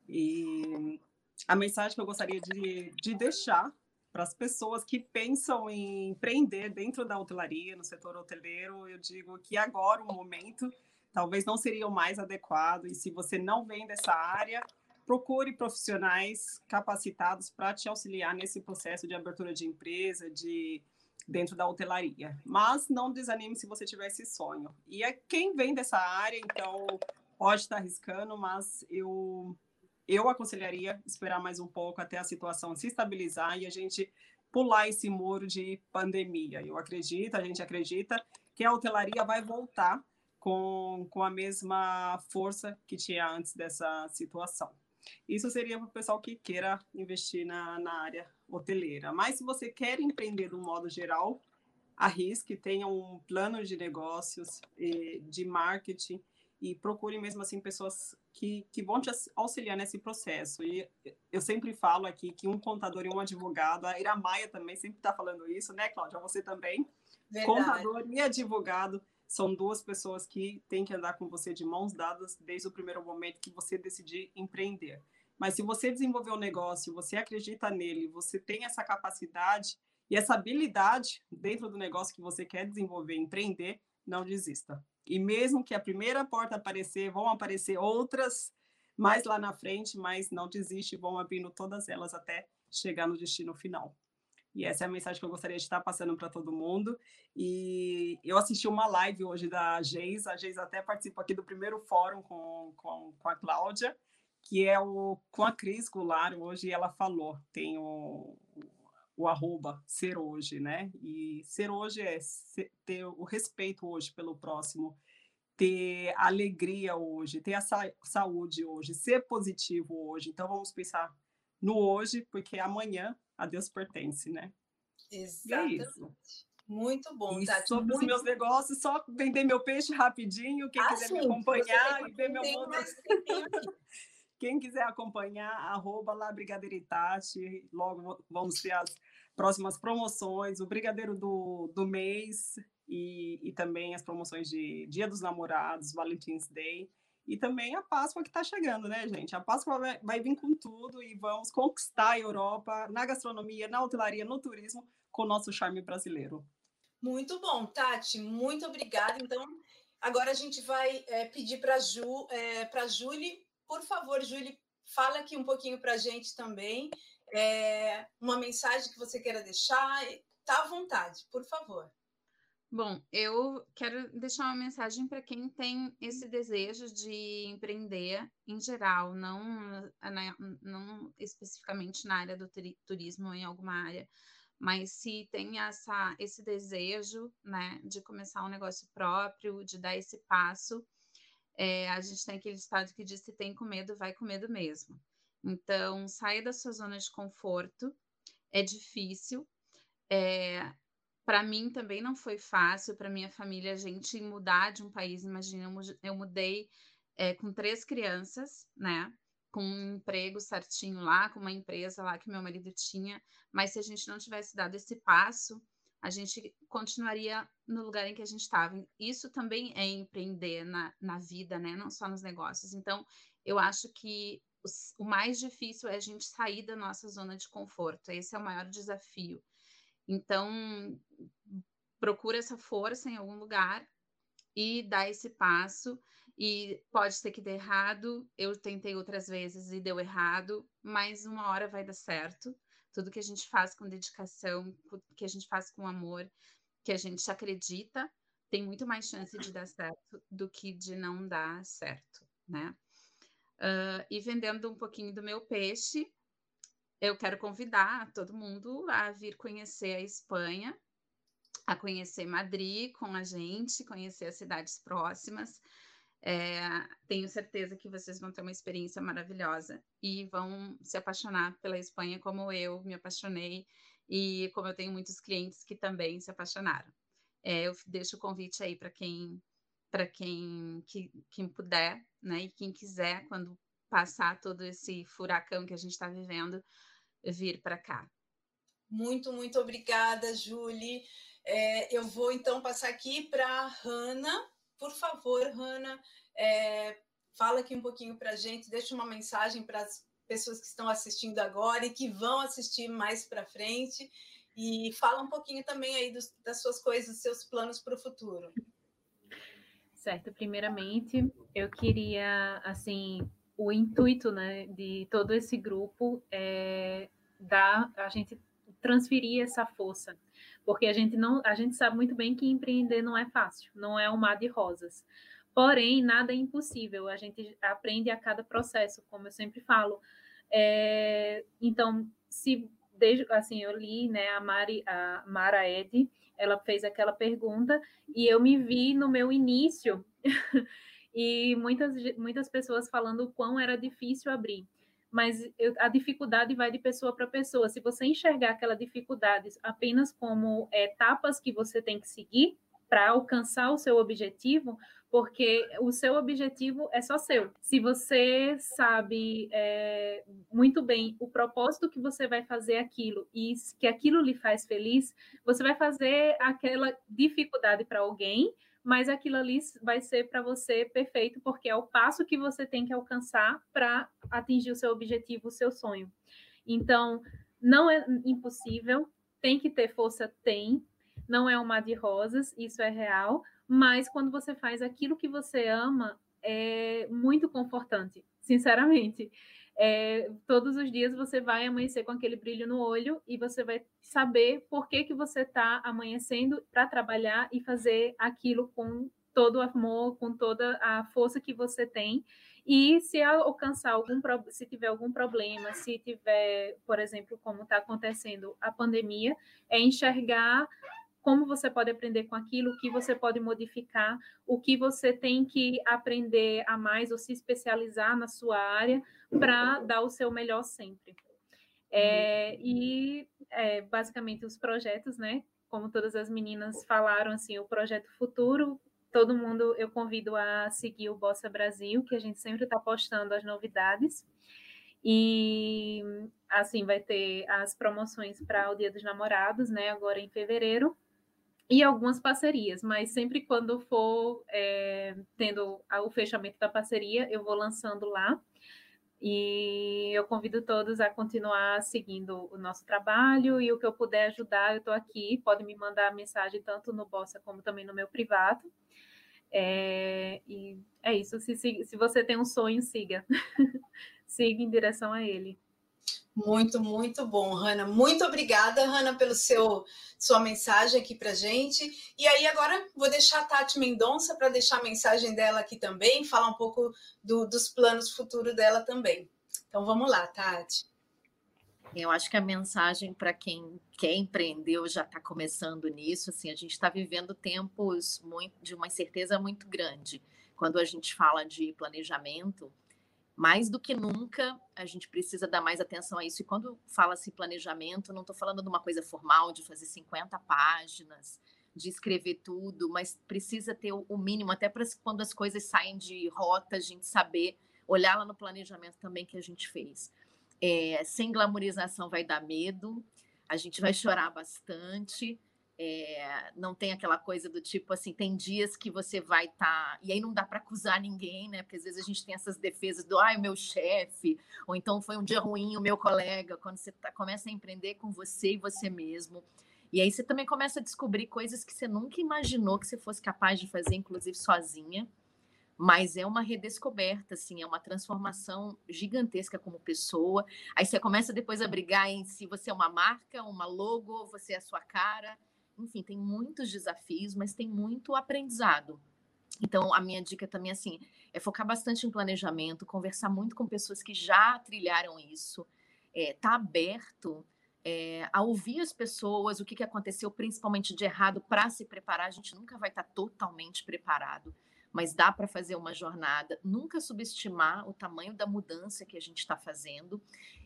E a mensagem que eu gostaria de, de deixar para as pessoas que pensam em empreender dentro da hotelaria, no setor hoteleiro, eu digo que agora o momento talvez não seria o mais adequado, e se você não vem dessa área, procure profissionais capacitados para te auxiliar nesse processo de abertura de empresa, de dentro da hotelaria. Mas não desanime se você tiver esse sonho. E é quem vem dessa área, então pode estar arriscando, mas eu eu aconselharia esperar mais um pouco até a situação se estabilizar e a gente pular esse muro de pandemia. Eu acredito, a gente acredita que a hotelaria vai voltar com, com a mesma força que tinha antes dessa situação. Isso seria para o pessoal que queira investir na, na área hoteleira. Mas se você quer empreender de um modo geral, arrisque, tenha um plano de negócios, eh, de marketing, e procure mesmo assim pessoas que, que vão te auxiliar nesse processo. E eu sempre falo aqui que um contador e um advogado, a Ira Maia também sempre está falando isso, né, Cláudia? Você também. Verdade. Contador e advogado são duas pessoas que têm que andar com você de mãos dadas desde o primeiro momento que você decidir empreender. Mas se você desenvolver um negócio, você acredita nele, você tem essa capacidade e essa habilidade dentro do negócio que você quer desenvolver, empreender, não desista. E mesmo que a primeira porta aparecer, vão aparecer outras mais lá na frente, mas não desiste, vão abrindo todas elas até chegar no destino final. E essa é a mensagem que eu gostaria de estar passando para todo mundo. E eu assisti uma live hoje da Geis, a Geis até participou aqui do primeiro fórum com, com, com a Cláudia, que é o com a Cris Goulart, hoje ela falou, tem o, o arroba ser hoje, né? E ser hoje é ter o respeito hoje pelo próximo, ter alegria hoje, ter a sa saúde hoje, ser positivo hoje. Então vamos pensar no hoje, porque amanhã a Deus pertence, né? Exatamente. É muito bom, e Tati. Sobre muito... os meus negócios, só vender meu peixe rapidinho. Quem ah, quiser sim, me acompanhar e ver meu mundo. [laughs] Quem quiser acompanhar, arroba lá Brigadeiritati, logo vamos ter as próximas promoções, o Brigadeiro do, do mês e, e também as promoções de Dia dos Namorados, Valentine's Day e também a Páscoa que está chegando, né, gente? A Páscoa vai, vai, vir com tudo e vamos conquistar a Europa na gastronomia, na hotelaria, no turismo, com o nosso charme brasileiro. Muito bom, Tati, muito obrigada. Então, agora a gente vai é, pedir para Ju, é, para Julie por favor, Júlia, fala aqui um pouquinho para a gente também, é, uma mensagem que você queira deixar, está à vontade, por favor. Bom, eu quero deixar uma mensagem para quem tem esse desejo de empreender em geral, não, não especificamente na área do turismo ou em alguma área, mas se tem essa, esse desejo né, de começar um negócio próprio, de dar esse passo, é, a gente tem aquele estado que diz se tem com medo, vai com medo mesmo. Então, saia da sua zona de conforto, é difícil. É, para mim também não foi fácil, para minha família, a gente mudar de um país. Imagina, eu mudei é, com três crianças, né? Com um emprego certinho lá, com uma empresa lá que meu marido tinha. Mas se a gente não tivesse dado esse passo, a gente continuaria no lugar em que a gente estava. Isso também é empreender na, na vida, né? Não só nos negócios. Então, eu acho que o mais difícil é a gente sair da nossa zona de conforto. Esse é o maior desafio. Então, procura essa força em algum lugar e dá esse passo. E pode ser que dê errado. Eu tentei outras vezes e deu errado, mas uma hora vai dar certo. Tudo que a gente faz com dedicação, que a gente faz com amor, que a gente acredita, tem muito mais chance de dar certo do que de não dar certo, né? Uh, e vendendo um pouquinho do meu peixe, eu quero convidar todo mundo a vir conhecer a Espanha, a conhecer Madrid com a gente, conhecer as cidades próximas. É, tenho certeza que vocês vão ter uma experiência maravilhosa e vão se apaixonar pela Espanha como eu me apaixonei e como eu tenho muitos clientes que também se apaixonaram. É, eu deixo o convite aí para quem para quem, que, quem puder, né, e quem quiser, quando passar todo esse furacão que a gente está vivendo, vir para cá. Muito, muito obrigada, Julie. É, eu vou então passar aqui para a Hanna. Por favor, Hanna, é, fala aqui um pouquinho para a gente, deixa uma mensagem para as pessoas que estão assistindo agora e que vão assistir mais para frente. E fala um pouquinho também aí dos, das suas coisas, dos seus planos para o futuro. Certo, primeiramente eu queria, assim, o intuito, né, de todo esse grupo é dar, a gente transferir essa força, porque a gente não, a gente sabe muito bem que empreender não é fácil, não é um mar de rosas. Porém, nada é impossível. A gente aprende a cada processo, como eu sempre falo. É, então, se desde assim eu li, né, a Mari, a Mara Ed, ela fez aquela pergunta e eu me vi no meu início [laughs] e muitas, muitas pessoas falando o quão era difícil abrir. Mas eu, a dificuldade vai de pessoa para pessoa. Se você enxergar aquela dificuldade apenas como etapas que você tem que seguir, para alcançar o seu objetivo, porque o seu objetivo é só seu. Se você sabe é, muito bem o propósito que você vai fazer aquilo e que aquilo lhe faz feliz, você vai fazer aquela dificuldade para alguém, mas aquilo ali vai ser para você perfeito, porque é o passo que você tem que alcançar para atingir o seu objetivo, o seu sonho. Então, não é impossível, tem que ter força, tem, não é um mar de rosas, isso é real, mas quando você faz aquilo que você ama, é muito confortante, sinceramente. É, todos os dias você vai amanhecer com aquele brilho no olho e você vai saber por que, que você está amanhecendo para trabalhar e fazer aquilo com todo o amor, com toda a força que você tem. E se alcançar algum se tiver algum problema, se tiver, por exemplo, como está acontecendo a pandemia, é enxergar como você pode aprender com aquilo, o que você pode modificar, o que você tem que aprender a mais ou se especializar na sua área para dar o seu melhor sempre. É, e é, basicamente os projetos, né? Como todas as meninas falaram, assim, o projeto futuro, todo mundo eu convido a seguir o Bossa Brasil, que a gente sempre está postando as novidades. E assim vai ter as promoções para o Dia dos Namorados, né? Agora em fevereiro e algumas parcerias, mas sempre quando for é, tendo o fechamento da parceria, eu vou lançando lá. E eu convido todos a continuar seguindo o nosso trabalho e o que eu puder ajudar, eu estou aqui. Pode me mandar mensagem tanto no Bossa como também no meu privado. É, e é isso. Se, se, se você tem um sonho, siga. [laughs] siga em direção a ele. Muito, muito bom, Hanna. Muito obrigada, Hanna, pelo seu sua mensagem aqui para gente. E aí agora vou deixar a Tati Mendonça para deixar a mensagem dela aqui também, falar um pouco do, dos planos futuros dela também. Então vamos lá, Tati. Eu acho que a mensagem para quem quer empreender já está começando nisso, assim, a gente está vivendo tempos muito, de uma incerteza muito grande. Quando a gente fala de planejamento, mais do que nunca, a gente precisa dar mais atenção a isso. E quando fala-se planejamento, não estou falando de uma coisa formal, de fazer 50 páginas, de escrever tudo, mas precisa ter o mínimo, até para quando as coisas saem de rota, a gente saber olhar lá no planejamento também que a gente fez. É, sem glamorização vai dar medo, a gente vai chorar bastante, É, não tem aquela coisa do tipo assim, tem dias que você vai estar. Tá, e aí não dá para acusar ninguém, né? Porque às vezes a gente tem essas defesas do ai, meu chefe, ou então foi um dia ruim o meu colega. Quando você tá, começa a empreender com você e você mesmo. E aí você também começa a descobrir coisas que você nunca imaginou que você fosse capaz de fazer, inclusive sozinha. Mas é uma redescoberta, assim, é uma transformação gigantesca como pessoa. Aí você começa depois a brigar em se você é uma marca, uma logo, você é a sua cara enfim, tem muitos desafios, mas tem muito aprendizado. Então, a minha dica também, assim, é focar bastante em planejamento, conversar muito com pessoas que já trilharam isso, é, tá aberto é, a ouvir as pessoas, o que, que aconteceu, principalmente de errado, para se preparar. A gente nunca vai estar tá totalmente preparado, mas dá para fazer uma jornada. Nunca subestimar o tamanho da mudança que a gente está fazendo.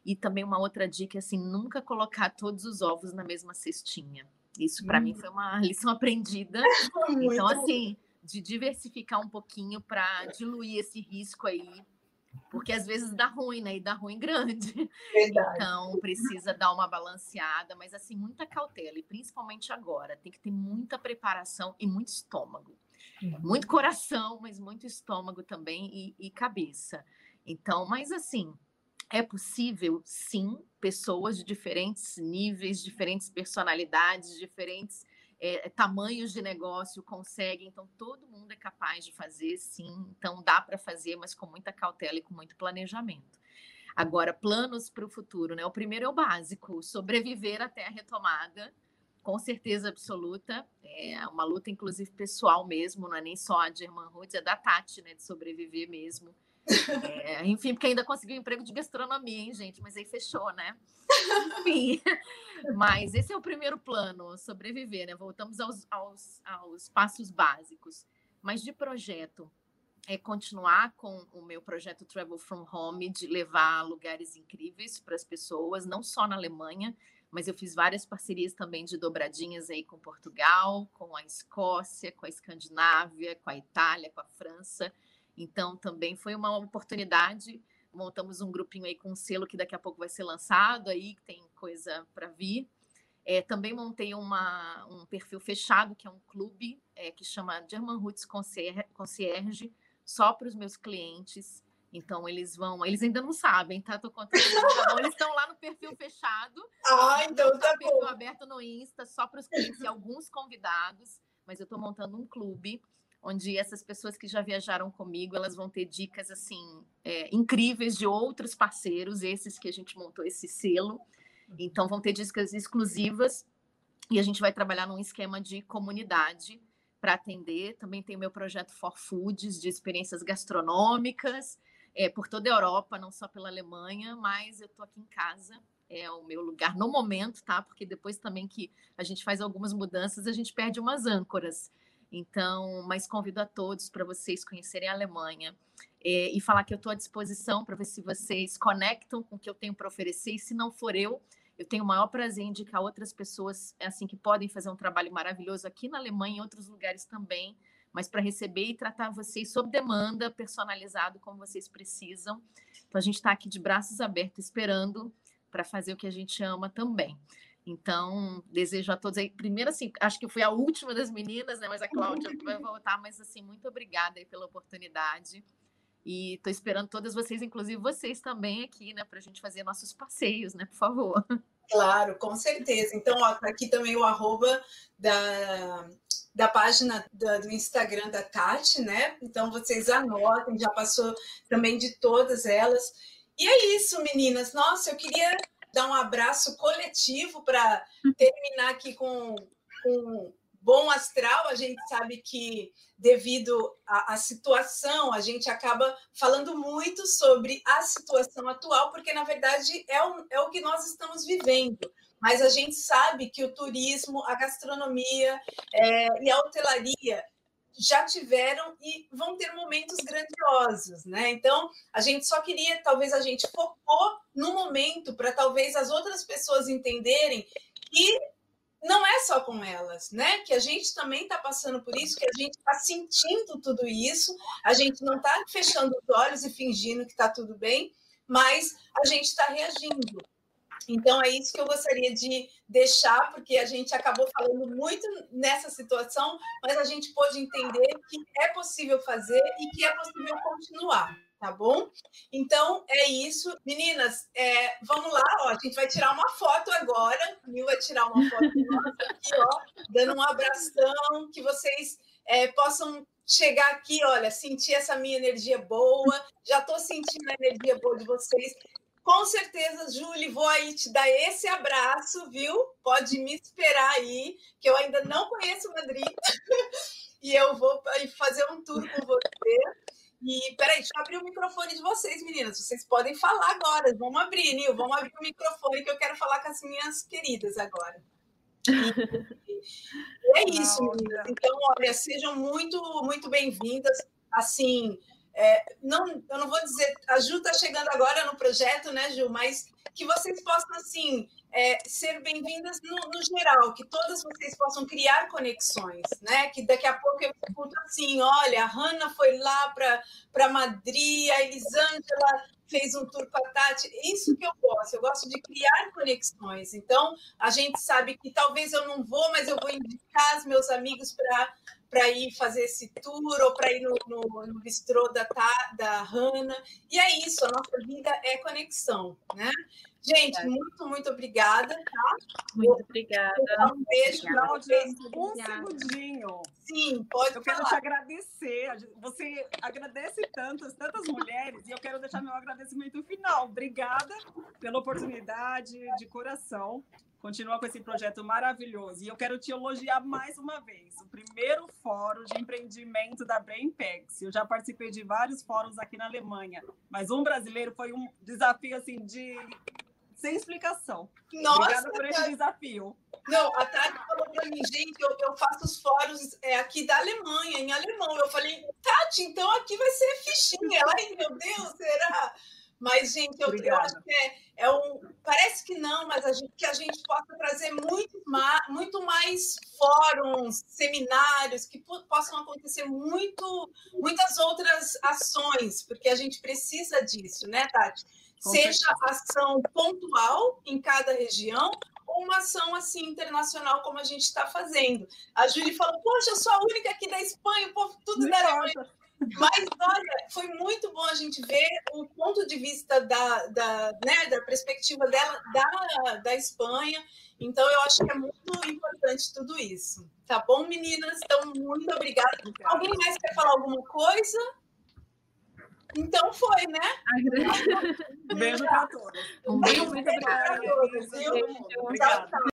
E também uma outra dica, assim, nunca colocar todos os ovos na mesma cestinha. Isso para hum. mim foi uma [laughs] lição aprendida. [laughs] então, assim, de diversificar um pouquinho para diluir esse risco aí, porque às vezes dá ruim, né? E dá ruim grande. Verdade. Então, precisa dar uma balanceada, mas assim, muita cautela, e principalmente agora, tem que ter muita preparação e muito estômago. Uhum. Muito coração, mas muito estômago também e, e cabeça. Então, mas assim, é possível, sim, pessoas de diferentes níveis, diferentes personalidades, diferentes é, tamanhos de negócio conseguem. Então, todo mundo é capaz de fazer, sim. Então, dá para fazer, mas com muita cautela e com muito planejamento. Agora, planos para o futuro, né? O primeiro é o básico: sobreviver até a retomada, com certeza absoluta. É uma luta, inclusive, pessoal mesmo, não é nem só a German Roots, é da Tati, né? De sobreviver mesmo. É, enfim, porque ainda conseguiu um emprego de gastronomia, hein, gente? Mas aí fechou, né? Enfim. [laughs] Mas esse é o primeiro plano, sobreviver, né? Voltamos aos, aos, aos passos básicos. Mas de projeto, é continuar com o meu projeto Travel from Home, de levar lugares incríveis para as pessoas, não só na Alemanha, mas eu fiz várias parcerias também de dobradinhas aí com Portugal, com a Escócia, com a Escandinávia, com a Itália, com a França. Então, também foi uma oportunidade. Montamos um grupinho aí com um selo que daqui a pouco vai ser lançado aí, que tem coisa para vir. É, também montei uma, um perfil fechado, que é um clube, é, que chama German Roots Concierge, Concierge só para os meus clientes. Então, eles vão, eles ainda não sabem, tá? Tô contando. Tá eles estão lá no perfil fechado. Ah, então tá, perfil aberto no Insta, só para os clientes e alguns convidados. Mas eu estou montando um clube onde essas pessoas que já viajaram comigo, elas vão ter dicas assim é, incríveis de outros parceiros, esses que a gente montou esse selo. Então vão ter dicas exclusivas e a gente vai trabalhar num esquema de comunidade para atender. Também tem o meu projeto For Foods de experiências gastronômicas é, por toda a Europa, não só pela Alemanha, mas eu estou aqui em casa é o meu lugar no momento, tá? Porque depois também que a gente faz algumas mudanças, a gente perde umas âncoras. Então, mas convido a todos para vocês conhecerem a Alemanha é, e falar que eu estou à disposição para ver se vocês conectam com o que eu tenho para oferecer. E se não for eu, eu tenho o maior prazer em indicar outras pessoas assim que podem fazer um trabalho maravilhoso aqui na Alemanha e em outros lugares também, mas para receber e tratar vocês sob demanda, personalizado como vocês precisam. Então a gente está aqui de braços abertos esperando para fazer o que a gente ama também. Então, desejo a todos aí. Primeiro, assim, acho que fui a última das meninas, né? Mas a Cláudia [laughs] vai voltar. Mas, assim, muito obrigada aí pela oportunidade. E estou esperando todas vocês, inclusive vocês também aqui, né? Para a gente fazer nossos passeios, né? Por favor. Claro, com certeza. Então, ó, tá aqui também o arroba da, da página da, do Instagram da Tati, né? Então, vocês anotem, já passou também de todas elas. E é isso, meninas. Nossa, eu queria dar um abraço coletivo para terminar aqui com, com bom astral. A gente sabe que, devido à, à, situação, a gente acaba falando muito sobre a situação atual, porque, na verdade, é o, é o que nós estamos vivendo. Mas a gente sabe que o turismo, a gastronomia é, e a hotelaria já tiveram e vão ter momentos grandiosos, né? Então, a gente só queria, talvez a gente focou no momento para talvez as outras pessoas entenderem que não é só com elas, né? Que a gente também está passando por isso, que a gente está sentindo tudo isso, a gente não está fechando os olhos e fingindo que está tudo bem, mas a gente está reagindo. Então, é isso que eu gostaria de deixar, porque a gente acabou falando muito nessa situação, mas a gente pôde entender que é possível fazer e que é possível continuar, tá bom? Então, é isso. Meninas, é, vamos lá, ó, a gente vai tirar uma foto agora. A Mil vai tirar uma foto [laughs] aqui, ó, dando um abração, que vocês é, possam chegar aqui, olha, sentir essa minha energia boa. Já estou sentindo a energia boa de vocês. Com certeza, Julie, vou aí te dar esse abraço, viu? Pode me esperar aí, que eu ainda não conheço Madrid. [laughs] e eu vou fazer um tour com você. E peraí, deixa eu abrir o microfone de vocês, meninas. Vocês podem falar agora. Vamos abrir, Nil. Vamos abrir o microfone que eu quero falar com as minhas queridas agora. E é isso, meninas. Então, olha, sejam muito, muito bem-vindas. Assim, é, não, eu não vou dizer, a Ju está chegando agora no projeto, né, Ju? Mas que vocês possam, assim, é, ser bem-vindas no, no, geral, que todas vocês possam criar conexões, né? Que daqui a pouco eu escuto assim: olha, a Hanna foi lá para Madrid, a Elisângela fez um tour com a Tati. Isso que eu gosto, eu gosto de criar conexões. Então, a gente sabe que talvez eu não vou, mas eu vou indicar os meus amigos para para ir fazer esse tour ou para ir no, no, no bistrô da, da Hanna. E é isso, a nossa vida é conexão, né? Gente, muito, muito obrigada, tá? Muito obrigada. Um beijo para vocês. Um segundinho. Sim, pode Eu falar. quero te agradecer. Você agradece tantas, tantas mulheres, e eu quero deixar meu agradecimento final. Obrigada pela oportunidade, de coração. Continua com esse projeto maravilhoso. E eu quero te elogiar mais uma vez. O primeiro fórum de empreendimento da Brainpex. Eu já participei de vários fóruns aqui na Alemanha, mas um brasileiro foi um desafio assim de sem explicação. Nossa, Obrigada por esse desafio. Não, a Tati falou para mim, gente, eu, eu faço os fóruns é, aqui da Alemanha, em alemão. Eu falei, Tati, então aqui vai ser fichinha. Ai, meu Deus, será? Mas, gente, eu, eu acho que é, é, um. Parece que não, mas a gente, que a gente possa trazer muito mais, muito mais fóruns, seminários, que possam acontecer muito, muitas outras ações, porque a gente precisa disso, né, Tati? Com Seja certeza. ação pontual em cada região, ou uma ação assim internacional como a gente está fazendo. A Júlia falou: Poxa, eu sou a única aqui da Espanha, o povo tudo da Alemanha. Mas, olha, foi muito bom a gente ver o ponto de vista da, da, né, da perspectiva dela, da, da Espanha. Então, eu acho que é muito importante tudo isso. Tá bom, meninas? Então, muito obrigada. Alguém mais quer falar alguma coisa? Então foi, né? Beijo para todos. Um beijo, muito obrigada. Tchau, tchau.